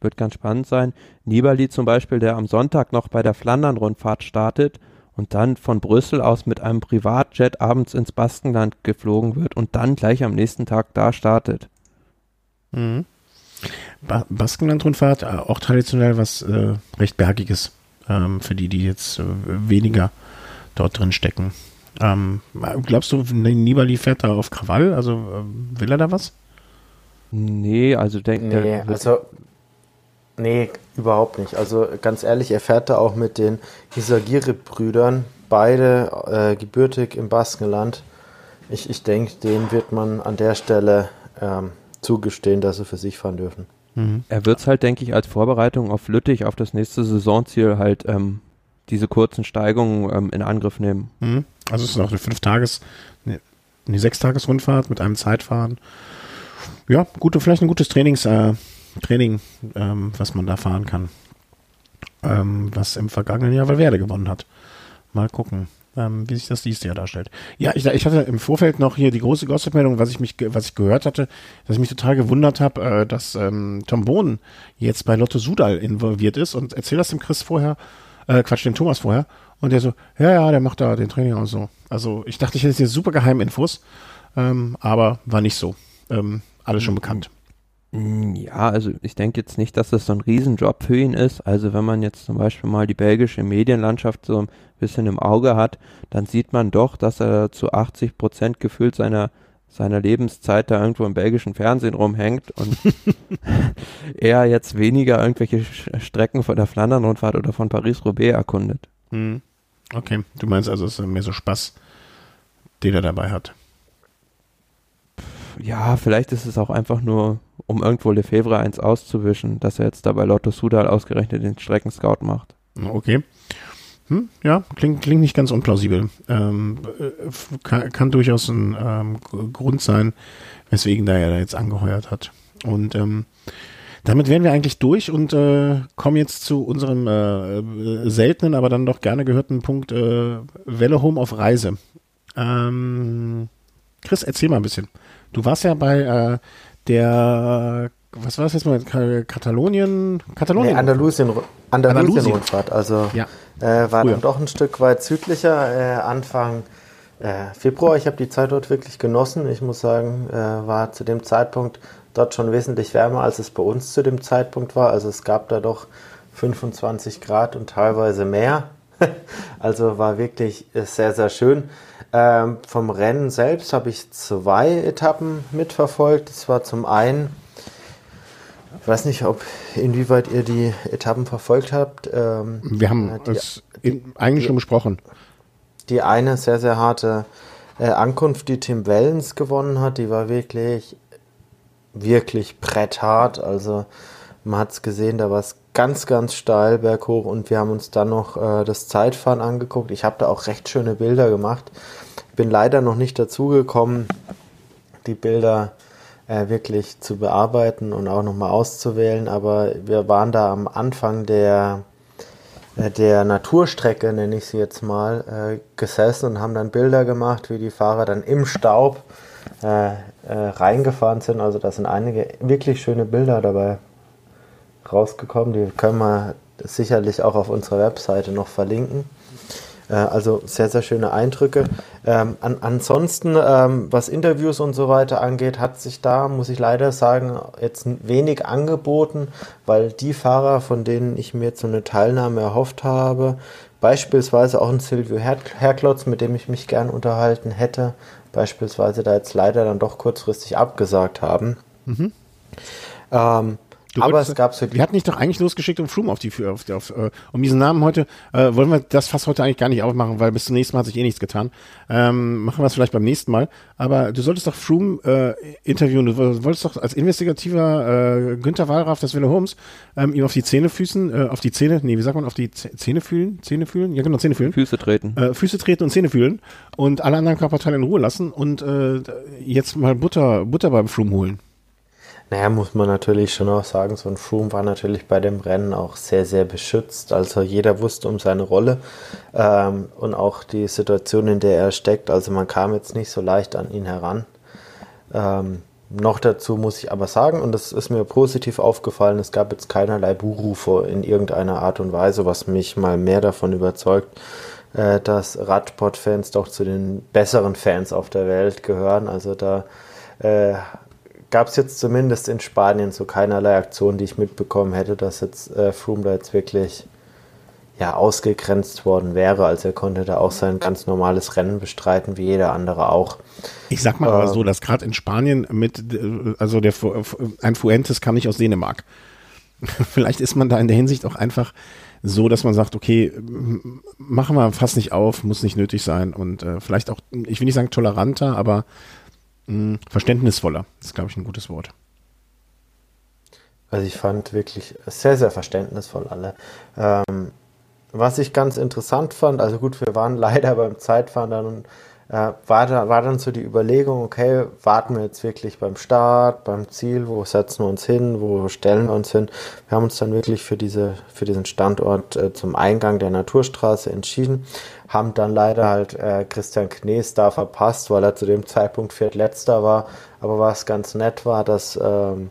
wird ganz spannend sein. Nibali zum Beispiel, der am Sonntag noch bei der Flandern-Rundfahrt startet und dann von Brüssel aus mit einem Privatjet abends ins Baskenland geflogen wird und dann gleich am nächsten Tag da startet.
Mhm. Ba Baskenland-Rundfahrt, äh, auch traditionell was äh, recht Bergiges ähm, für die, die jetzt äh, weniger dort drin stecken. Ähm, glaubst du, Nibali fährt da auf Krawall? Also äh, will er da was?
Nee, also denkt
nee, also nee, überhaupt nicht. Also ganz ehrlich, er fährt da auch mit den Hisagire-Brüdern, beide äh, gebürtig im Baskenland. Ich, ich denke, denen wird man an der Stelle ähm, zugestehen, dass sie für sich fahren dürfen.
Mhm. Er wird es halt, denke ich, als Vorbereitung auf Lüttich, auf das nächste Saisonziel halt ähm, diese kurzen Steigungen ähm, in Angriff nehmen.
Mhm. Also es ist noch eine fünf Tages, eine, eine sechs Tages Rundfahrt mit einem Zeitfahren. Ja, gute, vielleicht ein gutes Trainings, äh, Training, ähm, was man da fahren kann. Ähm, was im vergangenen Jahr Valverde gewonnen hat. Mal gucken ähm, wie sich das dieses Jahr darstellt. Ja, ich, ich hatte im Vorfeld noch hier die große Gossip-Meldung, was ich mich, was ich gehört hatte, dass ich mich total gewundert habe, äh, dass ähm, Tom Bohnen jetzt bei Lotto Sudal involviert ist und erzähl das dem Chris vorher, äh, Quatsch, dem Thomas vorher. Und der so, ja, ja, der macht da den Training und so. Also ich dachte, ich hätte hier super Geheiminfos, ähm, aber war nicht so. Ähm, alles schon bekannt.
Mm, ja, also ich denke jetzt nicht, dass das so ein Riesenjob für ihn ist. Also wenn man jetzt zum Beispiel mal die belgische Medienlandschaft so ein bisschen im Auge hat, dann sieht man doch, dass er zu 80 Prozent gefühlt seiner seiner Lebenszeit da irgendwo im belgischen Fernsehen rumhängt und er jetzt weniger irgendwelche Strecken von der Flandern-Rundfahrt oder von Paris-Roubaix erkundet.
Hm. Okay, du meinst also, es ist mehr so Spaß, den er dabei hat.
Ja, vielleicht ist es auch einfach nur um irgendwo Lefebvre eins auszuwischen, dass er jetzt dabei Lotto Sudal ausgerechnet den Streckenscout macht.
Okay. Hm, ja, klingt, klingt nicht ganz unplausibel. Ähm, kann, kann, durchaus ein ähm, Grund sein, weswegen da er da jetzt angeheuert hat. Und ähm, damit wären wir eigentlich durch und äh, kommen jetzt zu unserem äh, seltenen, aber dann doch gerne gehörten Punkt äh, Welle Home auf Reise. Ähm, Chris, erzähl mal ein bisschen. Du warst ja bei äh, der, was war das jetzt mal, Katalonien?
Katalonien? Nee, Andalusien, Andalusien, Rundfahrt. Also ja. äh, war Früher. dann doch ein Stück weit südlicher, äh, Anfang äh, Februar. Ich habe die Zeit dort wirklich genossen. Ich muss sagen, äh, war zu dem Zeitpunkt dort schon wesentlich wärmer, als es bei uns zu dem Zeitpunkt war. Also es gab da doch 25 Grad und teilweise mehr. also war wirklich äh, sehr, sehr schön. Ähm, vom Rennen selbst habe ich zwei Etappen mitverfolgt. Das war zum einen, ich weiß nicht, ob inwieweit ihr die Etappen verfolgt habt.
Ähm, Wir haben äh, die, es in, eigentlich die, schon besprochen.
Die eine sehr, sehr harte äh, Ankunft, die Tim Wellens gewonnen hat, die war wirklich, wirklich bretthart. Also man hat es gesehen, da war es ganz, ganz steil berghoch und wir haben uns dann noch äh, das Zeitfahren angeguckt. Ich habe da auch recht schöne Bilder gemacht. Bin leider noch nicht dazu gekommen, die Bilder äh, wirklich zu bearbeiten und auch nochmal auszuwählen, aber wir waren da am Anfang der, äh, der Naturstrecke, nenne ich sie jetzt mal, äh, gesessen und haben dann Bilder gemacht, wie die Fahrer dann im Staub äh, äh, reingefahren sind. Also da sind einige wirklich schöne Bilder dabei rausgekommen. Die können wir sicherlich auch auf unserer Webseite noch verlinken. Äh, also sehr, sehr schöne Eindrücke. Ähm, an, ansonsten, ähm, was Interviews und so weiter angeht, hat sich da, muss ich leider sagen, jetzt wenig angeboten, weil die Fahrer, von denen ich mir jetzt so eine Teilnahme erhofft habe, beispielsweise auch ein Silvio Her Herklotz, mit dem ich mich gern unterhalten hätte, beispielsweise da jetzt leider dann doch kurzfristig abgesagt haben. Mhm.
Ähm, Du aber wolltest, es gab Wir hatten dich doch eigentlich losgeschickt, um Froome auf die, auf, auf, uh, um diesen Namen heute, äh, wollen wir das fast heute eigentlich gar nicht aufmachen, weil bis zum nächsten Mal hat sich eh nichts getan. Ähm, machen wir es vielleicht beim nächsten Mal. Aber du solltest doch Froome äh, interviewen. Du wolltest doch als investigativer äh, Günther Wallraff des Wille Holmes ähm, ihm auf die Zähne füßen, äh, auf die Zähne, nee, wie sagt man, auf die Zähne fühlen? Zähne fühlen? Ja, genau, Zähne fühlen.
Füße treten.
Äh, Füße treten und Zähne fühlen und alle anderen Körperteile in Ruhe lassen und äh, jetzt mal Butter, Butter beim Froome holen.
Naja, muss man natürlich schon auch sagen, so ein Froome war natürlich bei dem Rennen auch sehr, sehr beschützt. Also jeder wusste um seine Rolle ähm, und auch die Situation, in der er steckt. Also man kam jetzt nicht so leicht an ihn heran. Ähm, noch dazu muss ich aber sagen, und das ist mir positiv aufgefallen, es gab jetzt keinerlei Buhrufe in irgendeiner Art und Weise, was mich mal mehr davon überzeugt, äh, dass Radsport-Fans doch zu den besseren Fans auf der Welt gehören. Also da äh, gab es jetzt zumindest in Spanien so keinerlei Aktion, die ich mitbekommen hätte, dass jetzt äh, Froome da jetzt wirklich ja, ausgegrenzt worden wäre. Also er konnte da auch sein ganz normales Rennen bestreiten, wie jeder andere auch.
Ich sag mal ähm, aber so, dass gerade in Spanien mit, also der ein Fuentes kam nicht aus Dänemark. Vielleicht ist man da in der Hinsicht auch einfach so, dass man sagt, okay, machen wir fast nicht auf, muss nicht nötig sein und äh, vielleicht auch, ich will nicht sagen toleranter, aber mh, verständnisvoller. Das ist, glaube ich, ein gutes Wort.
Also ich fand wirklich sehr, sehr verständnisvoll alle. Ähm, was ich ganz interessant fand, also gut, wir waren leider beim Zeitfahren dann äh, war, da, war dann so die Überlegung, okay, warten wir jetzt wirklich beim Start, beim Ziel, wo setzen wir uns hin, wo stellen wir uns hin. Wir haben uns dann wirklich für, diese, für diesen Standort äh, zum Eingang der Naturstraße entschieden, haben dann leider halt äh, Christian Knees da verpasst, weil er zu dem Zeitpunkt viertletzter war. Aber was ganz nett war, dass ähm,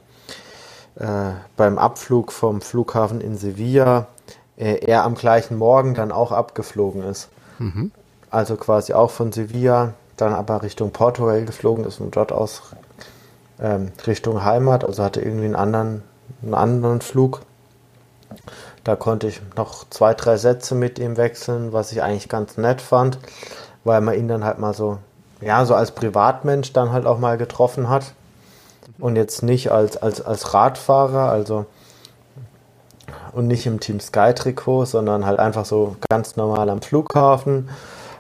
äh, beim Abflug vom Flughafen in Sevilla äh, er am gleichen Morgen dann auch abgeflogen ist. Mhm. Also quasi auch von Sevilla, dann aber Richtung Portugal geflogen ist und dort aus ähm, Richtung Heimat, also hatte irgendwie einen anderen, einen anderen Flug. Da konnte ich noch zwei, drei Sätze mit ihm wechseln, was ich eigentlich ganz nett fand, weil man ihn dann halt mal so, ja, so als Privatmensch dann halt auch mal getroffen hat und jetzt nicht als, als, als Radfahrer, also und nicht im Team Sky Trikot, sondern halt einfach so ganz normal am Flughafen.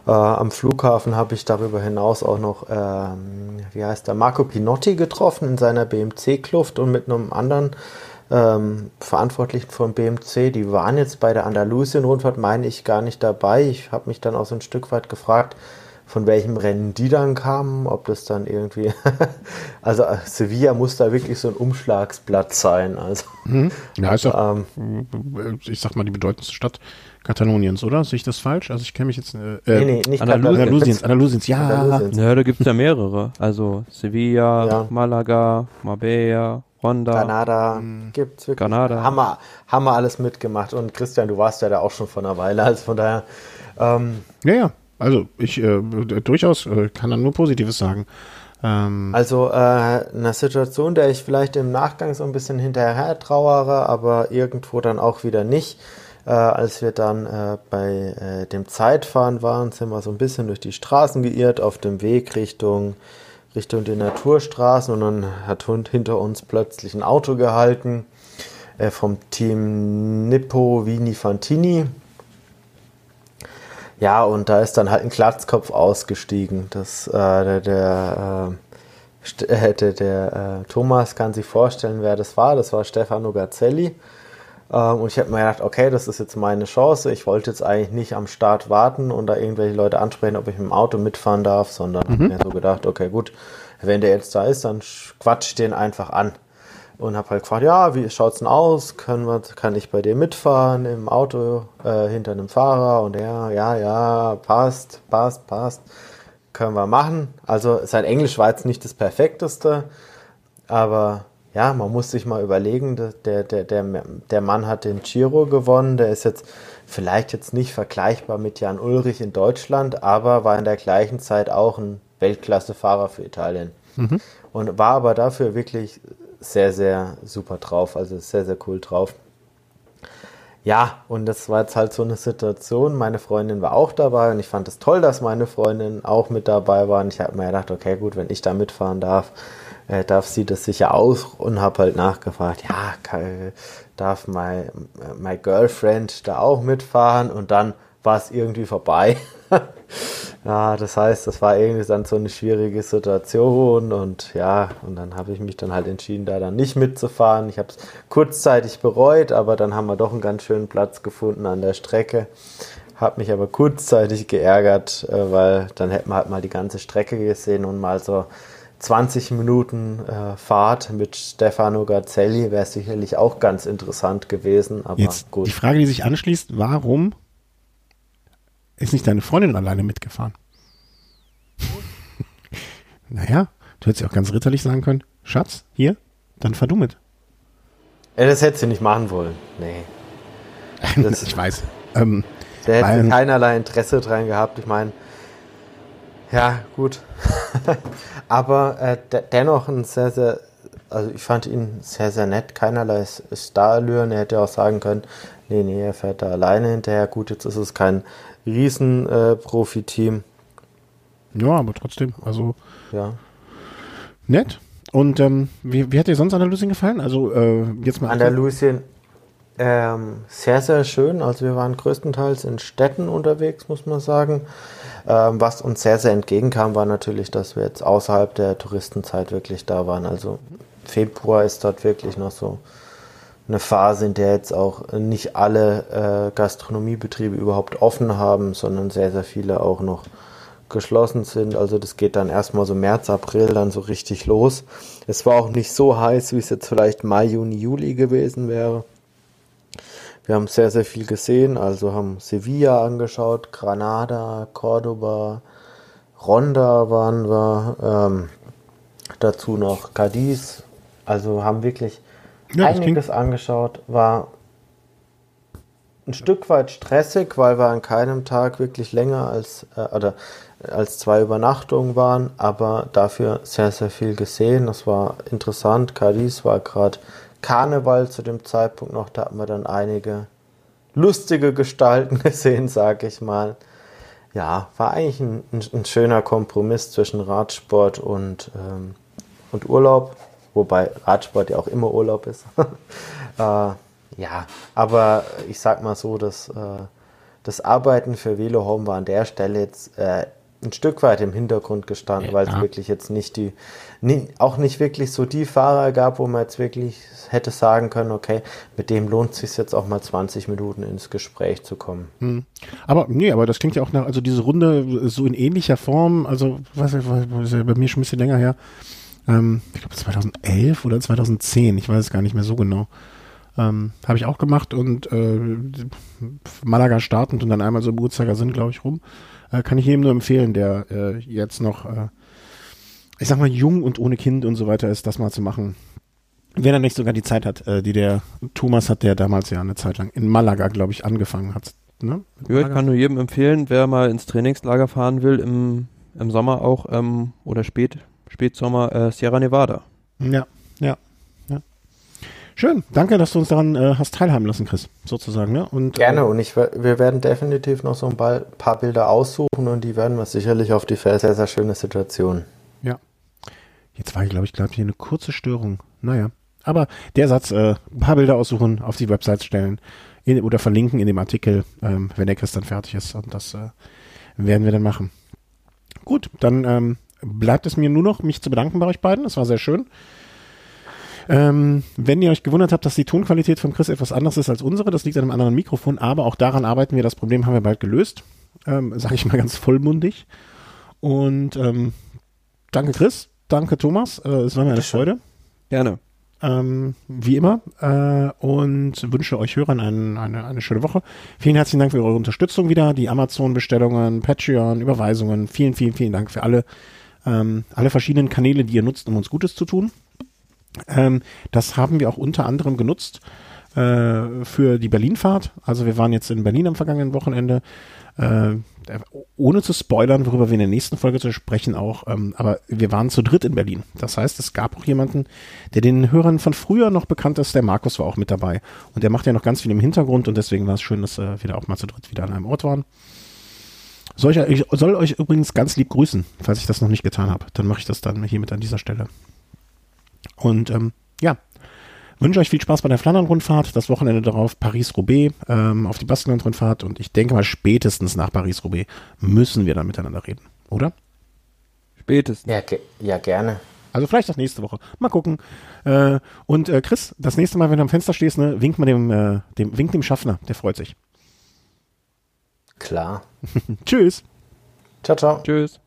Äh, am Flughafen habe ich darüber hinaus auch noch, ähm, wie heißt der, Marco Pinotti getroffen in seiner BMC-Kluft und mit einem anderen ähm, Verantwortlichen vom BMC. Die waren jetzt bei der Andalusien-Rundfahrt, meine ich, gar nicht dabei. Ich habe mich dann auch so ein Stück weit gefragt, von welchem Rennen die dann kamen, ob das dann irgendwie, also äh, Sevilla muss da wirklich so ein Umschlagsplatz sein. Also,
mhm. Ja, ist auch, ähm, ich sag mal, die bedeutendste Stadt Kataloniens, oder? Sehe ich das falsch? Also ich kenne mich jetzt. Äh, nee, nee, nicht Andalusiens. Andalusiens, Andalusiens, ja. Andalusiens.
Ja, da gibt es ja mehrere. Also Sevilla, ja. Malaga, Marbella, Ronda.
Granada mhm. gibt's wirklich. Granada. Haben wir alles mitgemacht. Und Christian, du warst ja da auch schon vor einer Weile, also von daher.
Ähm, ja, ja. Also ich äh, durchaus äh, kann dann nur Positives sagen.
Ähm also äh, eine Situation, der ich vielleicht im Nachgang so ein bisschen hinterher trauere, aber irgendwo dann auch wieder nicht. Äh, als wir dann äh, bei äh, dem Zeitfahren waren, sind wir so ein bisschen durch die Straßen geirrt auf dem Weg Richtung Richtung die Naturstraßen und dann hat Hund hinter uns plötzlich ein Auto gehalten äh, vom Team Nippo Vini Fantini ja, und da ist dann halt ein Glatzkopf ausgestiegen. Das, äh, der, der, äh, der, der äh, Thomas kann sich vorstellen, wer das war. Das war Stefano Gazzelli. Ähm, und ich habe mir gedacht, okay, das ist jetzt meine Chance. Ich wollte jetzt eigentlich nicht am Start warten und da irgendwelche Leute ansprechen, ob ich mit dem Auto mitfahren darf, sondern mhm. habe mir so gedacht, okay, gut, wenn der jetzt da ist, dann quatsch den einfach an und habe halt gefragt, ja, wie schaut's denn aus? Können wir, kann ich bei dir mitfahren im Auto äh, hinter einem Fahrer? Und er, ja, ja, passt, passt, passt, können wir machen. Also sein Englisch war jetzt nicht das perfekteste, aber ja, man muss sich mal überlegen, der, der, der, der Mann hat den Giro gewonnen, der ist jetzt vielleicht jetzt nicht vergleichbar mit Jan Ulrich in Deutschland, aber war in der gleichen Zeit auch ein Weltklassefahrer für Italien. Mhm. Und war aber dafür wirklich sehr, sehr super drauf, also sehr, sehr cool drauf. Ja, und das war jetzt halt so eine Situation. Meine Freundin war auch dabei und ich fand es toll, dass meine Freundin auch mit dabei war. Und ich habe mir gedacht, okay, gut, wenn ich da mitfahren darf, äh, darf sie das sicher auch und habe halt nachgefragt, ja, kann, darf mein, my Girlfriend da auch mitfahren? Und dann war es irgendwie vorbei. Ja, das heißt, das war irgendwie dann so eine schwierige Situation und ja, und dann habe ich mich dann halt entschieden, da dann nicht mitzufahren. Ich habe es kurzzeitig bereut, aber dann haben wir doch einen ganz schönen Platz gefunden an der Strecke. Habe mich aber kurzzeitig geärgert, äh, weil dann hätten wir halt mal die ganze Strecke gesehen und mal so 20 Minuten äh, Fahrt mit Stefano Gazzelli wäre sicherlich auch ganz interessant gewesen. Aber
Jetzt gut. Die Frage, die sich anschließt, warum ist nicht deine Freundin alleine mitgefahren? naja, Du hättest ja auch ganz ritterlich sagen können, Schatz, hier, dann fahr du mit.
Ja, das hätte sie nicht machen wollen. Nee.
Das, ich weiß. Ähm,
da hätte sie keinerlei Interesse dran gehabt. Ich meine, ja, gut. Aber äh, de dennoch ein sehr, sehr, also ich fand ihn sehr, sehr nett. Keinerlei Starallüren. Er hätte auch sagen können, nee, nee, er fährt da alleine hinterher. Gut, jetzt ist es kein Riesen-Profi-Team.
Äh, ja, aber trotzdem, also
ja.
nett. Und ähm, wie, wie hat dir sonst Andalusien gefallen? Also äh, jetzt mal.
Andalusien ähm, sehr, sehr schön. Also wir waren größtenteils in Städten unterwegs, muss man sagen. Ähm, was uns sehr, sehr entgegenkam, war natürlich, dass wir jetzt außerhalb der Touristenzeit wirklich da waren. Also Februar ist dort wirklich noch so eine Phase, in der jetzt auch nicht alle äh, Gastronomiebetriebe überhaupt offen haben, sondern sehr, sehr viele auch noch geschlossen sind. Also das geht dann erstmal so März, April dann so richtig los. Es war auch nicht so heiß, wie es jetzt vielleicht Mai, Juni, Juli gewesen wäre. Wir haben sehr, sehr viel gesehen, also haben Sevilla angeschaut, Granada, Cordoba, Ronda waren wir, ähm, dazu noch Cadiz, also haben wirklich ja, einiges angeschaut, war ein Stück weit stressig, weil wir an keinem Tag wirklich länger als, äh, oder als zwei Übernachtungen waren, aber dafür sehr, sehr viel gesehen. Das war interessant. Cadiz war gerade Karneval zu dem Zeitpunkt noch, da hatten wir dann einige lustige Gestalten gesehen, sag ich mal. Ja, war eigentlich ein, ein, ein schöner Kompromiss zwischen Radsport und, ähm, und Urlaub, wobei Radsport ja auch immer Urlaub ist. äh, ja, aber ich sag mal so, dass äh, das Arbeiten für Velo Home war an der Stelle jetzt äh, ein Stück weit im Hintergrund gestanden, ja. weil es wirklich jetzt nicht die, nie, auch nicht wirklich so die Fahrer gab, wo man jetzt wirklich hätte sagen können, okay, mit dem lohnt es sich jetzt auch mal 20 Minuten ins Gespräch zu kommen.
Hm. Aber nee, aber das klingt ja auch nach, also diese Runde so in ähnlicher Form, also was ist ja bei mir schon ein bisschen länger her, ähm, ich glaube 2011 oder 2010, ich weiß es gar nicht mehr so genau. Ähm, Habe ich auch gemacht und äh, Malaga startend und dann einmal so im Uhrzeigersinn, glaube ich, rum. Äh, kann ich jedem nur empfehlen, der äh, jetzt noch, äh, ich sag mal, jung und ohne Kind und so weiter ist, das mal zu machen. Wenn er nicht sogar die Zeit hat, äh, die der Thomas hat, der damals ja eine Zeit lang in Malaga, glaube ich, angefangen hat.
Ne? Ja, ich kann nur jedem empfehlen, wer mal ins Trainingslager fahren will, im, im Sommer auch ähm, oder spät, Spätsommer äh, Sierra Nevada.
Ja, ja. Schön, danke, dass du uns daran äh, hast teilhaben lassen, Chris, sozusagen. Ne?
Und, Gerne, äh, und ich, wir werden definitiv noch so ein paar Bilder aussuchen und die werden wir sicherlich auf die sehr, sehr schöne Situation.
Ja. Jetzt war ich, glaube ich, glaube hier eine kurze Störung. Naja. Aber der Satz, äh, ein paar Bilder aussuchen, auf die Website stellen in, oder verlinken in dem Artikel, ähm, wenn der Chris dann fertig ist. Und das äh, werden wir dann machen. Gut, dann ähm, bleibt es mir nur noch, mich zu bedanken bei euch beiden. Das war sehr schön. Ähm, wenn ihr euch gewundert habt, dass die Tonqualität von Chris etwas anders ist als unsere, das liegt an einem anderen Mikrofon, aber auch daran arbeiten wir. Das Problem haben wir bald gelöst. Ähm, Sage ich mal ganz vollmundig. Und ähm, danke Chris, danke Thomas. Äh, es war mir eine Freude.
Gerne.
Ähm, wie immer äh, und wünsche euch Hörern ein, eine, eine schöne Woche. Vielen herzlichen Dank für eure Unterstützung wieder, die Amazon-Bestellungen, Patreon, Überweisungen. Vielen, vielen, vielen Dank für alle, ähm, alle verschiedenen Kanäle, die ihr nutzt, um uns Gutes zu tun. Ähm, das haben wir auch unter anderem genutzt äh, für die Berlinfahrt. Also wir waren jetzt in Berlin am vergangenen Wochenende. Äh, ohne zu spoilern, worüber wir in der nächsten Folge zu sprechen auch, ähm, aber wir waren zu dritt in Berlin. Das heißt, es gab auch jemanden, der den Hörern von früher noch bekannt ist, der Markus war auch mit dabei. Und der macht ja noch ganz viel im Hintergrund und deswegen war es schön, dass äh, wir da auch mal zu dritt wieder an einem Ort waren. Soll ich, ich soll euch übrigens ganz lieb grüßen, falls ich das noch nicht getan habe. Dann mache ich das dann hiermit an dieser Stelle. Und ähm, ja, wünsche euch viel Spaß bei der Flandern-Rundfahrt. Das Wochenende darauf Paris-Roubaix ähm, auf die Baskenland-Rundfahrt. Und ich denke mal, spätestens nach Paris-Roubaix müssen wir dann miteinander reden, oder?
Spätestens.
Ja, ge ja gerne.
Also vielleicht auch nächste Woche. Mal gucken. Äh, und äh, Chris, das nächste Mal, wenn du am Fenster stehst, ne, wink mal dem, äh, dem, wink dem Schaffner. Der freut sich.
Klar.
Tschüss.
Ciao, ciao.
Tschüss.